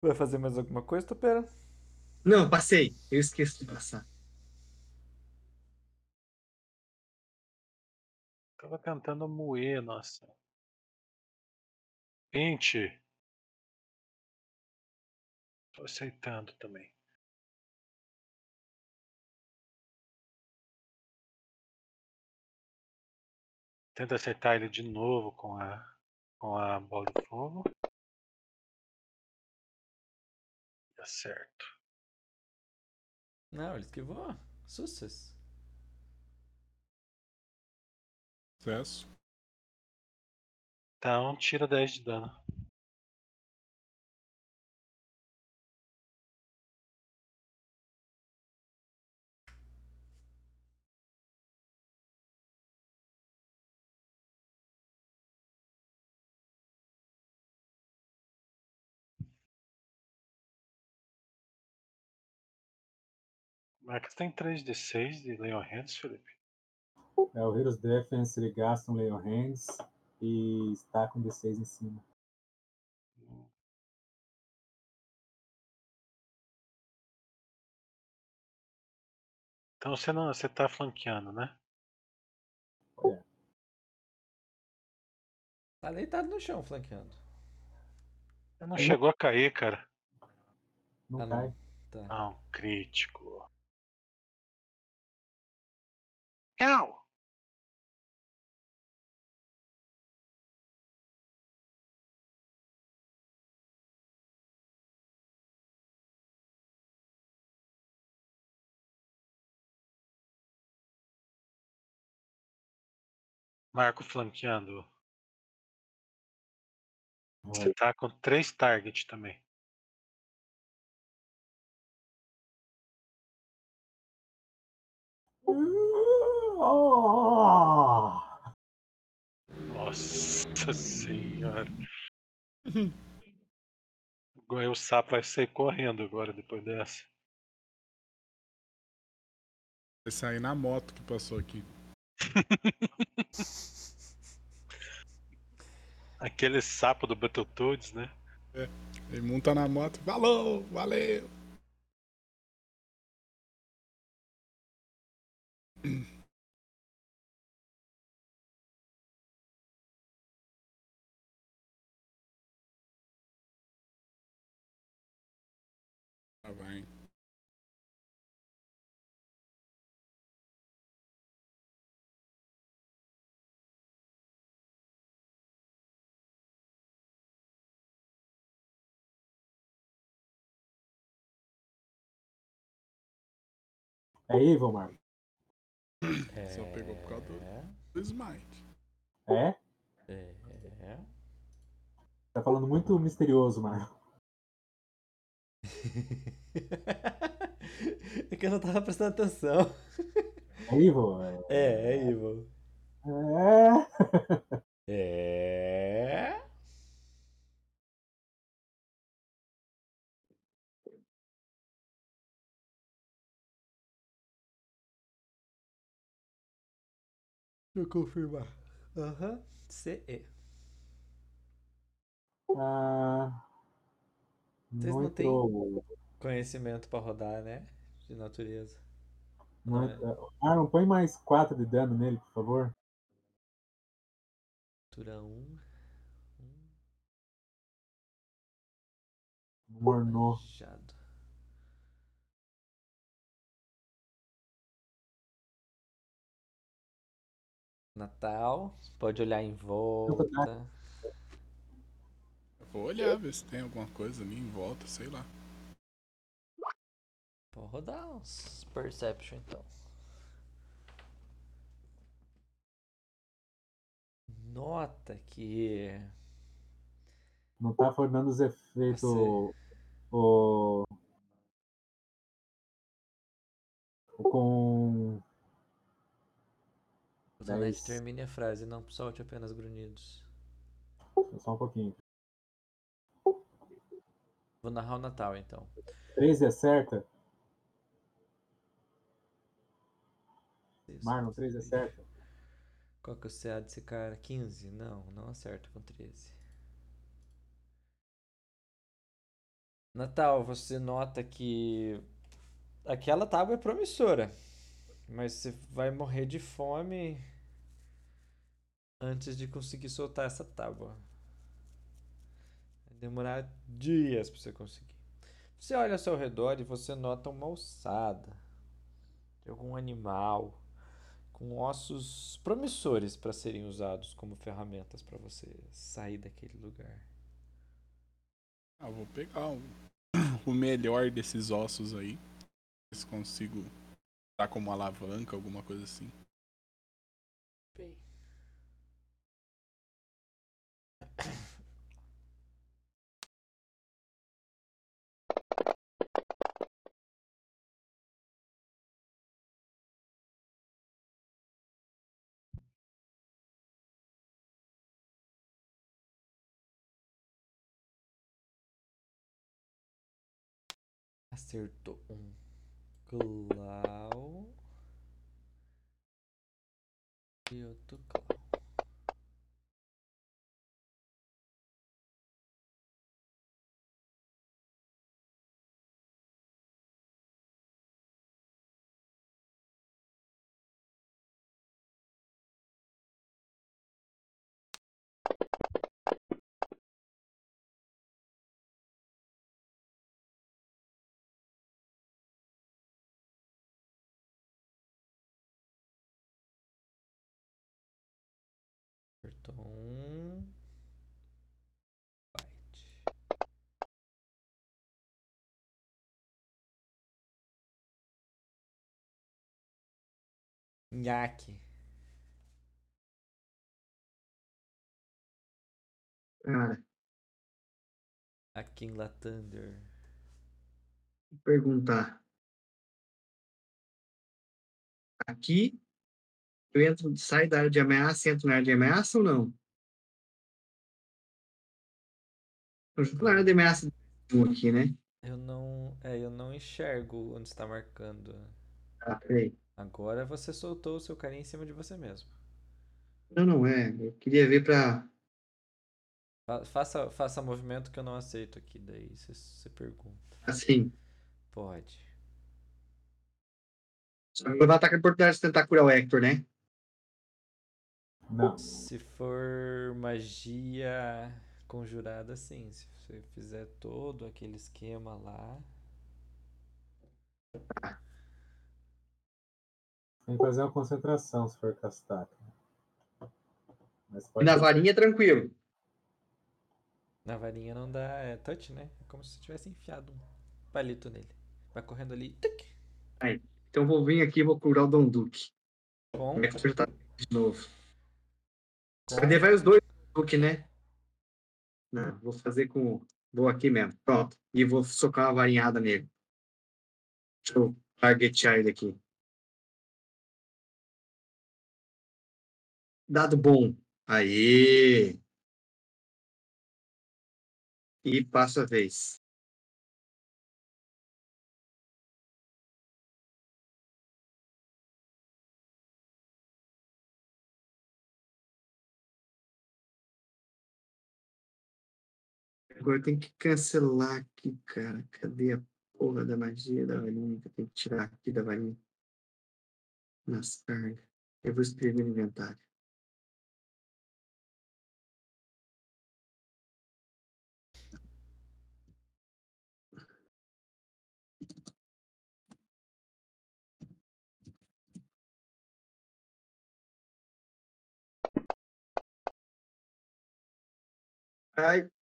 Speaker 1: Vai fazer mais alguma coisa, Topera?
Speaker 5: Não, passei. Eu esqueço de passar.
Speaker 3: Tava tentando moer, nossa. 20. Tô aceitando também. Tenta acertar ele de novo com a, com a bola de fogo. Dá certo.
Speaker 1: Não, ele esquivou. Success.
Speaker 2: Sucesso.
Speaker 3: Então, tira 10 de dano. Marcos tem 3d6 de Leon Hands, Felipe?
Speaker 4: É o Heroes Defense, ele gasta um Leon Hands e está com D6 em cima.
Speaker 3: Então você não, você tá flanqueando, né?
Speaker 1: Tá deitado no chão, flanqueando.
Speaker 3: Não chegou a cair, cara.
Speaker 4: Não
Speaker 1: Ah,
Speaker 4: cai.
Speaker 1: não. Tá.
Speaker 3: Não, crítico. Não. Marco flanqueando. Você tá com três targets também.
Speaker 4: Oh!
Speaker 3: Nossa senhora. Agora o sapo vai sair correndo agora depois dessa.
Speaker 2: Vai sair na moto que passou aqui.
Speaker 3: Aquele sapo do Battletoads, né?
Speaker 2: Ele monta na moto. Falou, valeu.
Speaker 4: É Evil, Marco.
Speaker 2: Só pegou por causa do, do Smite.
Speaker 4: É?
Speaker 1: É. É.
Speaker 4: Tá falando muito misterioso, Marco.
Speaker 1: é que eu não tava prestando atenção.
Speaker 4: É Evil? É.
Speaker 1: É, é evil.
Speaker 4: É.
Speaker 1: É. eu confirmar. Aham. CE.
Speaker 4: Ah,
Speaker 1: Vocês
Speaker 4: não
Speaker 1: têm-. Conhecimento pra rodar, né? De natureza.
Speaker 4: Não
Speaker 1: é.
Speaker 4: Ah, não põe mais 4 de dano nele, por favor.
Speaker 1: Altura 1.
Speaker 4: Mornou.
Speaker 1: Jado. Natal. Pode olhar em volta.
Speaker 2: Vou olhar, ver se tem alguma coisa ali em volta, sei lá.
Speaker 1: Vou rodar uns Perception então. Nota que.
Speaker 4: Não tá formando os efeitos.
Speaker 1: Você-
Speaker 4: O. o Com. Dez.
Speaker 1: termine a frase, não solte apenas grunhidos.
Speaker 4: Só um pouquinho.
Speaker 1: Vou narrar o Natal então.
Speaker 4: 13 acerta?
Speaker 1: Isso.
Speaker 4: Marlon, 13 acerta?
Speaker 1: Qual que é o CA desse cara? 15? Não, não acerta com 13. Natal, você nota que aquela tábua é promissora, mas você vai morrer de fome antes de conseguir soltar essa tábua. Vai demorar dias para você conseguir. Você olha ao seu redor e você nota uma ossada de algum animal com ossos promissores para serem usados como ferramentas para você sair daquele lugar.
Speaker 2: Ah, vou pegar o, o melhor desses ossos aí. Se consigo usar como alavanca, alguma coisa assim.
Speaker 1: Acertou um clau e outro clau. Um. Bite. Nhaque.
Speaker 5: Cara,
Speaker 1: Aqui em La Thunder.
Speaker 5: vou perguntar. Aqui, eu entro, saio da área de ameaça e entro na área de ameaça ou não? Eu estou na área de ameaça aqui, né?
Speaker 1: Eu não. É, eu não enxergo onde está marcando.
Speaker 5: Ah, peraí.
Speaker 1: Agora você soltou o seu carinha em cima de você mesmo.
Speaker 5: Não, não é. Eu queria ver pra.
Speaker 1: Fa- Faça, faça movimento que eu não aceito aqui, daí você, você pergunta.
Speaker 5: Assim.
Speaker 1: Pode.
Speaker 5: Só que levar ataque de oportunidade de tentar curar o Hector, né?
Speaker 4: Não.
Speaker 1: Se for magia conjurada, sim. Se você fizer todo aquele esquema lá.
Speaker 4: Tem que fazer uma concentração se for castar. Mas
Speaker 5: E
Speaker 4: pode
Speaker 5: na varinha, tranquilo.
Speaker 1: Na varinha não dá é, touch, né? É como se você tivesse enfiado um palito nele. Vai correndo ali. tuc,
Speaker 5: Então vou vir aqui e vou curar o Dom Duque.
Speaker 1: Com,
Speaker 5: O Hector tá de novo. Cadê vai os dois né? Não, vou fazer com. Vou aqui mesmo. Pronto. E vou socar uma varinhada nele. Deixa eu targetear ele aqui. Dado bom. Aí. E passa a vez. Agora tem que cancelar aqui, cara. Cadê a porra da magia da varinha? que eu tenho que tirar aqui da varinha. Nas cargas. Eu vou escrever no inventário. Ai.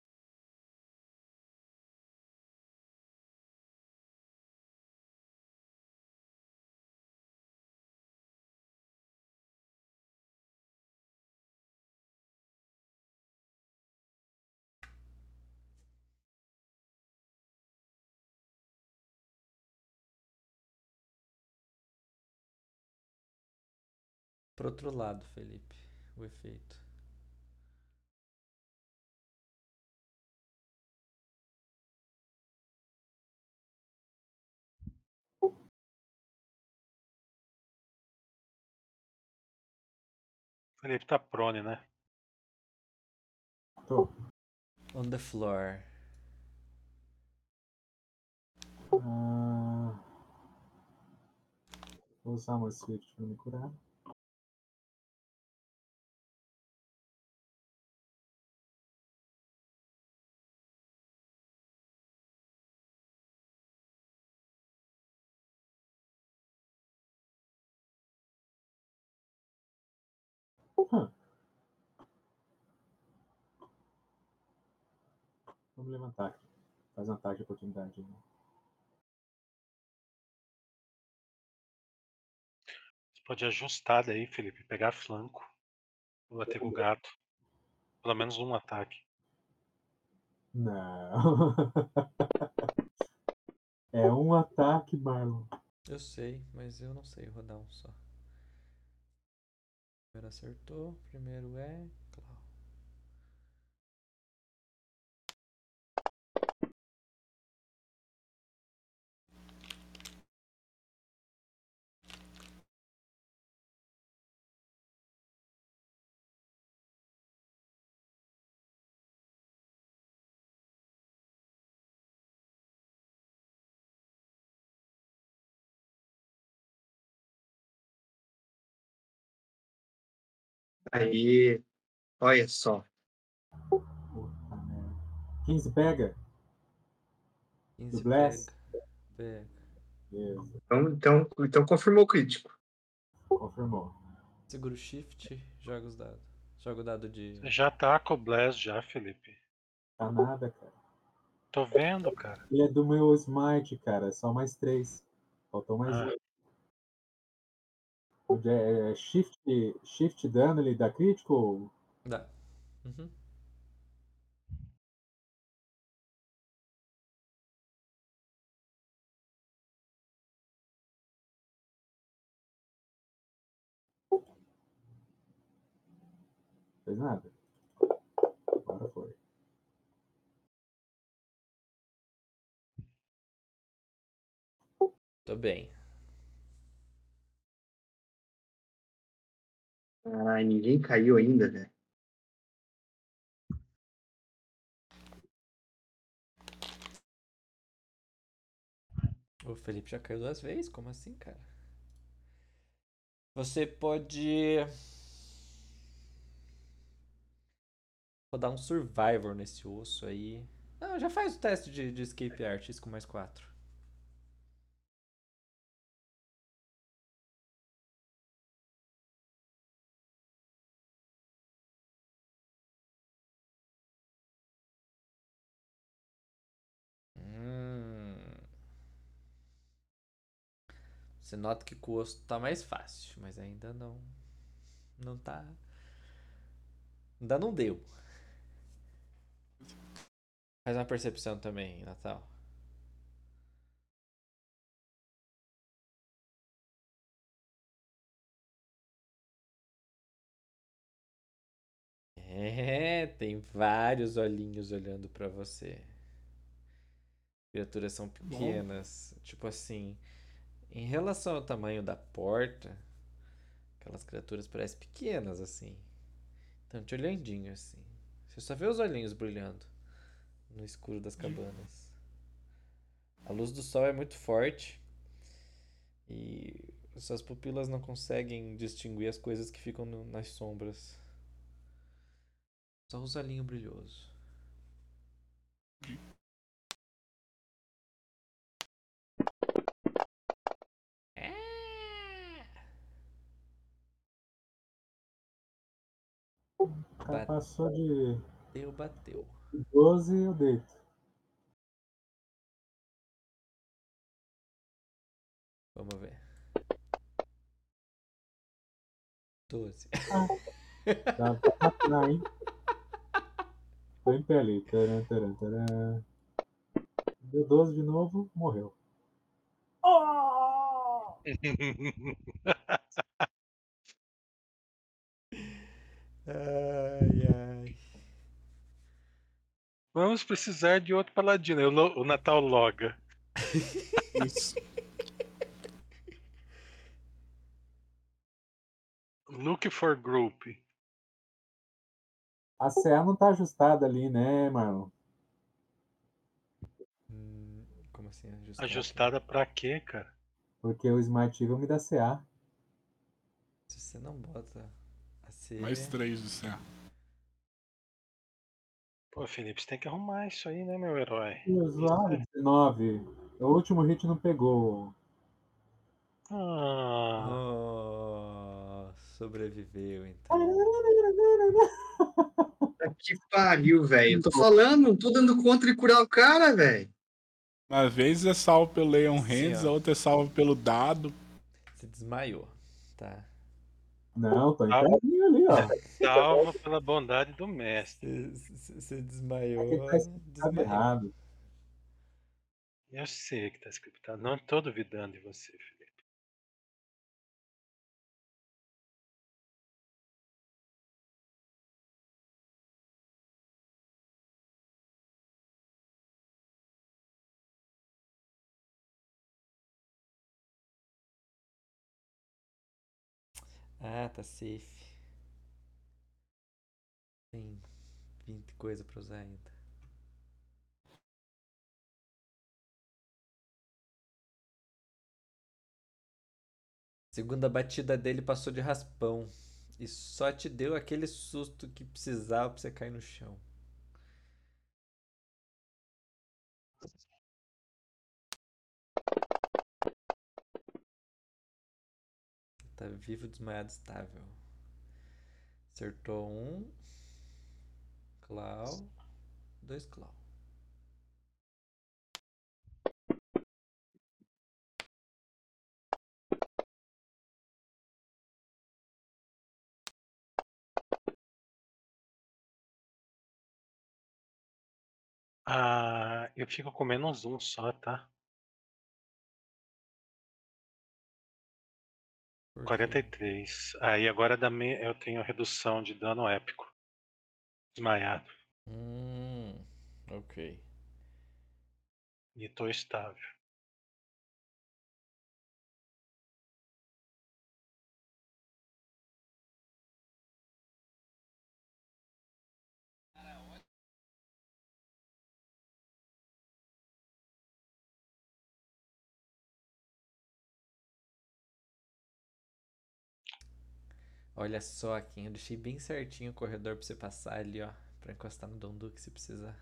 Speaker 1: Pro outro lado, Felipe. O efeito.
Speaker 3: Felipe tá prone, né?
Speaker 4: Tô.
Speaker 1: On the floor.
Speaker 4: Ah, vou usar uma Swift pra me curar. Hum. Vamos levantar aqui. Faz um ataque de oportunidade. aí.
Speaker 3: Você pode ajustar daí, Felipe. Pegar flanco. Bater com o gato. Pelo menos um ataque.
Speaker 4: Não. é um ataque, Marlon.
Speaker 1: Eu sei, mas eu não sei rodar um só. Primeiro acertou, primeiro é.
Speaker 5: Aí, olha só.
Speaker 4: Puta merda. 15 pega?
Speaker 1: 15
Speaker 4: Blast?
Speaker 1: pega.
Speaker 5: Então, então, então confirmou o crítico.
Speaker 4: Confirmou.
Speaker 1: Segura o shift, joga os dados. Joga o dado de.
Speaker 3: Já tá com o Blast já, Felipe.
Speaker 4: Tá nada, cara.
Speaker 3: Tô vendo, cara.
Speaker 4: Ele é do meu Smite, cara. é Só mais 3. Faltou mais
Speaker 3: Ah.
Speaker 4: um. O de- é, shift, shift dano, ele dá crítico?
Speaker 1: Dá. Uhum.
Speaker 4: Fez nada. Agora foi.
Speaker 1: Tô bem.
Speaker 5: Ai, ninguém caiu ainda, velho.
Speaker 1: O Felipe já caiu duas vezes? Como assim, cara? Você pode. Rodar um Survivor nesse osso aí. Não, já faz o teste de, de Escape Artist com mais 4. Você nota que com o osso tá mais fácil, mas ainda não. Não tá. Ainda não deu. Faz uma percepção também, Natal. É, tem vários olhinhos olhando pra você. Criaturas são pequenas, tipo assim, em relação ao tamanho da porta, aquelas criaturas parecem pequenas assim. Estão te olhandinho assim. Você só vê os olhinhos brilhando no escuro das cabanas. A luz do sol é muito forte e suas pupilas não conseguem distinguir as coisas que ficam no- nas sombras. Só os olhinhos brilhosos.
Speaker 4: Cara
Speaker 1: Bateu,
Speaker 4: passou de
Speaker 1: bateu.
Speaker 4: 12 eu deito.
Speaker 1: Vamos ver. 12.
Speaker 4: Dá pra matar, hein? Tô em pé ali. Taran, taran, taran. Deu 12 de novo, morreu.
Speaker 1: Ai, ai.
Speaker 3: Vamos precisar de outro paladino. O, Natal loga.
Speaker 2: Isso.
Speaker 3: Look for group.
Speaker 4: A CA não tá ajustada ali, né, Marlon?
Speaker 1: Hum, como assim ajustar?
Speaker 3: Ajustada pra quê, cara?
Speaker 4: Porque o Smart Eagle me dá CA.
Speaker 1: Se você não bota C.
Speaker 2: Mais três do céu.
Speaker 3: Pô, Felipe, você tem que arrumar isso aí, né, meu herói?
Speaker 4: Usuário 19. O último hit não pegou.
Speaker 3: Ah,
Speaker 1: Oh, sobreviveu então.
Speaker 5: Que pariu, velho. Eu tô falando, não tô dando conta de curar o cara, velho.
Speaker 2: Uma vez é salvo pelo Leon
Speaker 1: Sim,
Speaker 2: Hands, a outra é salvo pelo dado.
Speaker 1: Você desmaiou. Tá.
Speaker 4: Não, tô em
Speaker 3: Ah.
Speaker 4: perninho ali, ó.
Speaker 3: salva pela bondade do mestre.
Speaker 1: Você, desmaiou.
Speaker 4: Aqui tá escrito Tá
Speaker 1: desmaiou.
Speaker 4: errado.
Speaker 3: Eu sei que tá scriptado. Não tô duvidando de você, Felipe.
Speaker 1: Ah, tá safe. Tem 20 coisa pra usar ainda. Segunda batida dele passou de raspão. E só te deu aquele susto que precisava pra você cair no chão. Tá vivo, desmaiado, estável. Acertou um. Clau. Dois Clau.
Speaker 3: Ah, eu fico com menos um só, tá?
Speaker 1: Por quê?
Speaker 3: 43. Aí agora da me... eu tenho redução de dano épico. Desmaiado.
Speaker 1: Hum, ok.
Speaker 3: E tô estável.
Speaker 1: Olha só aqui, eu deixei bem certinho o corredor pra você passar ali, ó. Pra encostar no Donduque se precisar.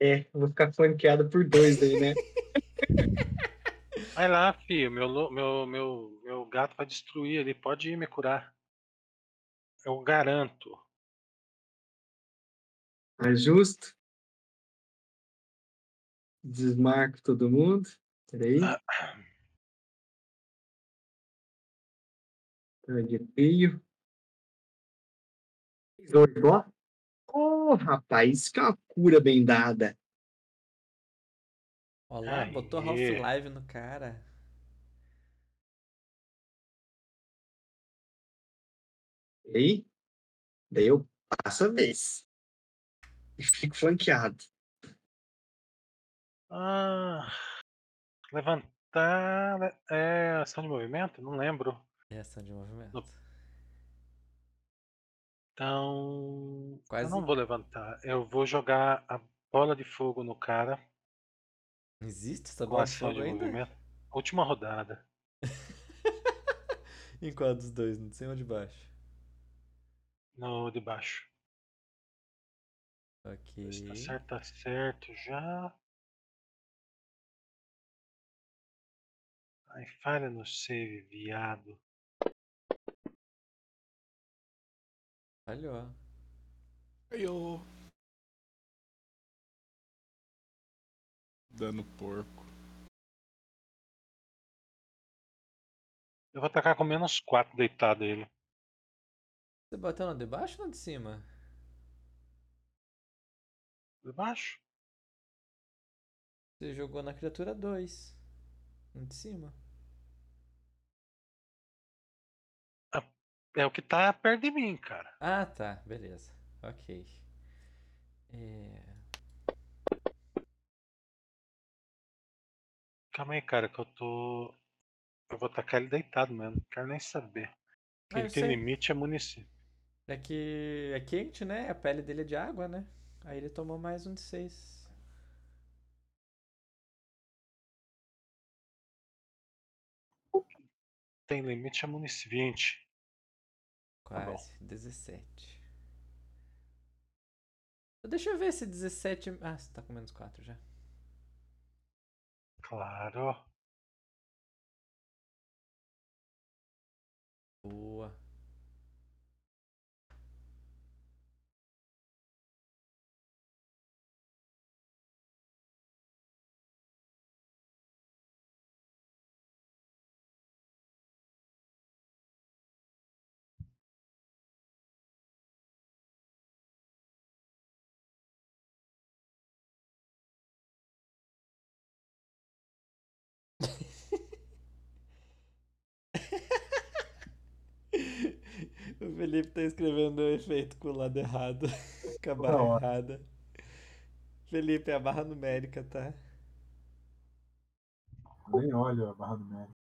Speaker 5: É, eu vou ficar flanqueado por dois daí, né?
Speaker 3: Vai lá, filho. Meu, meu, meu, meu gato vai destruir ele. Pode ir me curar. Eu garanto.
Speaker 5: Ajusto. Desmarco todo mundo. Peraí. Arrepio. Dois, ó. Ô, rapaz, isso que é uma cura bem dada.
Speaker 1: Olha lá,
Speaker 3: Aê.
Speaker 1: botou Half-Life no cara.
Speaker 5: Aí, daí eu passo a vez. E fico flanqueado.
Speaker 3: Ah, levantar é ação de movimento? Não lembro.
Speaker 1: É ação de movimento.
Speaker 3: Então,
Speaker 1: Quase.
Speaker 3: eu não vou levantar. Eu vou jogar a bola de fogo no cara
Speaker 1: Existe essa bola de fogo ainda?
Speaker 3: movimento. Última rodada.
Speaker 1: Em qual dos dois? No de cima ou de baixo?
Speaker 3: No de baixo.
Speaker 1: Ok.
Speaker 3: Se tá certo, tá certo já. Ai, falha no save, viado.
Speaker 1: Falhou.
Speaker 2: Aí eu. Dano porco.
Speaker 3: Eu vou atacar com menos 4 deitado ele.
Speaker 1: Você bateu no de baixo ou no de cima?
Speaker 3: De baixo?
Speaker 1: Você jogou na criatura 2. No de cima.
Speaker 3: É o que tá perto de mim, cara.
Speaker 1: Ah, tá. Beleza. Ok. É...
Speaker 3: Calma aí, cara, que eu tô. Eu vou tacar ele deitado mesmo. Não quero nem saber.
Speaker 1: Ah,
Speaker 3: Quem
Speaker 1: eu
Speaker 3: tem limite é município.
Speaker 1: É que é quente, né? A pele dele é de água, né? Aí ele tomou mais um de seis.
Speaker 3: Tem limite é município. 20. Tá.
Speaker 1: Quase. 17. Deixa eu ver se 17. Ah, você tá com menos 4 já.
Speaker 3: Claro.
Speaker 1: Boa. Felipe tá escrevendo o efeito com o lado errado. Com a barra
Speaker 4: hora.
Speaker 1: errada. Felipe, é a barra numérica, tá?
Speaker 4: Nem olho a barra numérica.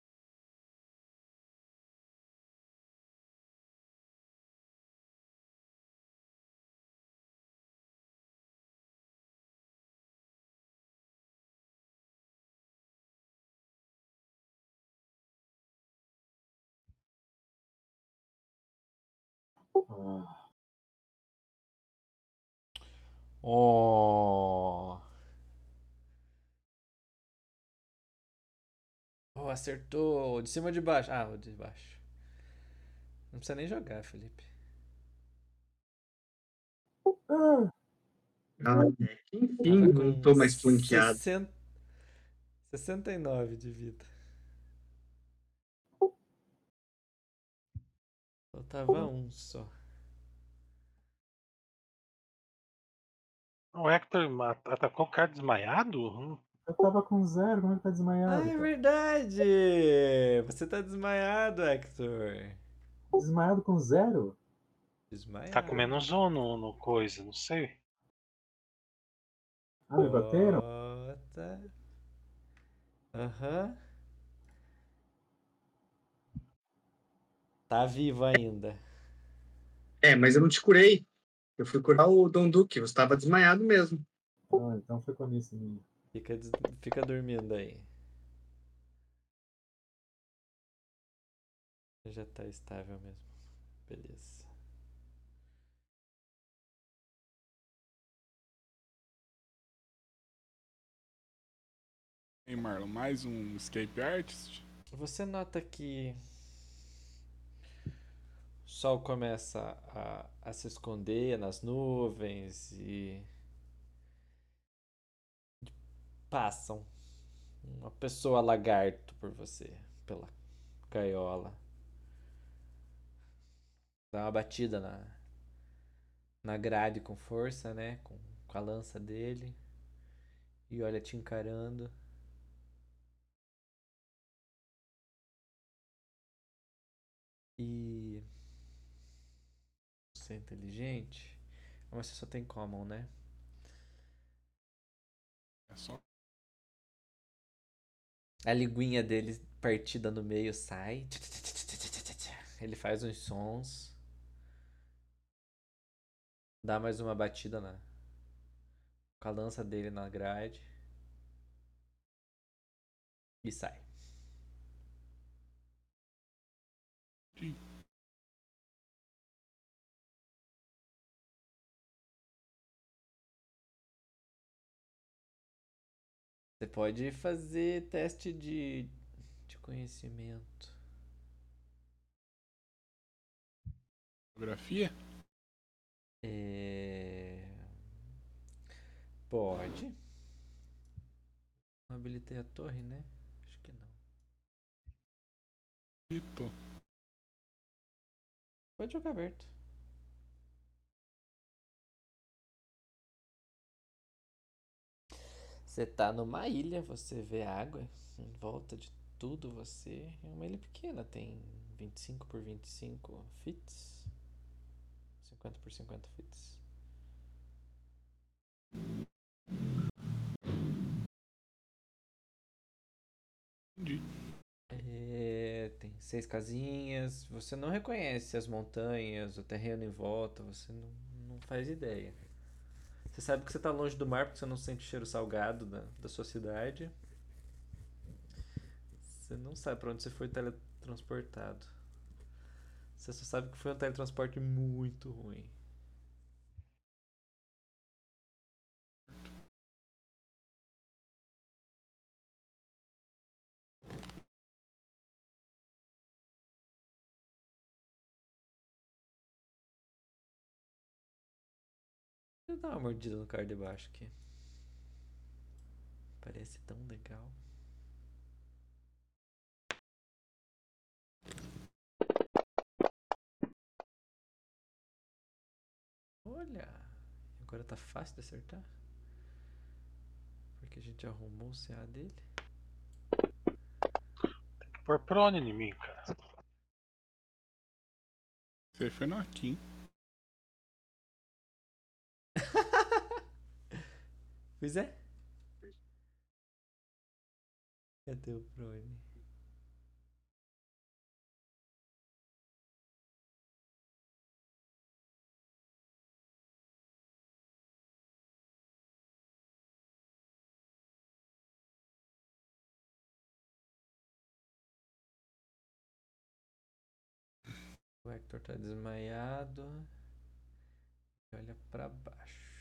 Speaker 1: Oh. Oh, acertou. De cima ou de baixo? Ah, o de baixo. Não precisa nem jogar, Felipe.
Speaker 4: ah,
Speaker 5: Ah, é. Enfim, não tô mais flanqueado.
Speaker 1: 60 69 de vida. Faltava um só.
Speaker 3: O Hector atacou o cara desmaiado? Hum,
Speaker 4: eu tava com zero, como é que tá desmaiado?
Speaker 1: Ah, é verdade! Você tá desmaiado, Hector.
Speaker 4: Desmaiado com zero?
Speaker 1: Desmaiado.
Speaker 3: Tá com menos um no, no coisa, não sei.
Speaker 4: Ah, me bateram?
Speaker 1: Aham. Tá vivo ainda.
Speaker 5: É, mas eu não te curei. Eu fui curar o Dom Duque. Você estava desmaiado mesmo.
Speaker 4: Ah, então foi com isso minha.
Speaker 1: Fica, fica dormindo aí. Já tá estável mesmo. Beleza.
Speaker 2: Hein, Marlon? Mais um escape artist?
Speaker 1: Você nota que sol começa a, a se esconder nas nuvens e passam uma pessoa lagarto por você, pela gaiola. Dá uma batida na, na grade com força, né? Com, com a lança dele. E olha te encarando. E. É inteligente? Mas você só tem common, né?
Speaker 2: É só.
Speaker 1: A linguinha dele partida no meio sai. Ele faz uns sons. Dá mais uma batida na. Com a lança dele na grade. E sai. Você pode fazer teste de, de conhecimento.
Speaker 2: Fotografia?
Speaker 1: É... Pode. Não habilitei a torre, né? Acho que não.
Speaker 2: Ito.
Speaker 1: Pode jogar aberto. Você tá numa ilha, você vê água em volta de tudo, você. É uma ilha pequena, tem 25 por 25 fits. 50 por 50 fits. É, tem seis casinhas. Você não reconhece as montanhas, o terreno em volta. Você não, não faz ideia. Você sabe que você está longe do mar porque você não sente o cheiro salgado da, da sua cidade. Você não sabe para onde você foi teletransportado. Você só sabe que foi um teletransporte muito ruim. Dar uma mordida no cara de baixo aqui. Parece tão legal. Olha, agora tá fácil de acertar. Porque a gente arrumou o CA dele.
Speaker 3: Por prone em mim, cara.
Speaker 2: Você foi no
Speaker 1: Pois é. Cadê o Prone? O Hector tá desmaiado. E olha pra baixo.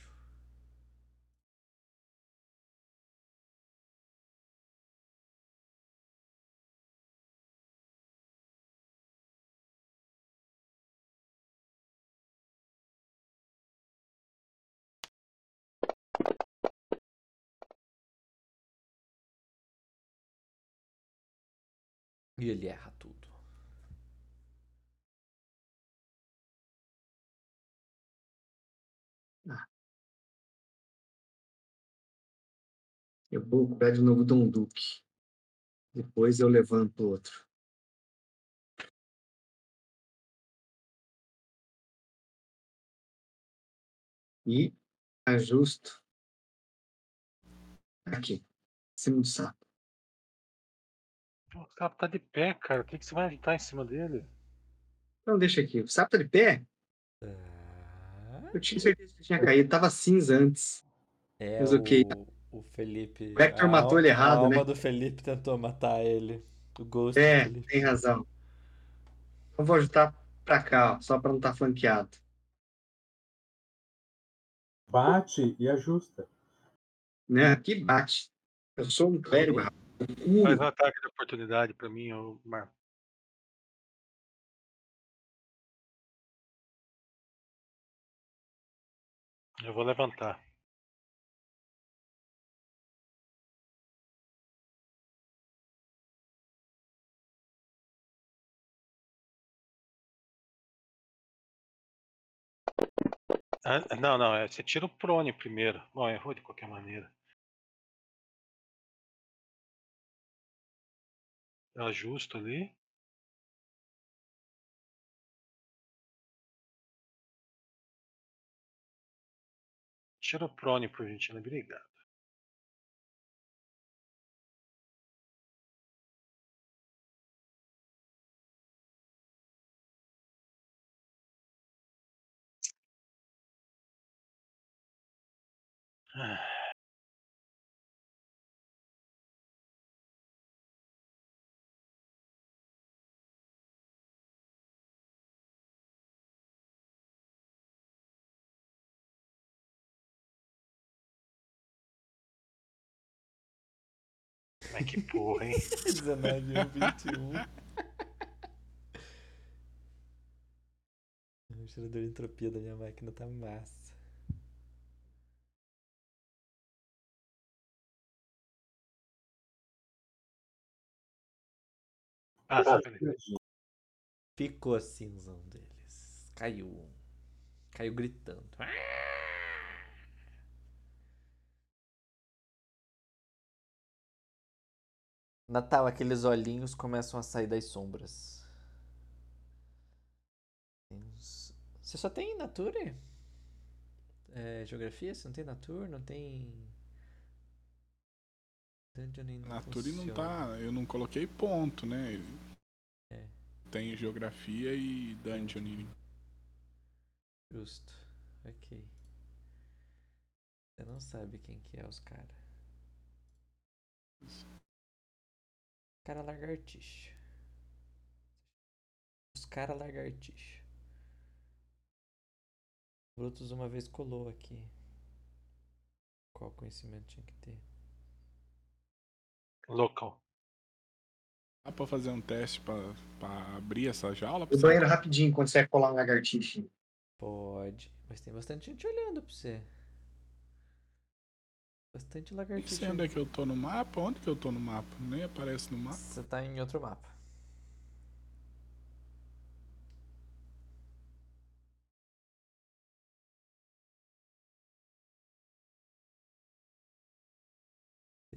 Speaker 1: E ele erra tudo.
Speaker 5: Eu vou curar de novo Dom Duque. Depois eu levanto outro. E ajusto aqui, em cima do.
Speaker 3: O sapo tá de pé, cara. O que, que você vai ajudar em cima dele?
Speaker 5: Então deixa aqui. O sapo tá de pé?
Speaker 1: Tá.
Speaker 5: Eu tinha certeza que tinha caído. Tava cinza antes.
Speaker 1: É
Speaker 5: Mas ok.
Speaker 1: o, o Felipe.
Speaker 5: O Hector
Speaker 1: a
Speaker 5: matou ele errado,
Speaker 1: A alma
Speaker 5: né?
Speaker 1: do Felipe tentou matar ele. O Ghost
Speaker 5: É, tem razão. Eu vou ajustar pra cá, ó, só pra não estar flanqueado.
Speaker 4: Bate e ajusta.
Speaker 5: Né? Aqui bate. Eu sou um clérigo, rapaz.
Speaker 3: Faz um ataque de oportunidade pra mim, ô Marco. Eu vou levantar. Ah, não, não, é, você tira o prone primeiro. Bom, errou de qualquer maneira. Ajusto ali. Tira o prone, por gentileza. Obrigado. Ah, Mas que porra, hein?
Speaker 1: 19 ou 21. O gerador de entropia da minha máquina tá massa.
Speaker 3: Ah,
Speaker 4: Ah.
Speaker 1: Ficou a cinzão deles. Caiu. Caiu gritando. Natal, aqueles olhinhos começam a sair das sombras. Você só tem Nature? É, geografia? Você não tem Nature? Não tem. Dungeoning não
Speaker 2: Nature não
Speaker 1: funciona.
Speaker 2: tá. Eu não coloquei ponto, né?
Speaker 1: É.
Speaker 2: Tem geografia e dungeoning.
Speaker 1: Justo. Ok. Você não sabe quem que é os caras. Cara lagartixa. Os cara lagartixa. Brutus uma vez colou aqui. Qual conhecimento tinha que ter?
Speaker 3: Local.
Speaker 2: Dá pra fazer um teste pra, pra abrir essa jaula?
Speaker 5: O banheiro rapidinho quando você colar um lagartixa.
Speaker 1: Pode. Mas tem bastante gente olhando pra você. Bastante
Speaker 2: Não sei
Speaker 1: lagartixa.
Speaker 2: onde é que eu tô no mapa. Onde que eu tô no mapa? Nem aparece no mapa.
Speaker 1: Você tá em outro mapa.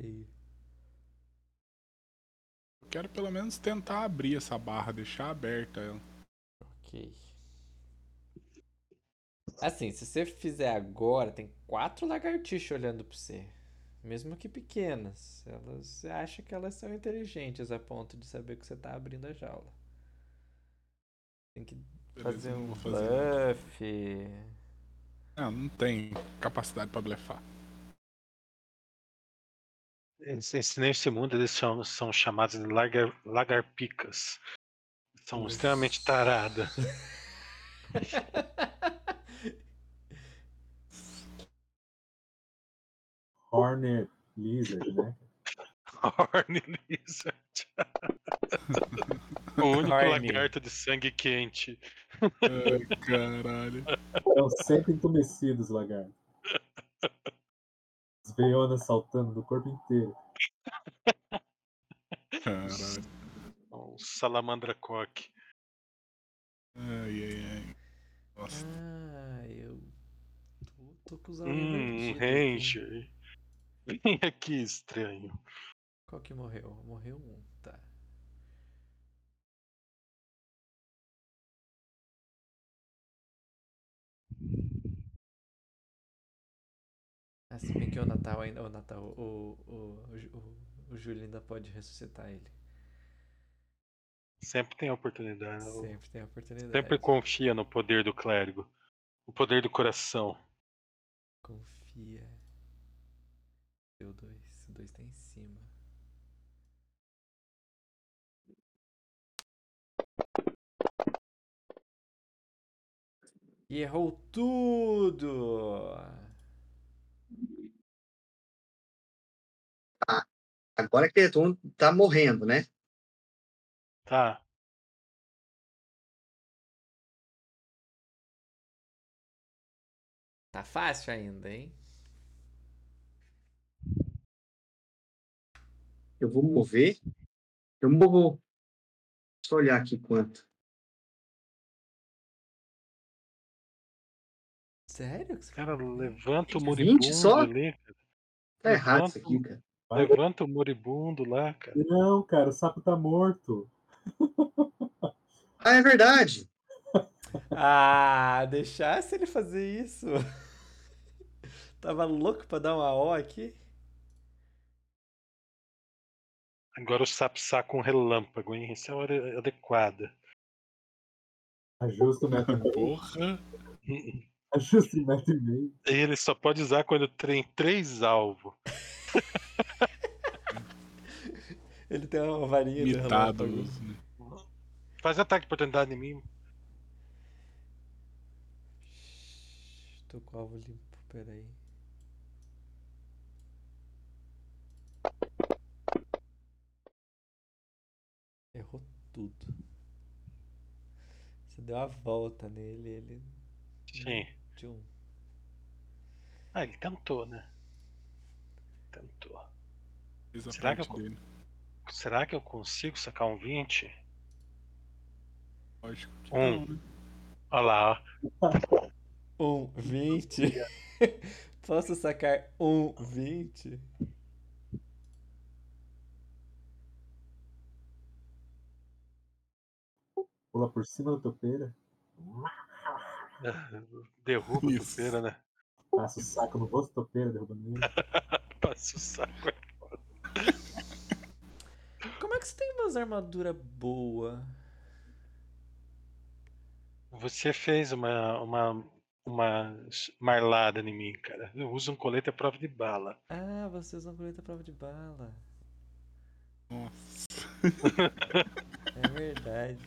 Speaker 1: E
Speaker 2: Eu quero pelo menos tentar abrir essa barra, deixar aberta ela.
Speaker 1: Ok. Assim, se você fizer agora, tem quatro lagartixas olhando pra você. Mesmo que pequenas. Elas você acha que elas são inteligentes a ponto de saber que você tá abrindo a jaula. Tem que
Speaker 2: Beleza,
Speaker 1: fazer
Speaker 2: não
Speaker 1: um
Speaker 2: fazer.
Speaker 1: bluff.
Speaker 2: Não, não tem capacidade pra blefar.
Speaker 3: Esse- esse- nesse mundo eles são, são chamados de lagar, lagarpicas. São
Speaker 1: Nossa.
Speaker 3: extremamente taradas.
Speaker 4: Hornet Lizard, né?
Speaker 3: Horny Lizard. o único
Speaker 1: Horny.
Speaker 3: lagarto de sangue quente.
Speaker 2: Ai, caralho.
Speaker 4: Estão sempre entumecidos, lagarto. As veionas saltando do corpo inteiro.
Speaker 2: Caralho.
Speaker 3: Um salamandra coque.
Speaker 2: Ai, ai, ai. Nossa.
Speaker 1: Ah, eu tô, tô com os
Speaker 3: Hum. Ranger. Vem aqui, estranho.
Speaker 1: Qual que morreu? Morreu um, tá. Ah, se bem que o Natal ainda. O Natal. O, o, o, o, Júlio ainda pode ressuscitar ele.
Speaker 3: Sempre tem oportunidade.
Speaker 1: Sempre tem oportunidade.
Speaker 3: Sempre confia no poder do clérigo. O poder do coração.
Speaker 1: Confia. Deu dois. O dois tá em cima. E errou tudo!
Speaker 5: Agora que todo mundo tá morrendo, né?
Speaker 3: Tá.
Speaker 1: Tá fácil ainda, hein?
Speaker 5: Eu vou mover. Eu vou. Só olhar aqui quanto.
Speaker 1: Sério?
Speaker 3: Cara, levanta o
Speaker 5: 20
Speaker 3: moribundo
Speaker 5: só?
Speaker 3: ali. cara.
Speaker 5: Tá errado isso
Speaker 3: Levanta-
Speaker 5: aqui, cara.
Speaker 3: Levanta o moribundo lá, cara.
Speaker 4: Não, cara, o sapo tá morto.
Speaker 5: Ah, é verdade.
Speaker 1: Ah, deixasse ele fazer isso. Tava louco pra dar uma O aqui?
Speaker 3: Agora o sapo saca um relâmpago, hein? Essa é a hora adequada.
Speaker 4: Ajusta o metro e meio.
Speaker 2: Porra.
Speaker 4: Ajusta o metro e meio.
Speaker 3: Ele só pode usar quando tem três alvos.
Speaker 1: Ele tem uma varinha de
Speaker 2: Imitado.
Speaker 1: relâmpago.
Speaker 2: né?
Speaker 3: Faz ataque de oportunidade em mim.
Speaker 1: Tô com o alvo limpo, peraí. Errou tudo. Você deu a volta nele, ele.
Speaker 3: Sim.
Speaker 1: Tchum.
Speaker 3: Ah, ele tentou, né? Tentou. Será que eu-
Speaker 2: dele.
Speaker 3: Será que eu consigo sacar um 20?
Speaker 2: Lógico que
Speaker 3: Um.
Speaker 2: não, né?
Speaker 3: Olha lá, ó.
Speaker 1: Um 20. Posso sacar um 20?
Speaker 4: Pula por cima da topeira.
Speaker 3: Derruba a
Speaker 2: Isso.
Speaker 3: topeira, né?
Speaker 4: Passa o saco no rosto do topeiro, derrubando ele.
Speaker 3: Passa o saco.
Speaker 1: Como é que você tem umas armaduras boas?
Speaker 3: Você fez uma, uma, uma marlada em mim, cara. Eu uso um colete à prova de bala.
Speaker 1: Ah, você usa uma coleta à prova de bala.
Speaker 2: Nossa.
Speaker 1: É verdade.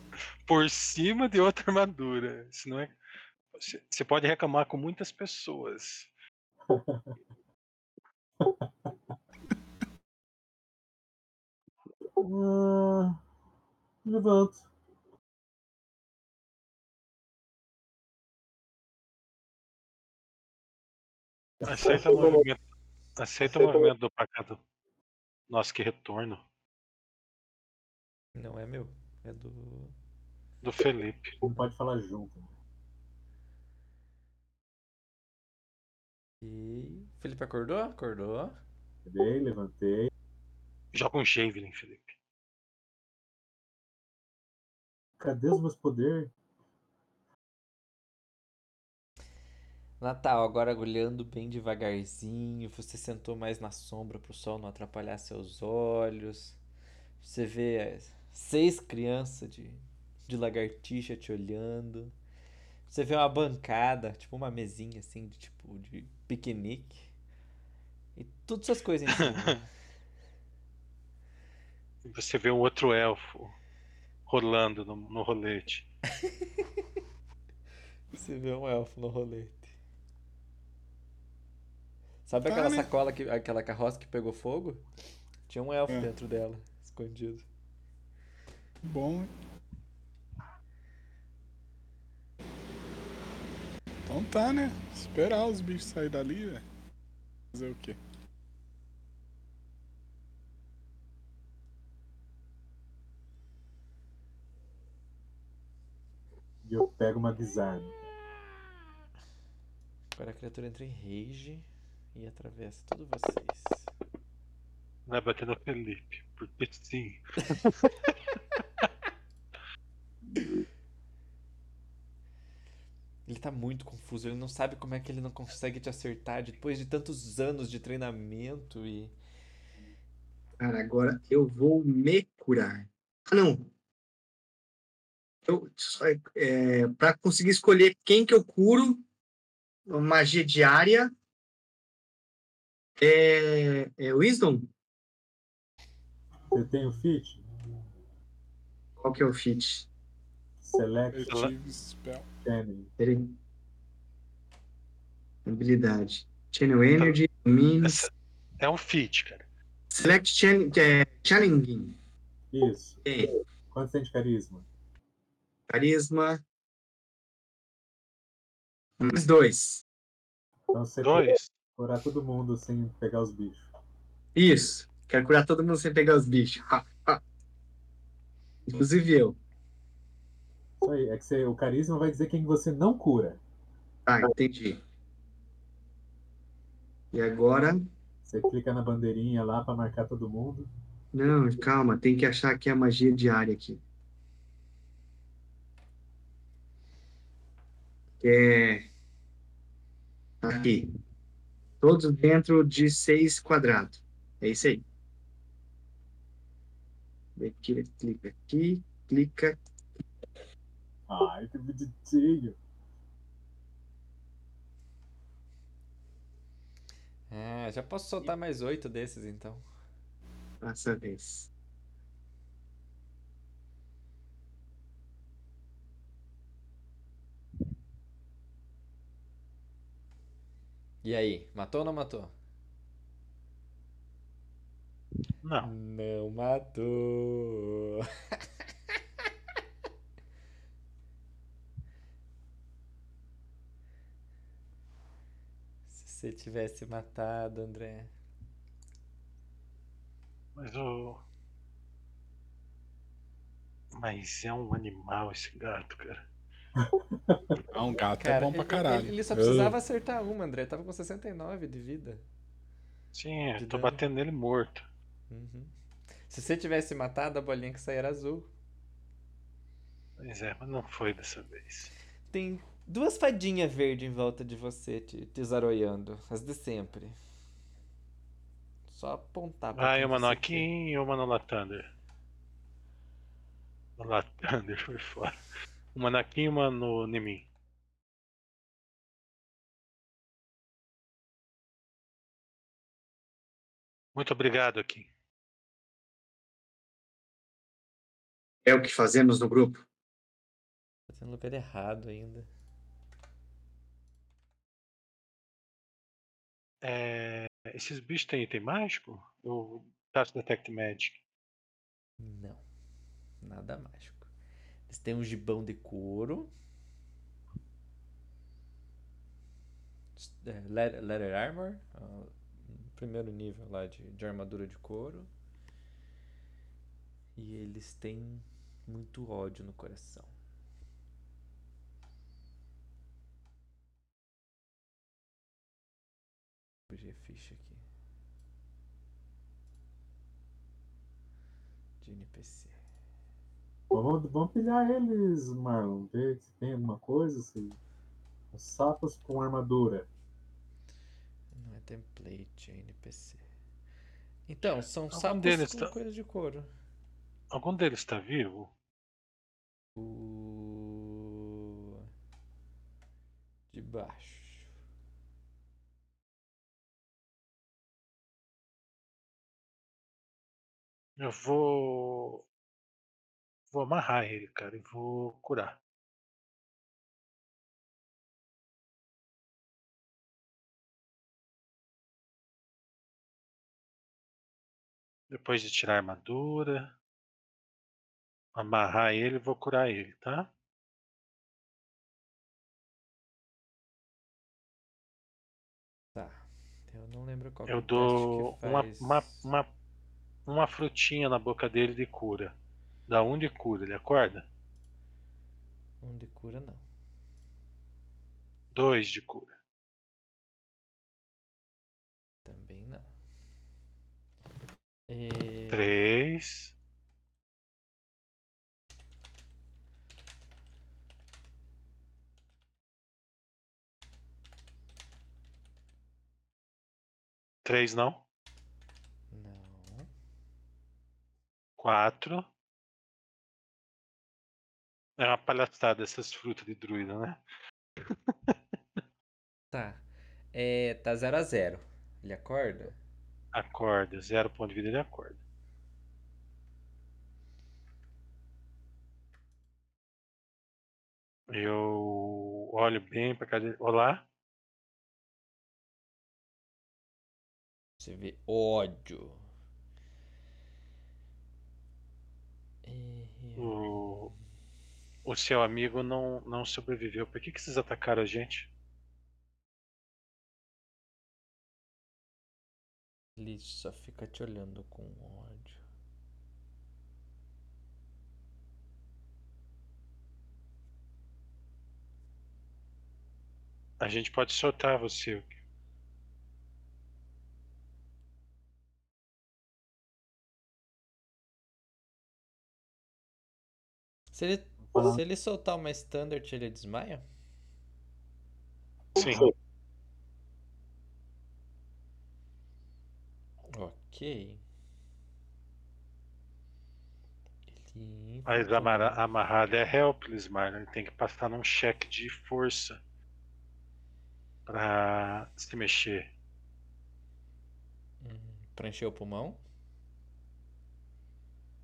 Speaker 3: Por cima de outra armadura. Senão é... Você pode reclamar com muitas pessoas.
Speaker 4: Levanto.
Speaker 3: Aceita o movimento. Aceita o movimento do pacado. Nossa, que retorno.
Speaker 1: Não é meu. É do.
Speaker 3: Do Felipe.
Speaker 4: Não pode falar junto.
Speaker 1: E. Felipe acordou? Acordou.
Speaker 4: Acordei, levantei.
Speaker 3: Joga um Javelin, Felipe.
Speaker 4: Cadê os meus poderes?
Speaker 1: Natal, agora olhando bem devagarzinho, você sentou mais na sombra pro sol não atrapalhar seus olhos. Você vê as seis crianças de, de lagartixa te olhando. Você vê uma bancada, tipo uma mesinha assim, de tipo de piquenique. E todas suas coisas em cima.
Speaker 3: E você vê um outro elfo rolando no, no rolete.
Speaker 1: Você vê um elfo no rolete. Sabe
Speaker 2: Tá,
Speaker 1: aquela sacola, que, aquela carroça que pegou fogo? Tinha um elfo
Speaker 2: É.
Speaker 1: dentro dela, escondido.
Speaker 2: Bom, hein? Então tá, né? Esperar os bichos saírem dali, velho. Fazer o quê?
Speaker 4: E eu pego uma bizarra.
Speaker 1: Agora a criatura entra em rage e atravessa todos vocês.
Speaker 3: Vai bater no Felipe. Porque sim.
Speaker 1: Ele tá muito confuso, ele não sabe como é que ele não consegue te acertar depois de tantos anos de treinamento e.
Speaker 5: Cara, agora eu vou me curar. Ah, não. Eu, é, para conseguir escolher quem que eu curo, magia diária, é, é Wisdom?
Speaker 4: Você tem o fit?
Speaker 5: Qual que é o fit?
Speaker 4: Select
Speaker 2: Active
Speaker 5: Peraí. Habilidade. Channel Energy, Means,
Speaker 3: É um feat, cara.
Speaker 5: Select chan, é, Channeling.
Speaker 4: Isso.
Speaker 5: É,
Speaker 4: Quanto tem de carisma?
Speaker 5: Carisma. Mais dois.
Speaker 4: Então você
Speaker 3: Dois.
Speaker 4: curar todo mundo sem pegar os bichos.
Speaker 5: Isso. Quero curar todo mundo sem pegar os bichos. Inclusive eu.
Speaker 4: Isso aí. É que você- o carisma vai dizer quem você não cura.
Speaker 5: Tá, entendi. E agora.
Speaker 4: Você clica na bandeirinha lá pra marcar todo mundo.
Speaker 5: Não, calma, tem que achar aqui a magia diária aqui. Que é. Aqui. Todos dentro de seis quadrados. É isso aí. Clica aqui, clica.
Speaker 4: Ai, que bonitinho.
Speaker 1: Ah, já posso soltar mais oito desses então.
Speaker 5: Passa a vez.
Speaker 1: E aí, matou ou não matou?
Speaker 3: Não.
Speaker 1: Não matou. Se você tivesse matado, André.
Speaker 3: Mas o. Mas é um animal esse gato, cara.
Speaker 2: Ah, um gato
Speaker 1: Cara,
Speaker 2: é bom pra
Speaker 1: ele-
Speaker 2: caralho.
Speaker 1: Ele, ele só precisava acertar uma, André. Tava com 69 de vida.
Speaker 3: Sim,
Speaker 1: De
Speaker 3: eu tô
Speaker 1: dano.
Speaker 3: batendo nele morto.
Speaker 1: Uhum. Se você tivesse matado, a bolinha que saía era azul.
Speaker 3: Pois é, mas não foi dessa vez.
Speaker 1: Tem Duas fadinhas verdes em volta de você, te, te zaroiando. As de sempre. Só apontar pra
Speaker 3: Vai
Speaker 1: quem
Speaker 3: uma no
Speaker 1: você
Speaker 3: aqui
Speaker 1: quer.
Speaker 3: e uma no Latander. No Latander foi fora. Uma na Kim e uma no Nemin. Muito obrigado, Kim.
Speaker 5: É o que fazemos no grupo.
Speaker 1: Tá no lugar errado ainda.
Speaker 3: É, esses bichos têm item mágico? Eu Cast Detect Magic.
Speaker 1: Não. Nada mágico. Eles têm um gibão de couro. É, Leather, Armor. ó, Primeiro nível lá de, de armadura de couro. E eles têm muito ódio no coração. Hoje a ficha aqui. De NPC.
Speaker 4: Vamos, vamos pilhar eles, Marlon. Ver se tem alguma coisa. Se... Os sapos com armadura.
Speaker 1: Não é template, é NPC. Então, são
Speaker 3: Algum
Speaker 1: sapos
Speaker 3: deles
Speaker 1: com
Speaker 3: tá-
Speaker 1: coisa de couro.
Speaker 3: Algum deles está vivo?
Speaker 1: O... De baixo.
Speaker 3: Eu vou. Vou amarrar ele, cara, e vou curar. Depois de tirar a armadura. Amarrar ele e vou curar ele, tá?
Speaker 1: Tá. Eu não lembro qual é
Speaker 3: Eu
Speaker 1: o
Speaker 3: dou uma, uma, uma, uma frutinha na boca dele de cura. Dá um de cura, ele acorda?
Speaker 1: Um de cura, não.
Speaker 3: Dois de cura.
Speaker 1: Também não. É...
Speaker 3: Três. Três. Não. Quatro. É uma palhaçada essas frutas de druida, né?
Speaker 1: Tá. É, tá 0 a 0 Ele acorda?
Speaker 3: Acorda. Zero ponto de vida, ele acorda. Eu olho bem pra cada. Olá?
Speaker 1: Você vê ódio. É,
Speaker 3: O, o seu amigo não, não sobreviveu. Por que, que vocês atacaram a gente?
Speaker 1: Ele só fica te olhando com ódio.
Speaker 3: A gente pode soltar você.
Speaker 1: Se ele,
Speaker 4: Ah.
Speaker 1: se ele soltar uma standard, ele desmaia?
Speaker 3: Sim.
Speaker 1: Ok. Ele
Speaker 3: Mas amara- amarrado é helpless, Marlon. Ele tem que passar num cheque de força pra se mexer.
Speaker 1: Hum, pra encher o pulmão?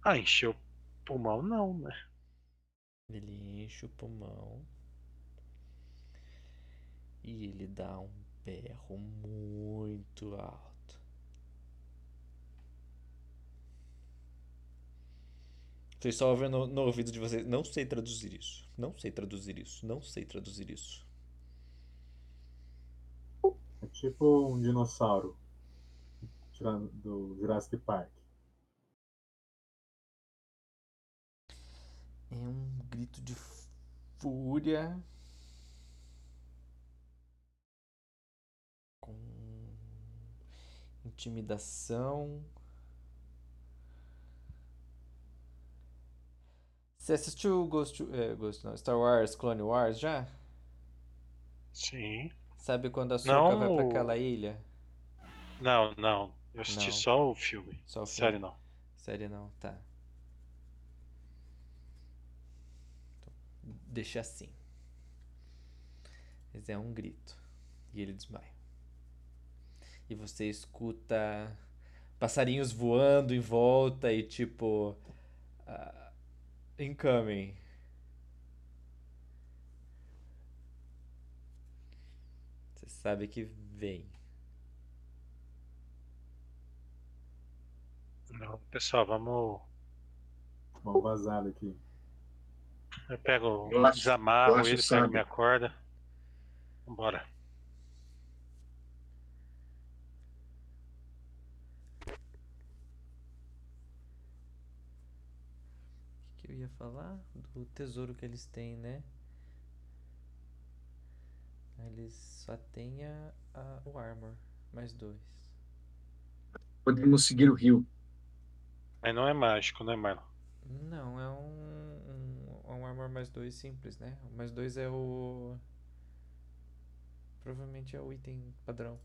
Speaker 3: Ah, encheu o pulmão não, né?
Speaker 1: Ele enche o pulmão. E ele dá um berro muito alto. Vocês só ouvem no, no ouvido de vocês. Não sei traduzir isso. Não sei traduzir isso. Não sei traduzir isso.
Speaker 4: É tipo um dinossauro do Jurassic Park.
Speaker 1: É um grito de fúria. Com intimidação. Você assistiu Ghost, é, Ghost não, Star Wars Clone Wars já?
Speaker 3: Sim.
Speaker 1: Sabe quando a
Speaker 3: Não
Speaker 1: vai pra
Speaker 3: o-
Speaker 1: aquela ilha?
Speaker 3: Não, não. Eu assisti
Speaker 1: Não.
Speaker 3: só o filme.
Speaker 1: Só o
Speaker 3: Série
Speaker 1: filme.
Speaker 3: não.
Speaker 1: Série não, tá. Então, deixa assim. Mas é um grito. E ele desmaia. E você escuta passarinhos voando em volta e tipo. ah, incoming. Você sabe que vem.
Speaker 3: Não, Pessoal, vamos.
Speaker 4: Vamos vazar daqui.
Speaker 3: Eu pego,
Speaker 5: Eu acho-
Speaker 3: desamarro
Speaker 5: eu acho
Speaker 3: ele, pego
Speaker 5: sábio.
Speaker 3: minha corda. Vambora.
Speaker 1: O que, que eu ia falar? Do tesouro que eles têm, né? Eles só têm a, a- o armor, mais dois.
Speaker 5: Podemos seguir o rio.
Speaker 3: Mas não é mágico, né, Marlon?
Speaker 1: Não, é um, um, um armor mais dois simples, né? O mais dois é o. Provavelmente é o item padrão.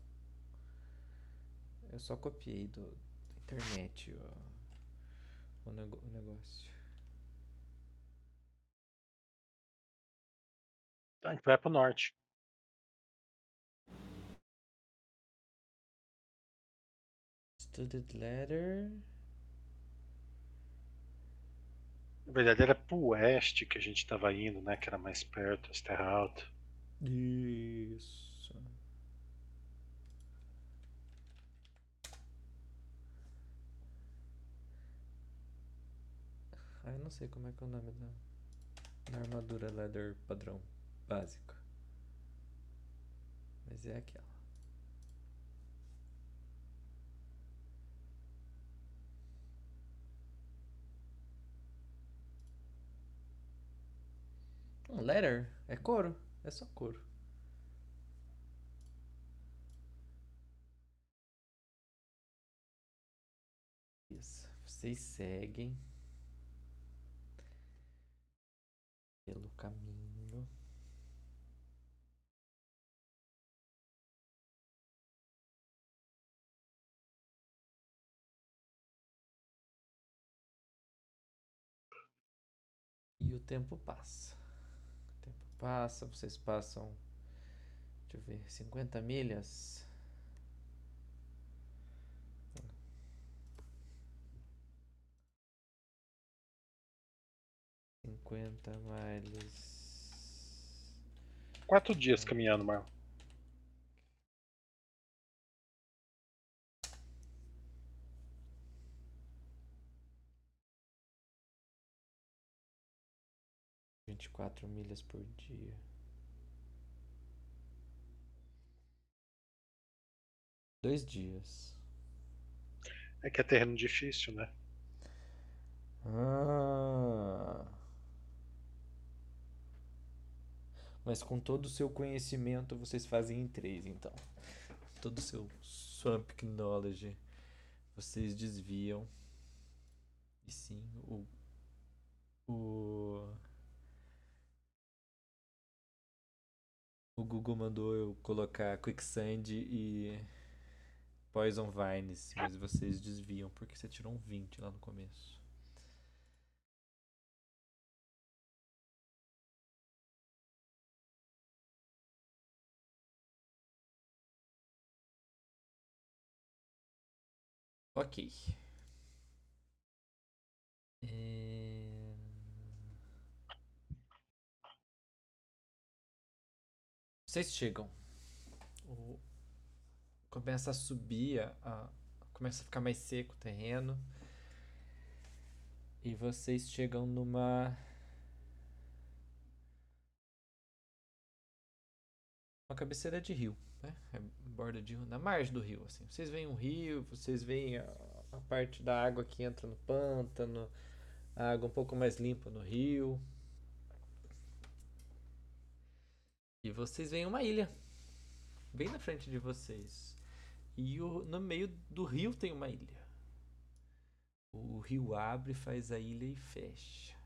Speaker 1: Eu só copiei do, da internet o, o, nego- o negócio.
Speaker 3: Tá, a gente vai pro norte.
Speaker 1: Studded letter.
Speaker 3: Na verdade era pro oeste que a gente tava indo, né? Que era mais perto, as terra alta.
Speaker 1: Isso. Ah, eu não sei como é que é o nome da, da armadura leather padrão básico. Mas é aquela. Um leather é couro, é só couro. Isso. Vocês seguem pelo caminho. E o tempo passa. Passa, vocês passam. Deixa eu ver, 50 milhas. Cinquenta mais.
Speaker 3: Quatro dias caminhando, Marlon.
Speaker 1: Vinte e quatro milhas por dia. Dois dias.
Speaker 3: É que é terreno difícil, né?
Speaker 1: Ah. Mas com todo o seu conhecimento, vocês fazem em três, então. Todo o seu swamp knowledge, vocês desviam. E sim, o. O. O Google mandou eu colocar Quicksand e Poison Vines, mas vocês desviam porque você tirou um 20 lá no começo. Ok. É... Vocês chegam. O- Começa a subir, a... começa a ficar mais seco o terreno. E vocês chegam numa. Uma cabeceira de rio, né? É borda de rio, na margem do rio, assim. Vocês veem um rio, vocês veem a, a parte da água que entra no pântano, a água um pouco mais limpa no rio. E vocês veem uma ilha, bem na frente de vocês. E o- no meio do rio tem uma ilha. O rio abre, faz a ilha e fecha.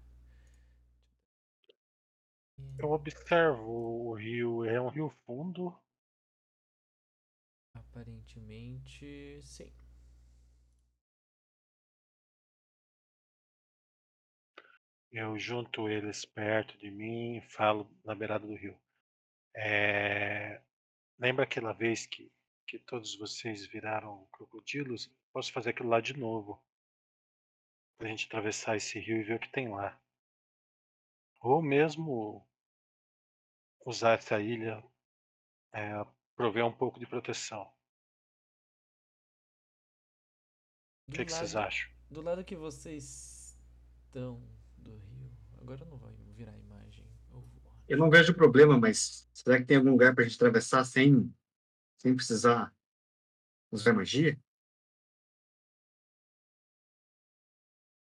Speaker 3: Eu observo o rio, é um rio fundo.
Speaker 1: Aparentemente, sim.
Speaker 3: Eu junto eles perto de mim e falo na beirada do rio. É, Lembra aquela vez que, que todos vocês viraram crocodilos? Posso fazer aquilo lá de novo. Pra gente atravessar esse rio e ver o que tem lá. Ou mesmo usar essa ilha é, prover um pouco de proteção. O que, que vocês acham?
Speaker 1: Do lado que vocês estão do rio. Agora eu não vou virar imagem. Eu
Speaker 5: não vejo problema, mas será que tem algum lugar pra gente atravessar sem, sem precisar usar magia?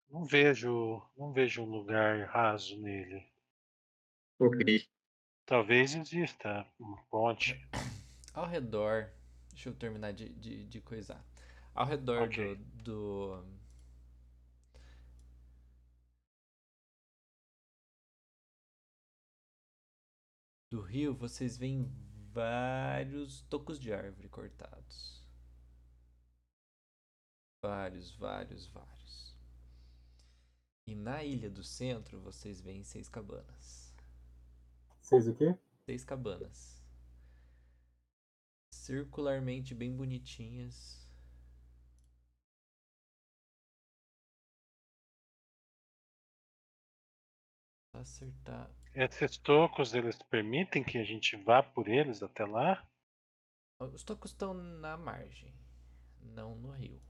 Speaker 3: Não vejo, não vejo um lugar raso nele.
Speaker 5: Ok.
Speaker 3: Talvez exista uma ponte.
Speaker 1: Ao redor. Deixa eu terminar de, de, de coisar. Ao redor
Speaker 3: Ok.
Speaker 1: do, do. Do rio, vocês veem vários tocos de árvore cortados. Vários, vários, vários. E na ilha do centro, vocês veem seis cabanas.
Speaker 4: Vocês o quê?
Speaker 1: Seis cabanas. Circularmente bem bonitinhas. Acertar.
Speaker 3: Esses tocos, eles permitem que a gente vá por eles até lá?
Speaker 1: Os tocos estão na margem, não no rio.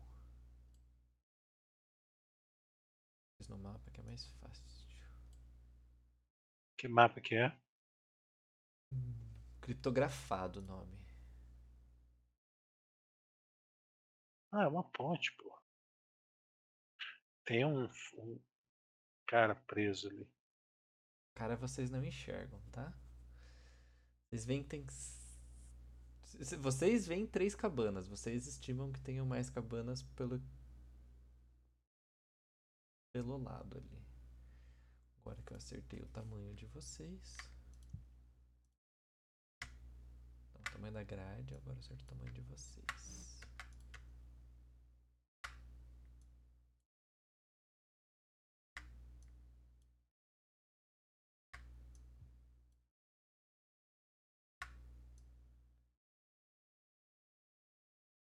Speaker 1: No mapa que é mais fácil.
Speaker 3: Que mapa que é?
Speaker 1: Criptografado o nome.
Speaker 3: Ah, é uma ponte, pô. Tem um, um cara preso ali.
Speaker 1: Cara, vocês não enxergam, tá? Vocês veem que tem. Vocês veem três cabanas. Vocês estimam que tenham mais cabanas pelo. pelo lado ali. Agora que eu acertei o tamanho de vocês. Então, o tamanho da grade, agora eu acerto o tamanho de vocês. Vocês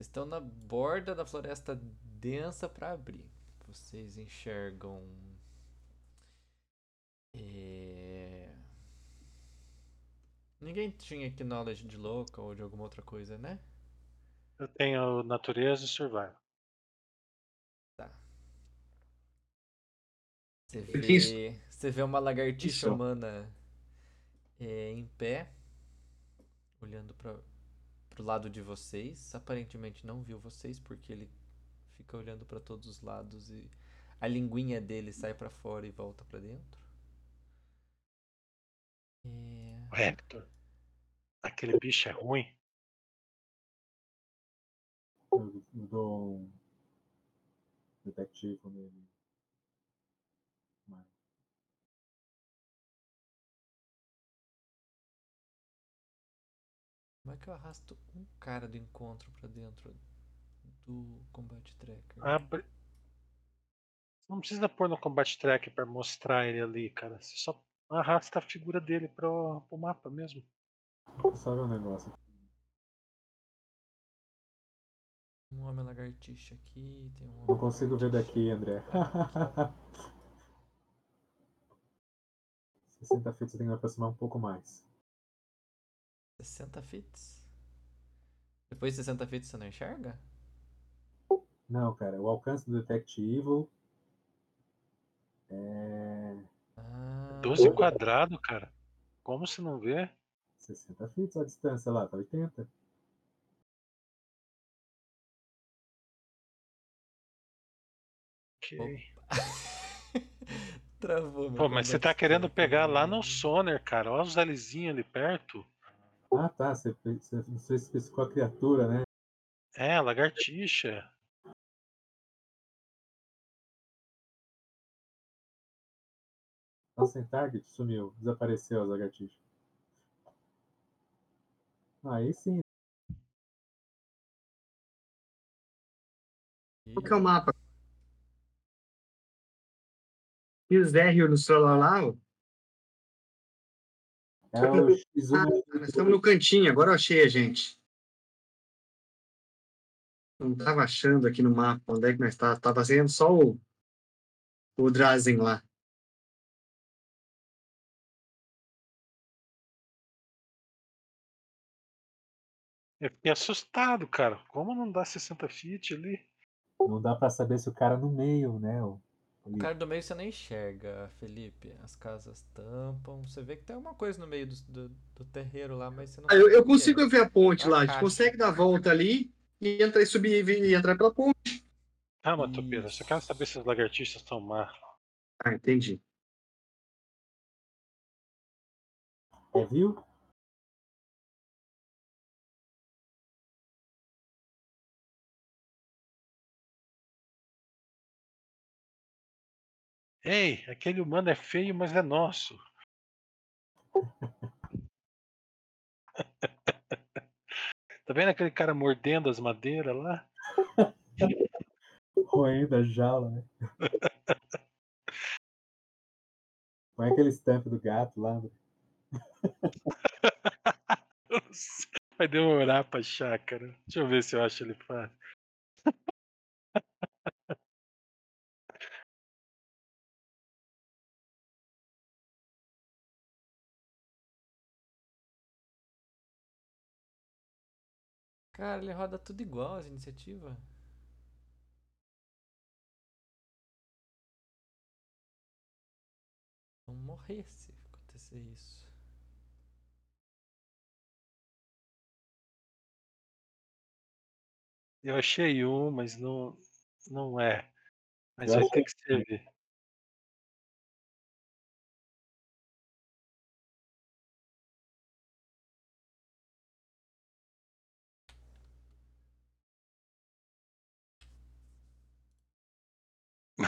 Speaker 1: estão na borda da floresta densa para abrir. Vocês enxergam. é, Ninguém tinha aqui knowledge de local ou de alguma outra coisa, né?
Speaker 3: Eu tenho natureza e survival.
Speaker 1: Tá. Você vê, você vê uma lagartixa
Speaker 5: Isso.
Speaker 1: humana é, em pé, olhando para pro lado de vocês. Aparentemente não viu vocês porque ele fica olhando para todos os lados e a linguinha dele sai para fora e volta para dentro. É,
Speaker 3: O Hector. Aquele bicho é ruim.
Speaker 4: Eu dou um detectivo nele.
Speaker 1: Como é que eu arrasto um cara do encontro para dentro do combate tracker?
Speaker 3: Abre. Não precisa pôr no combat track pra mostrar ele ali, cara. Você só arrasta a figura dele pro, pro mapa mesmo.
Speaker 4: ver um negócio aqui.
Speaker 1: Um homem lagartixa aqui, tem um
Speaker 4: Não consigo ver daqui, André. 60 feet você tem que me aproximar um pouco mais.
Speaker 1: 60 fits? Depois de 60 fits você não enxerga?
Speaker 4: Não, cara, o alcance do Detect Evil é
Speaker 1: Ah,
Speaker 3: 12 quadrado, cara. Como se não vê?
Speaker 4: 60 feet a distância lá, tá 80.
Speaker 3: Ok.
Speaker 1: Travou, meu
Speaker 3: Pô, mas você tá querendo pegar lá no Soner, cara. Olha os alizinhos ali perto.
Speaker 4: Ah, tá, você, você, você especificou a criatura, né?
Speaker 3: É, lagartixa.
Speaker 4: Tá sem target? Sumiu. Desapareceu as lagartixas. Aí sim.
Speaker 5: Qual que é o mapa? E o Zérrio no celular lá?
Speaker 4: É o X1
Speaker 5: Ah, nós estamos no cantinho, agora eu achei a gente. Não estava achando aqui no mapa onde é que nós estávamos. Estava fazendo só o, o Drazen lá.
Speaker 3: Eu fiquei assustado, cara. Como não dá 60 feet ali?
Speaker 4: Não dá pra saber se o cara no meio, né? o-
Speaker 1: O cara do meio você não enxerga, Felipe. As casas tampam. Você vê que tem alguma coisa no meio do, do, do terreiro lá, mas você não
Speaker 5: Ah, eu, eu
Speaker 1: é.
Speaker 5: consigo ver a ponte
Speaker 1: É a
Speaker 5: lá. A gente consegue dar a volta ali e entrar e subir e entrar pela ponte.
Speaker 3: Ah, Matopeira, só quero saber se as lagartixas estão má.
Speaker 5: Ah, entendi.
Speaker 4: É, viu?
Speaker 3: Ei, aquele humano é feio, mas é nosso. tá vendo aquele cara mordendo as madeiras lá?
Speaker 4: Roendo a jaula, né? Põe aquele stamp do gato lá. né?
Speaker 3: Vai demorar pra achar, cara. Deixa eu ver se eu acho ele fácil.
Speaker 1: Cara, ele roda tudo igual as iniciativas. Vão morrer se acontecer isso.
Speaker 3: Eu achei um, mas não, não é. Mas vai ter que servir.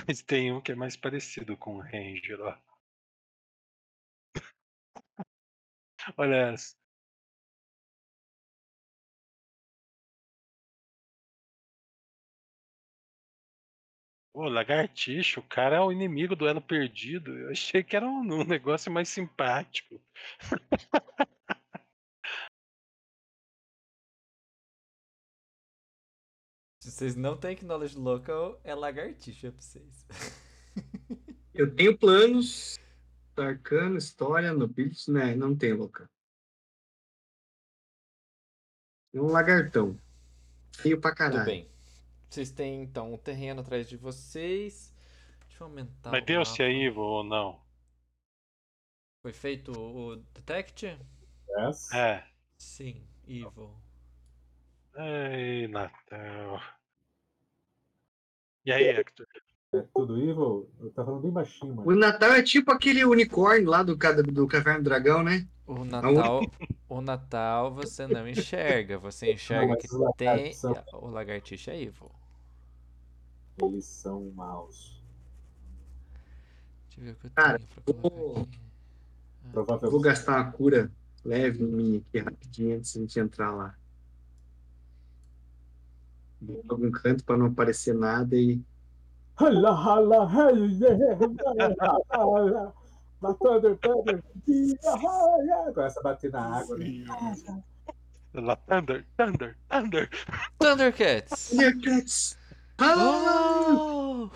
Speaker 3: Mas tem um que é mais parecido com o Ranger, ó. Olha essa. Ô, lagartixa, o cara é o inimigo do elo perdido. Eu achei que era um, um negócio mais simpático.
Speaker 1: Se vocês não têm knowledge local, é lagartixa pra vocês.
Speaker 5: Eu tenho planos. Arcano, história, nobilis, né? Não tem local. É um lagartão. Feio pra
Speaker 1: Tudo
Speaker 5: caralho.
Speaker 1: bem. Vocês têm então um terreno atrás de vocês. Deixa eu aumentar
Speaker 3: Mas
Speaker 1: o
Speaker 3: deu se é
Speaker 1: mapa.
Speaker 3: evil ou não?
Speaker 1: Foi feito o detect?
Speaker 4: Yes.
Speaker 3: É.
Speaker 1: Sim, evil.
Speaker 3: Ei, Natal. E aí, Hector?
Speaker 4: É tudo evil? Eu tava falando bem baixinho, mano.
Speaker 5: O Natal é tipo aquele unicórnio lá do, ca- do Caverna do Dragão, né?
Speaker 1: O Natal, o Natal você não enxerga, você enxerga
Speaker 4: mas
Speaker 1: que tem
Speaker 4: são-
Speaker 1: o lagartixa é evil.
Speaker 4: Eles são maus.
Speaker 1: Deixa eu ver o que eu
Speaker 5: Cara,
Speaker 1: tenho pra
Speaker 5: vou-
Speaker 1: aqui.
Speaker 5: Eu
Speaker 4: Provavelmente.
Speaker 5: vou gastar uma cura leve em mim aqui rapidinho antes de a gente entrar lá. Pra algum canto pra não aparecer nada e.
Speaker 4: Hala, hala, hey, yeah, hala, hala. Thunder, thunder. Começa a bater na água. Né?
Speaker 3: Lá, Thunder, Thunder, Thunder.
Speaker 1: Thundercats!
Speaker 5: Thundercats! Ah!
Speaker 1: Oh!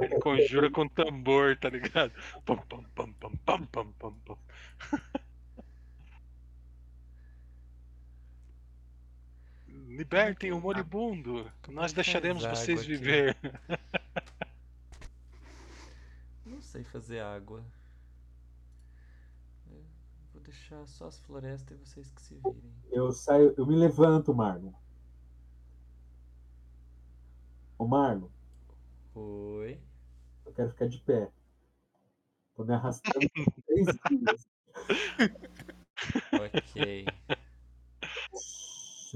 Speaker 3: Ele conjura com tambor, tá ligado? Pam, pam, pam, pam, pam, pam, pam, Libertem o moribundo. Nós deixaremos vocês viver.
Speaker 1: Não sei fazer água. Eu vou deixar só as florestas e vocês que se virem.
Speaker 4: Eu saio, eu me levanto, Marlon. Ô, Marlon,
Speaker 1: Oi.
Speaker 4: eu quero ficar de pé. Tô me arrastando por três dias.
Speaker 1: Ok.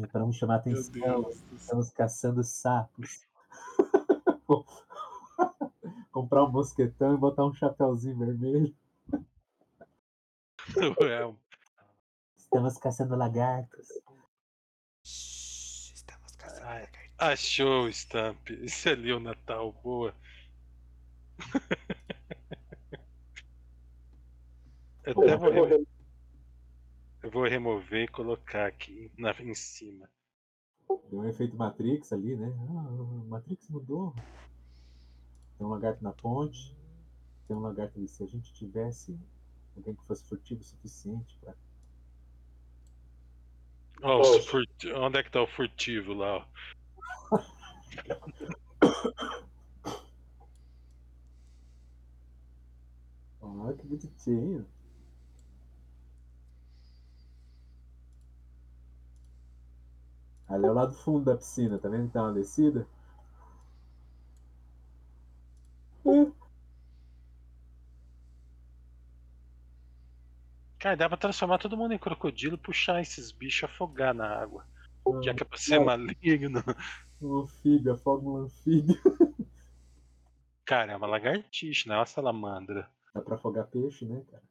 Speaker 4: Para não chamar atenção, estamos caçando sapos. comprar um mosquetão e botar um chapéuzinho vermelho.
Speaker 3: É,
Speaker 4: Estamos caçando lagartos.
Speaker 1: Estamos caçando
Speaker 3: Ai.
Speaker 1: lagartijas.
Speaker 3: achou o Stamp. Esse ali é o Natal, boa. Eu até vou, eu vou remover e colocar aqui na, em cima.
Speaker 4: Deu um efeito Matrix ali, né? Ah, Matrix mudou. Tem um lagarto na ponte. Tem um lagarto ali. Se a gente tivesse alguém que fosse furtivo o suficiente pra.
Speaker 3: Ó, os furti- Onde é que tá o furtivo lá? ó?
Speaker 4: Ah, que bonitinho. Ali é o lado fundo da piscina, tá vendo que tá uma descida?
Speaker 3: Cara, dá pra transformar todo mundo em crocodilo e puxar esses bichos afogar na água. Já que é pra ser
Speaker 4: Cara.
Speaker 3: maligno.
Speaker 4: Um anfíbio, afoga um anfíbio.
Speaker 3: Cara, é uma lagartixa, não é uma salamandra.
Speaker 4: Dá pra afogar peixe, né, cara?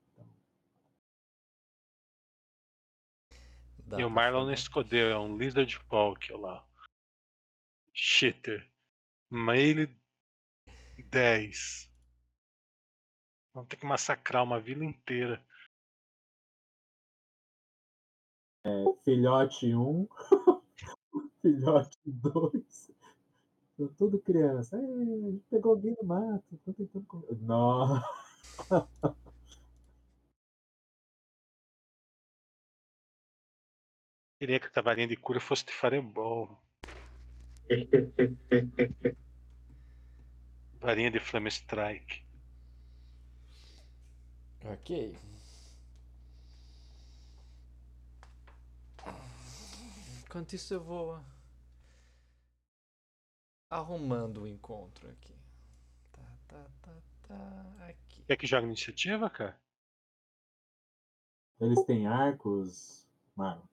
Speaker 1: Dá
Speaker 3: e o Marlon não
Speaker 1: fazer.
Speaker 3: escondeu, é um líder de Polk, olha lá. Shitter. Mail 10. Vamos ter que massacrar uma vila inteira.
Speaker 4: Filhote 1, filhote 2. Tô tudo criança. Ei, a gente pegou alguém no mato. Tô tentando. Nossa.
Speaker 3: Queria que a varinha de cura fosse de fireball. Varinha de Flame Strike.
Speaker 1: Ok. Enquanto isso eu vou arrumando o encontro aqui. Tá, tá, tá, tá. Aqui.
Speaker 3: Quer que jogue iniciativa, cara?
Speaker 4: Eles têm arcos. Mano,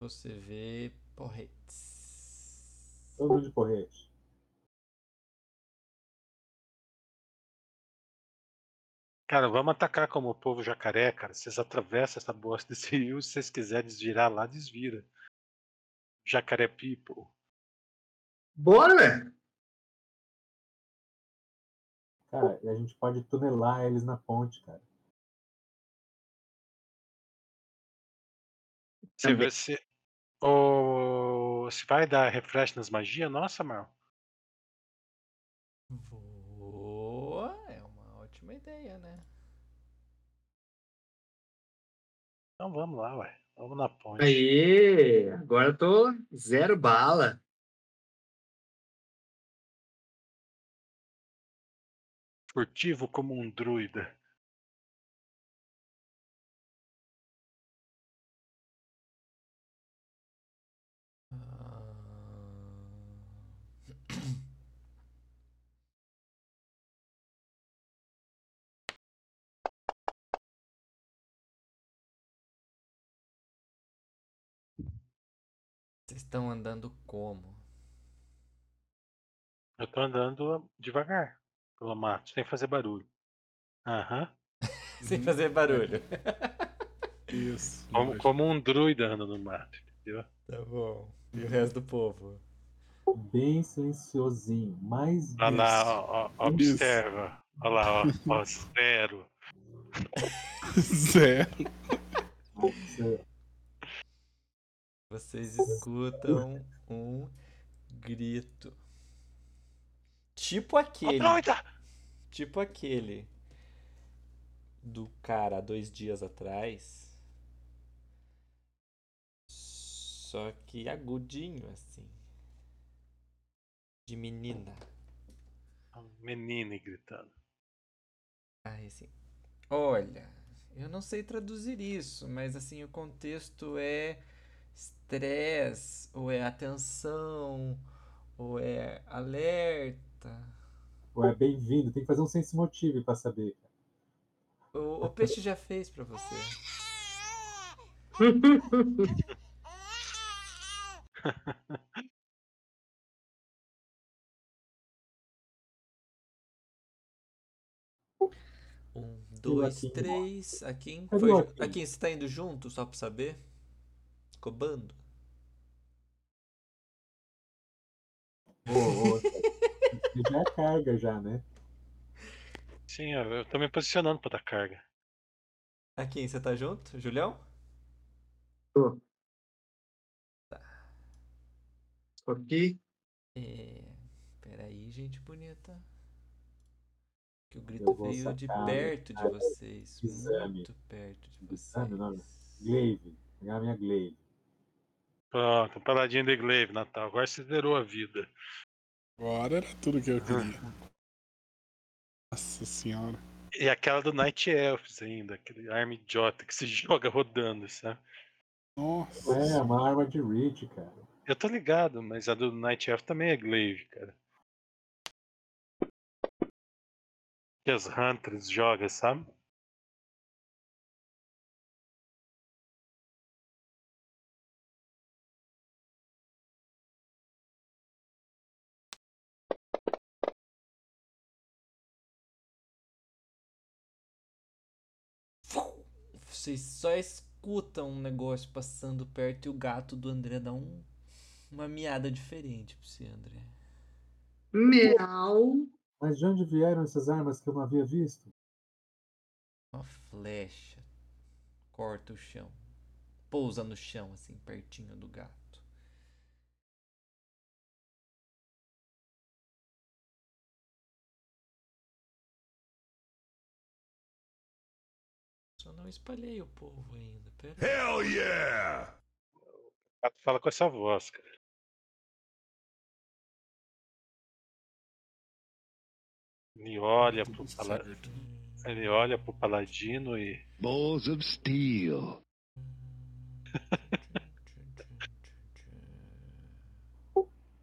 Speaker 1: Você vê porretes.
Speaker 4: todo mundo de porrete.
Speaker 3: Cara, vamos atacar como o povo jacaré, cara. Vocês atravessam essa bosta desse rio. Se vocês quiserem desvirar lá, desvira. Jacaré people.
Speaker 5: Bora, velho.
Speaker 4: Cara, e a gente pode tunelar eles na ponte, cara.
Speaker 3: Você Ô, se vai dar refresh nas magias? Nossa, Mal.
Speaker 1: Boa, é uma ótima ideia, né?
Speaker 3: Então vamos lá, ué. Vamos na ponte.
Speaker 5: Aí, agora eu tô zero bala.
Speaker 3: Furtivo como um druida.
Speaker 1: Vocês estão andando como?
Speaker 3: Eu tô andando devagar pelo mato, sem fazer barulho. Aham.
Speaker 1: Sem fazer barulho.
Speaker 2: Isso.
Speaker 3: Como, como um druida anda no mato, entendeu?
Speaker 1: Tá bom. E o resto do povo?
Speaker 4: Bem silenciosinho. Mais.
Speaker 3: Olha lá, ó, ó, observa. Olha lá, ó, ó, zero.
Speaker 2: Zero.
Speaker 4: Isso-
Speaker 1: Vocês escutam um grito. Tipo aquele. Tipo aquele do cara há dois dias atrás. Só que agudinho assim. De menina.
Speaker 3: Menina gritando.
Speaker 1: Aí assim. Olha, eu não sei traduzir isso, mas assim o contexto é estresse, ou é atenção, ou é alerta.
Speaker 4: Ou é bem-vindo. Tem que fazer um sense motive pra saber.
Speaker 1: O, o peixe já fez pra você. Um, dois, três.
Speaker 4: Cadê
Speaker 1: Foi...
Speaker 4: Akin,
Speaker 1: você tá indo junto, só pra saber? Cobando?
Speaker 4: Ô, ô, você já é carga já, né?
Speaker 3: Sim, eu, tô me posicionando pra dar carga.
Speaker 1: Akin, você tá junto? Julião?
Speaker 5: Tô. Tô aqui.
Speaker 1: É... Peraí, gente bonita. Que o grito veio de perto de vocês.
Speaker 4: exame.
Speaker 1: Muito perto de vocês.
Speaker 4: Exame, o nome? Glaive. Pegar a minha Glaive.
Speaker 3: Pronto, paladinho de Glaive, Natal. Agora você zerou a vida.
Speaker 2: Agora era tudo que eu queria. Nossa senhora.
Speaker 3: E aquela do Night Elves ainda, aquele arma idiota que se joga rodando, sabe?
Speaker 2: Nossa.
Speaker 4: É, uma arma de reach, cara.
Speaker 3: Eu tô ligado, mas a do Night Elf também é Glaive, cara. Que as Hunters jogam, sabe?
Speaker 1: Vocês só escutam um negócio passando perto e o gato do André dá um, uma miada diferente pra você, André.
Speaker 5: Miau.
Speaker 4: Mas de onde vieram essas armas que eu não havia visto?
Speaker 1: Uma flecha corta o chão. Pousa no chão, assim, pertinho do gato. Só não espalhei o povo ainda. Pera.
Speaker 6: Hell yeah!
Speaker 3: O gato fala com essa voz, cara. Ele olha pro,
Speaker 2: Tudo
Speaker 3: pala...
Speaker 2: certo.
Speaker 3: ele olha pro paladino e.
Speaker 6: Balls of steel.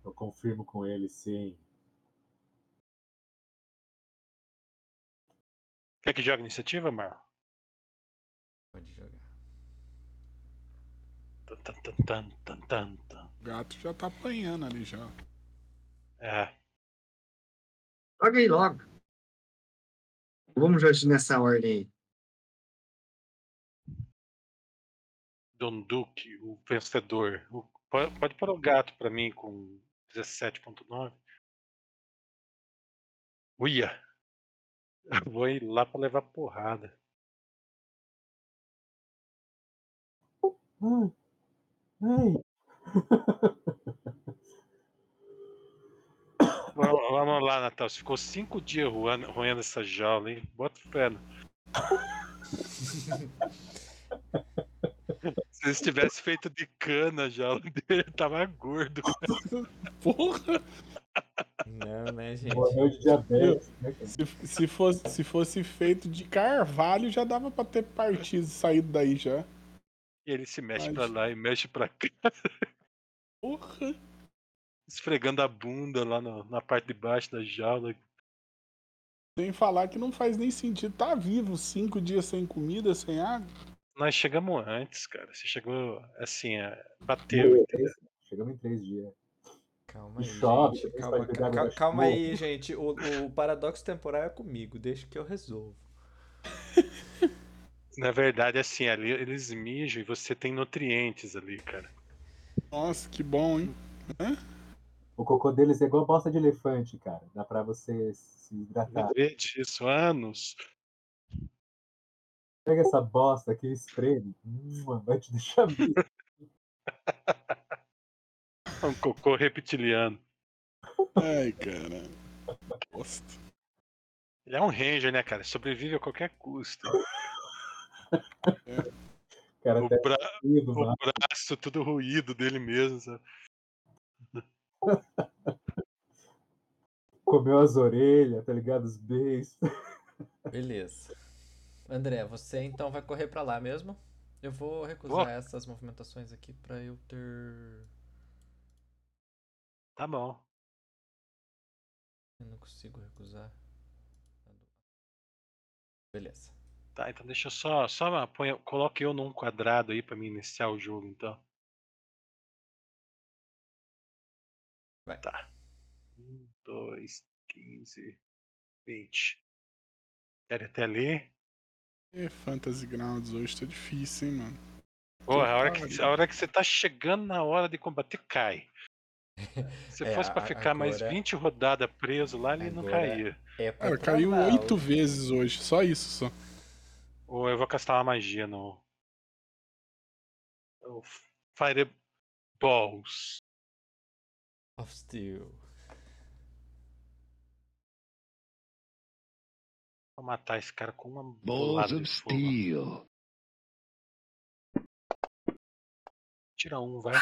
Speaker 4: Eu confirmo com ele, sim.
Speaker 3: Quer que jogue iniciativa, Mar?
Speaker 1: Pode jogar.
Speaker 3: Tan, tan, tan, tan, tan, tan, tan.
Speaker 2: O gato já tá apanhando ali já.
Speaker 3: É.
Speaker 5: Joga aí logo. Vamos já nessa ordem aí.
Speaker 3: Don Duque, o vencedor. O- Pode, pode pôr o gato pra mim com 17.9. Uia! Eu Vou ir lá pra levar porrada.
Speaker 4: Ai.
Speaker 3: Vamos, vamos lá, Natal. Você ficou cinco dias roendo, roendo essa jaula, hein? Bota fé. no- Se eles tivessem feito de cana a jaula dele, tava gordo.
Speaker 2: Porra!
Speaker 1: Não, né, gente?
Speaker 4: Morreu de diabetes, né?
Speaker 2: Se, se, fosse, se fosse feito de carvalho, já dava pra ter partido, saído daí já.
Speaker 3: E ele se mexe
Speaker 2: Ai,
Speaker 3: pra lá e mexe pra cá,
Speaker 2: Porra!
Speaker 3: esfregando a bunda lá na, na parte de baixo da jaula.
Speaker 2: Sem falar que não faz nem sentido. Tá vivo cinco dias sem comida, sem água.
Speaker 3: Nós chegamos antes, cara. Você chegou assim, é, bateu. entendeu?
Speaker 4: Chegamos em três dias.
Speaker 1: Calma aí, gente. Calma, calma
Speaker 4: chuva.
Speaker 1: aí, gente. O, o paradoxo temporal é comigo. Deixa que eu resolvo.
Speaker 3: Na verdade, assim, ali eles mijam e você tem nutrientes ali, cara.
Speaker 2: Nossa, que bom, hein?
Speaker 4: O cocô deles é igual bosta de elefante, cara. Dá pra você se hidratar.
Speaker 3: Lembrei disso, anos.
Speaker 4: Pega essa bosta aqui e espreme. Hum, vai te deixar.
Speaker 3: Um cocô reptiliano.
Speaker 2: Ai, cara. Bosta.
Speaker 3: Ele é um ranger, né, cara? Sobrevive a qualquer custo.
Speaker 4: O cara
Speaker 3: O,
Speaker 4: até
Speaker 3: bra...
Speaker 4: ido,
Speaker 3: o braço tudo ruído dele mesmo, sabe?
Speaker 4: Comeu as orelhas, tá ligado? Os beijos.
Speaker 1: Beleza. André, você então vai correr pra lá mesmo? Eu vou recusar
Speaker 3: Vou.
Speaker 1: essas movimentações aqui pra eu ter.
Speaker 3: Tá bom.
Speaker 1: Eu não consigo recusar. Beleza.
Speaker 3: Tá, então deixa eu só. só põe, coloque eu num quadrado aí pra mim iniciar o jogo, então.
Speaker 1: Vai.
Speaker 3: Tá. Um, dois, quinze, vinte. Quer ir até ali?
Speaker 2: É, Fantasy Grounds hoje tá difícil, hein, mano.
Speaker 3: Porra, a hora, que, a hora que você tá chegando na hora de combater, cai. Se
Speaker 1: É,
Speaker 3: fosse pra
Speaker 1: a-
Speaker 3: ficar mais
Speaker 1: agora-
Speaker 3: 20 rodadas preso lá, ele não caía.
Speaker 1: É
Speaker 2: caiu oito vezes hoje, só isso só.
Speaker 3: Ou eu vou castar uma magia no. Fireballs.
Speaker 1: Of Steel.
Speaker 3: Vou matar esse cara com uma
Speaker 6: Balls of
Speaker 3: de fogo.
Speaker 6: steel.
Speaker 3: Tira um, vai.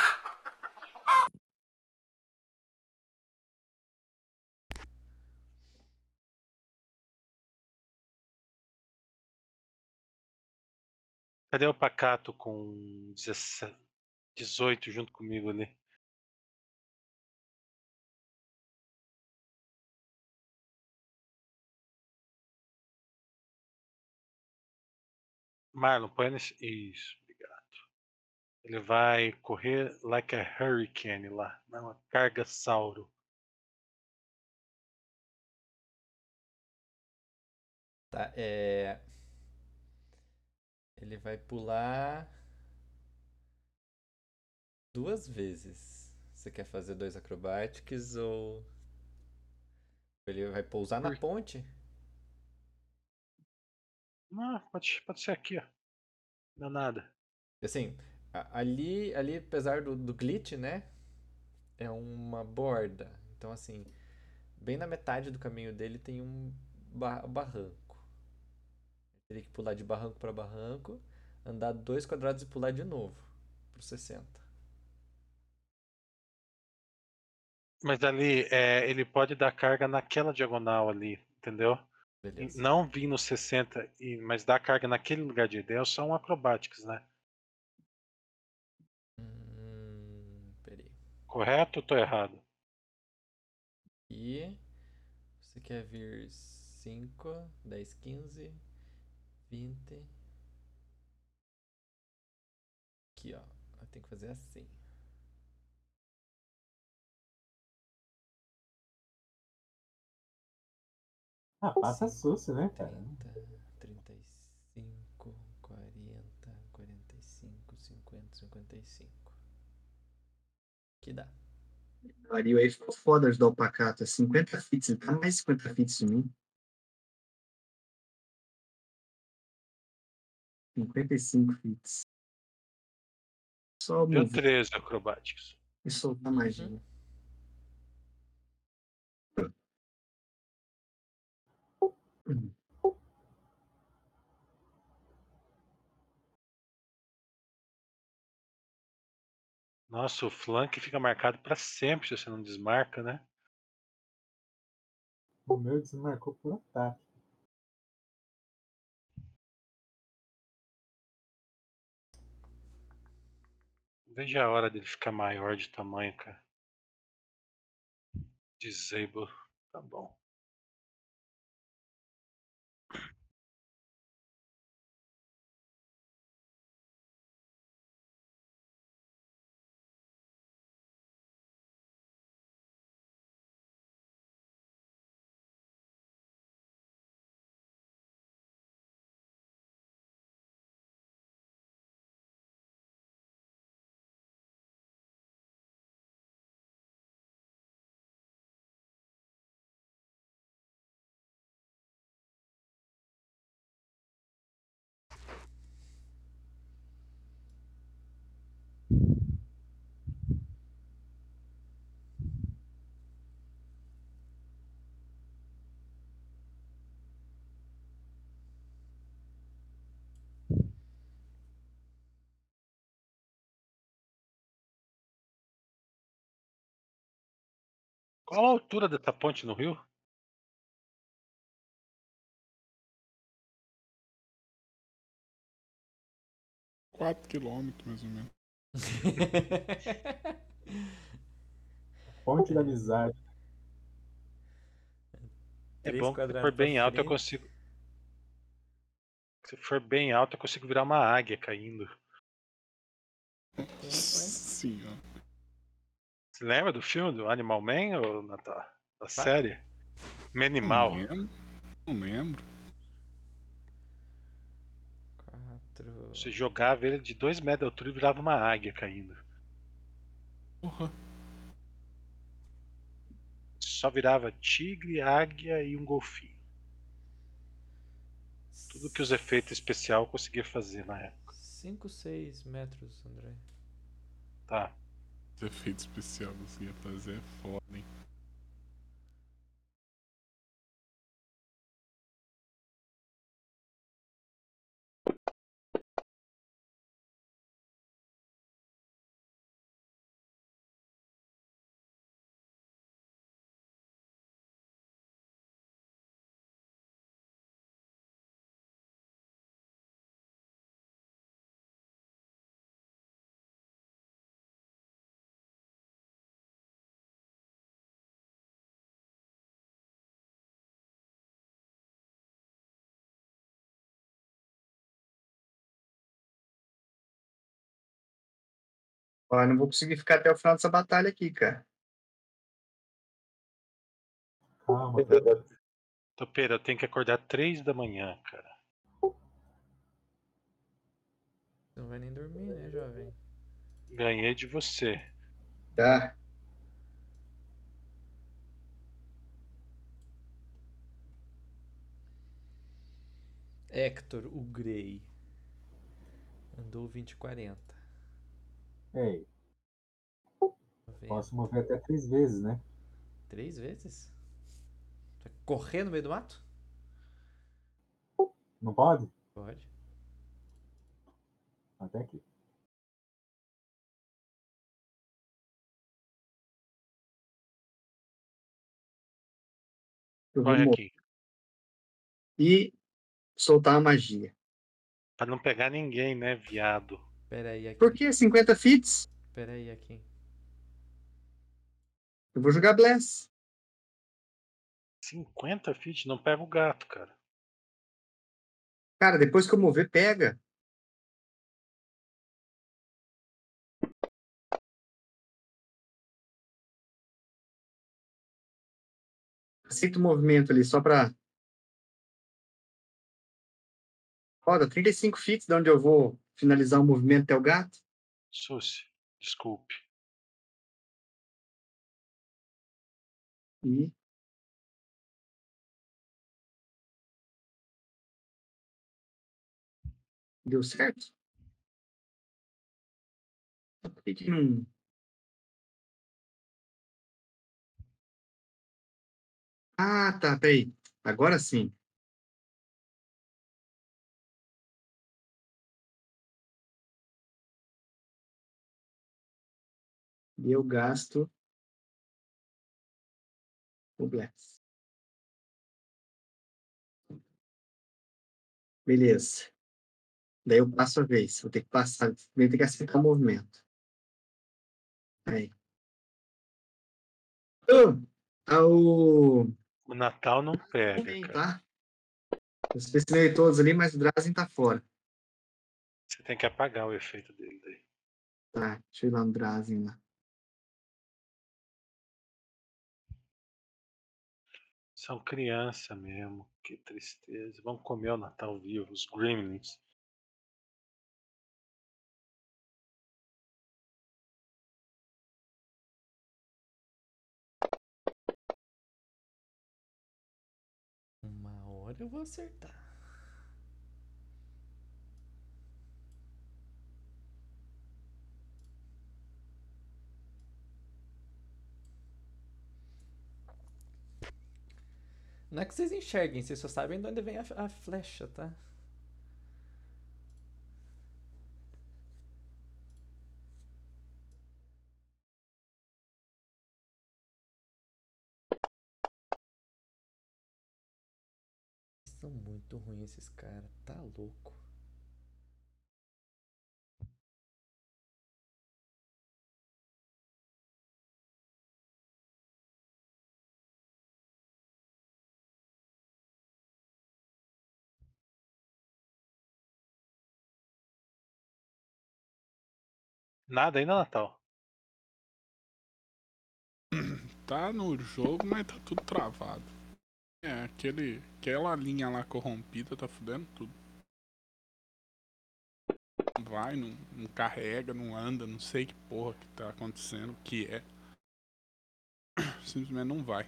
Speaker 3: Cadê o Pacato com 17, 18 junto comigo ali? Marlon, põe nesse. Isso, obrigado. Ele vai correr like a hurricane lá, não, uma carga sauro.
Speaker 1: Tá, é. Ele vai pular duas vezes. Você quer fazer dois acrobatics ou. Ele vai pousar na ponte?
Speaker 3: Não, pode, pode ser aqui, ó. Não é nada.
Speaker 1: Assim, ali, ali apesar do, do glitch, né? É uma borda. Então, assim, bem na metade do caminho dele tem um ba- barranco. Teria que pular de barranco para barranco, andar dois quadrados e pular de novo pro 60.
Speaker 3: Mas ali, é, ele pode dar carga naquela diagonal ali, entendeu?
Speaker 1: Beleza.
Speaker 3: Não vir no 60, e, mas dar carga naquele lugar de ideia são acrobatics, né?
Speaker 1: Hum, peraí.
Speaker 3: Correto ou tô errado?
Speaker 1: E você quer vir 5, 10, 15, 20. Aqui, ó. Eu tenho que fazer assim.
Speaker 4: Ah, passa susto, né, cara?
Speaker 1: 30, 35, 40, 45, 50, 55. Que dá.
Speaker 5: Pariu, aí ficou foda ajudar o Pacato. 50 fits, ele tá mais 50 fits de mim. 55 fits. Só
Speaker 3: Deu
Speaker 5: mover
Speaker 3: 13 acrobatics.
Speaker 5: e soltar magia.
Speaker 3: Nossa, o flank fica marcado pra sempre se você não desmarca, né?
Speaker 4: O meu desmarcou por ataque.
Speaker 3: Veja a hora dele ficar maior de tamanho, cara. Disable. Tá bom. Qual a altura dessa ponte no rio?
Speaker 2: Quatro quilômetros, mais ou menos.
Speaker 4: Ponte da amizade.
Speaker 3: É bom que se for bem alto eu consigo. Se for bem alto eu consigo virar uma águia caindo.
Speaker 2: Sim, ó.
Speaker 3: Você lembra do filme do Animal Man ou Natal? Da
Speaker 1: Tá.
Speaker 3: série?
Speaker 2: Não
Speaker 3: Manimal.
Speaker 2: lembro. Não lembro.
Speaker 1: Quatro.
Speaker 3: Você jogava ele de 2 metros de altura e virava uma águia caindo.
Speaker 2: Porra.
Speaker 3: Só virava tigre, águia e um golfinho. Tudo que os efeitos especial conseguia fazer na época.
Speaker 1: 5, 6 metros, André.
Speaker 3: Tá.
Speaker 2: Os efeitos especiais que você ia fazer é foda, hein?
Speaker 5: Ó, não vou conseguir ficar até o final dessa batalha aqui, cara.
Speaker 4: Calma, cara.
Speaker 3: Topeira, eu tenho que acordar 3 da manhã, cara.
Speaker 1: Não vai nem dormir, né, jovem?
Speaker 3: Ganhei de você.
Speaker 5: Tá?
Speaker 1: Hector, o Grey. Andou 20 40.
Speaker 4: Ei,
Speaker 1: Noventa.
Speaker 4: posso mover até três vezes, né?
Speaker 1: Três vezes? Vai correr no meio do mato?
Speaker 4: Não pode?
Speaker 1: Pode.
Speaker 4: Até aqui.
Speaker 5: Eu
Speaker 3: Olha aqui.
Speaker 5: E soltar a magia.
Speaker 3: Pra não pegar ninguém, né, viado?
Speaker 1: Pera aí, aqui.
Speaker 5: Por que 50 fits?
Speaker 1: Pera aí, aqui.
Speaker 5: Eu vou jogar Bless.
Speaker 3: 50 feet, não pega o gato, cara.
Speaker 5: Cara, depois que eu mover, pega. Aceita o movimento ali, só pra. Roda, 35 fits de onde eu vou finalizar o movimento até o gato.
Speaker 3: Susi, desculpe.
Speaker 5: E. Deu certo? Por que não. Ah, tá, peraí. Agora sim. E eu gasto o Bless. Beleza. Daí eu passo a vez. Vou ter que passar. Vou ter que acertar o movimento. Aí. Ao...
Speaker 3: O Natal não pega, cara.
Speaker 5: tá? Eu selecionei todos ali, mas o Drazen tá fora.
Speaker 3: Você tem que apagar o efeito dele daí.
Speaker 5: Tá, deixa eu ir lá no Drazen lá.
Speaker 3: São criança mesmo. Que tristeza. Vão comer o Natal vivo, os Gremlins.
Speaker 1: Uma hora eu vou acertar. Não é que vocês enxerguem, vocês só sabem de onde vem a, a flecha, tá? São muito ruins esses caras, tá louco.
Speaker 3: Nada ainda, Natal.
Speaker 2: Tá no jogo, mas tá tudo travado. É, aquele, aquela linha lá corrompida tá fudendo tudo. Vai, não, não carrega, não anda, não sei que porra que tá acontecendo, o que é. Simplesmente não vai.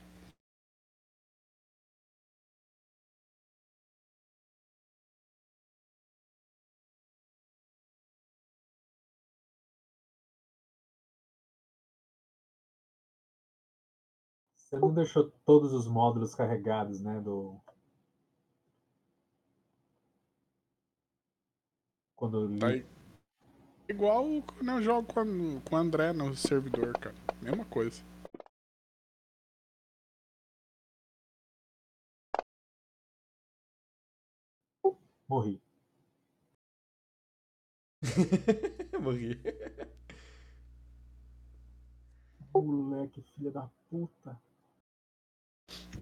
Speaker 4: Você não deixou todos os módulos carregados, né? Do... Quando li.
Speaker 2: Tá. Igual quando eu jogo com, com o André no servidor, cara. Mesma coisa.
Speaker 4: Morri.
Speaker 1: Morri.
Speaker 4: Moleque, filha da puta.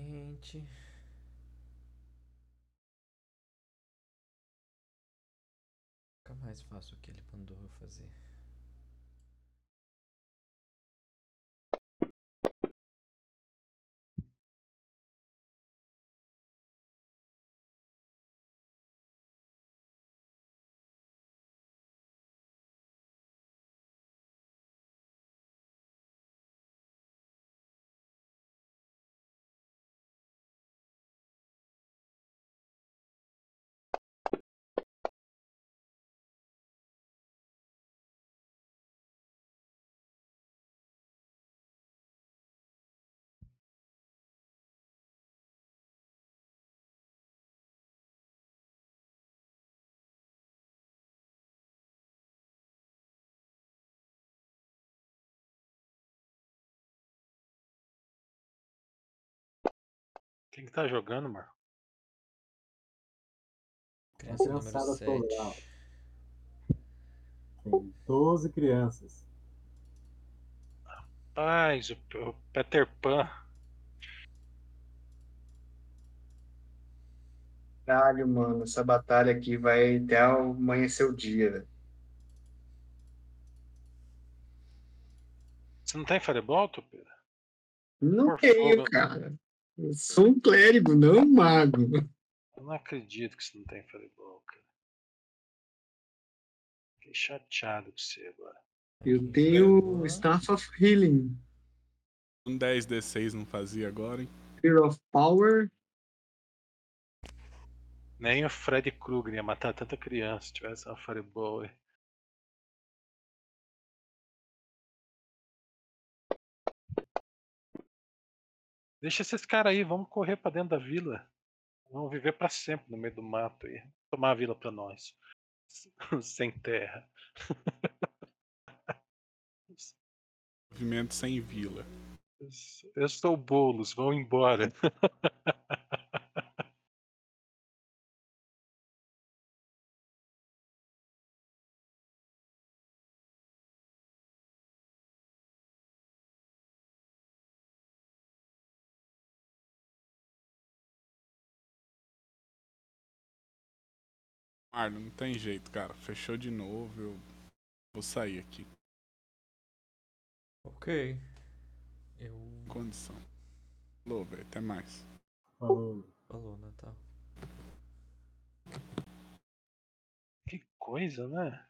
Speaker 1: Gente. Nunca mais faço o que ele mandou eu fazer.
Speaker 3: Quem que tá jogando, Marco?
Speaker 1: Criança número
Speaker 4: criançada toda lá.
Speaker 1: 7.
Speaker 4: Tem 12 crianças.
Speaker 3: Paz, o, Peter Pan.
Speaker 5: Caralho, mano, essa batalha aqui vai até amanhecer o dia, velho.
Speaker 3: Você não tem Fireball, Pedro?
Speaker 5: Não
Speaker 3: Por
Speaker 5: tenho, cara. Eu sou um clérigo, não um mago.
Speaker 3: Eu não acredito que você não tem Fireball, cara. Fiquei chateado com você agora.
Speaker 5: Eu tenho Staff of Healing,
Speaker 2: Um 10d6 não fazia agora, hein?
Speaker 5: Fear of Power.
Speaker 3: Nem o Freddy Krueger ia matar tanta criança se tivesse uma Fireball. Deixa esses caras aí, vamos correr pra dentro da vila. Vamos viver pra sempre no meio do mato aí. Tomar a vila pra nós. Sem terra.
Speaker 2: Movimento sem vila.
Speaker 3: Eu sou o Boulos, vão embora.
Speaker 2: Marlon, não tem jeito, cara. Fechou de novo, eu vou sair aqui.
Speaker 1: Ok. Eu.
Speaker 2: Condição. Falou, velho. Até mais.
Speaker 4: Falou.
Speaker 1: Falou, Natal.
Speaker 3: Que coisa, né?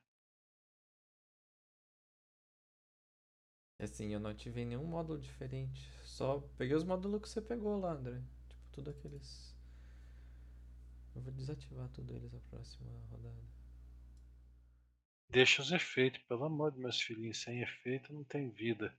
Speaker 1: Assim, eu não ativei nenhum módulo diferente. Só peguei os módulos que você pegou lá, André. Tipo, tudo aqueles. Eu vou desativar tudo eles na próxima rodada.
Speaker 3: Deixa os efeitos, pelo amor de meus filhinhos. Sem efeito não tem vida.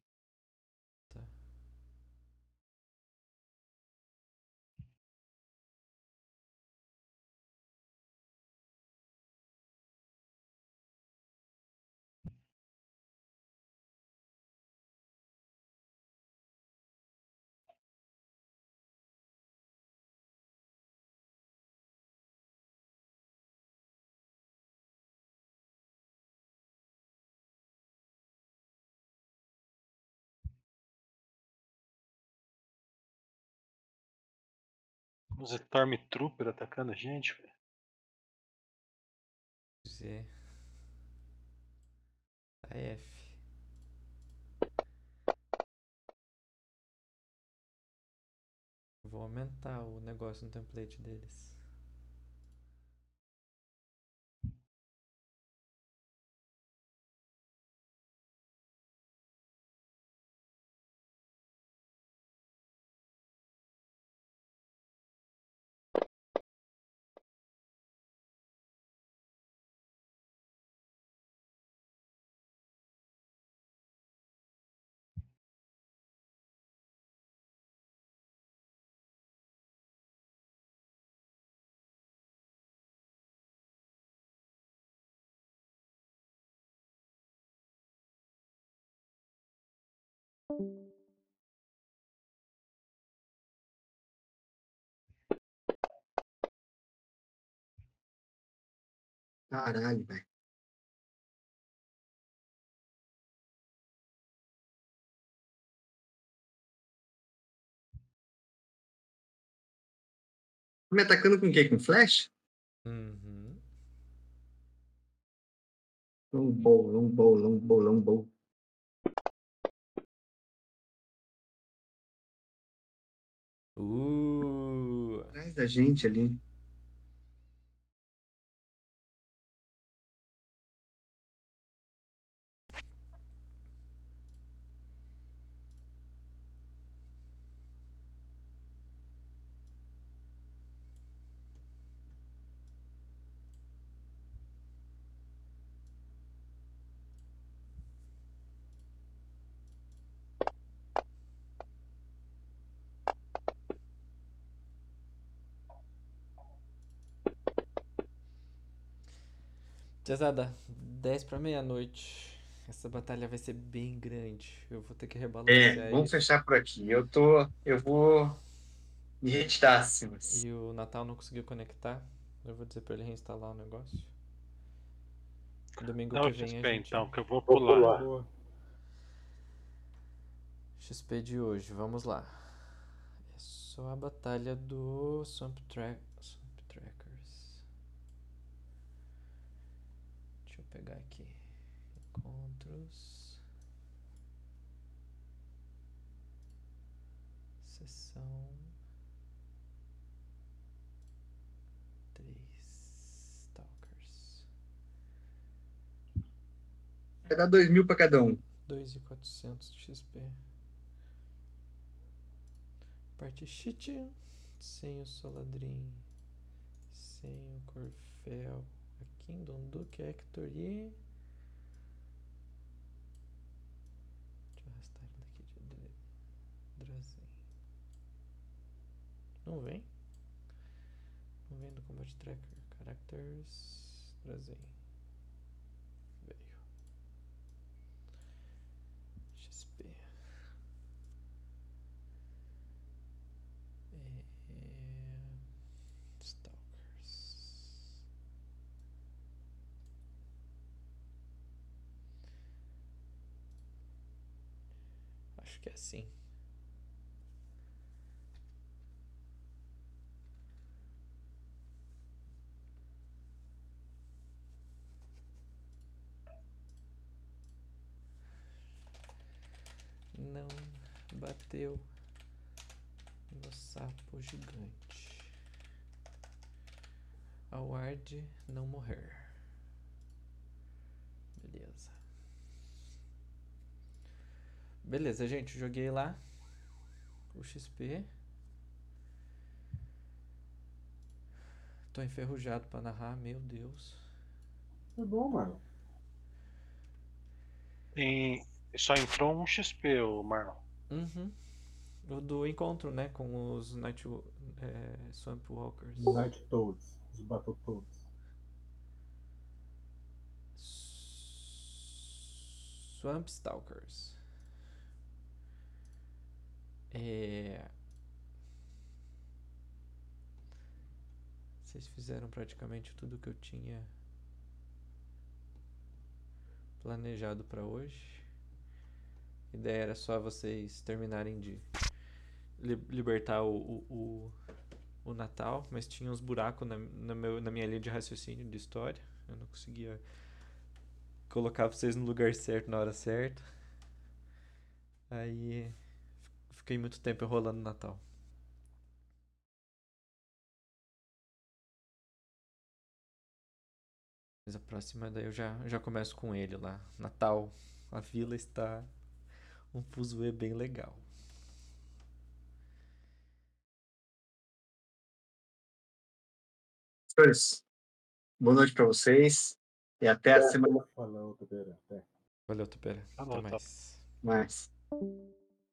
Speaker 3: Os Stormtrooper atacando a gente, velho.
Speaker 1: Pois é. F. Vou aumentar o negócio no template deles.
Speaker 5: Caralho, velho. Me atacando com o quê? Com flash?
Speaker 1: Uhum.
Speaker 5: Longbow, longbow, longbow, longbow.
Speaker 1: Uh.
Speaker 5: Atrás da gente ali.
Speaker 1: Tiazada, 10 pra meia-noite. Essa batalha vai ser bem grande. Eu vou ter que rebalancear
Speaker 5: É, vamos
Speaker 1: isso.
Speaker 5: fechar por aqui. Eu tô. Eu vou me retirar, Simas.
Speaker 1: E o Natal não conseguiu conectar. Eu vou dizer pra ele reinstalar o negócio. Domingo
Speaker 3: Dá o
Speaker 1: que vem
Speaker 3: XP
Speaker 1: a gente...
Speaker 3: então, que eu vou
Speaker 7: Vou
Speaker 3: pular.
Speaker 7: pular.
Speaker 2: Boa.
Speaker 1: XP de hoje, vamos lá. É só a batalha do Swamp, Tra Swamp Trackers. Deixa eu pegar aqui. Encontros. Sessão. Três Stalkers.
Speaker 5: Vai dar dois mil pra cada um.
Speaker 1: 2.400 de XP. Parte cheat. Sem o Soladrin. Sem o Corfel. A Kingdom Duke, Hector e. Deixa eu arrastar ele daqui de Dra- Drazen. Não vem? Não vem do Combat Tracker. Characters. Drazen. Veio. XP. É... Stalkers. Acho que é assim. Não bateu no sapo gigante. Award não morrer. Beleza. Beleza, gente. Joguei lá o XP. Tô enferrujado pra narrar, meu Deus.
Speaker 4: Tá bom, mano.
Speaker 3: E só entrou um XP, o Marlon.
Speaker 1: Uhum. O do encontro, né? Com os Night é, Swamp Walkers.
Speaker 4: Night Toads. Os Battletoads.
Speaker 1: Swamp Stalkers. É... Vocês fizeram praticamente tudo que eu tinha planejado para hoje. A ideia era só vocês terminarem de li- libertar o, o, o, o Natal, mas tinha uns buracos na, na, meu, na minha linha de raciocínio de história. Eu não conseguia colocar vocês no lugar certo na hora certa. Aí fiquei muito tempo enrolando o Natal. Mas a próxima daí eu já, já começo com ele lá. Natal, a vila está um fuzuê bem legal.
Speaker 5: Senhores, boa noite para vocês e até a semana
Speaker 4: Falou, Tubeira. Até.
Speaker 1: Valeu, Tupera.
Speaker 3: Tá
Speaker 1: Até
Speaker 3: bom, tá.
Speaker 1: mais.
Speaker 5: mais.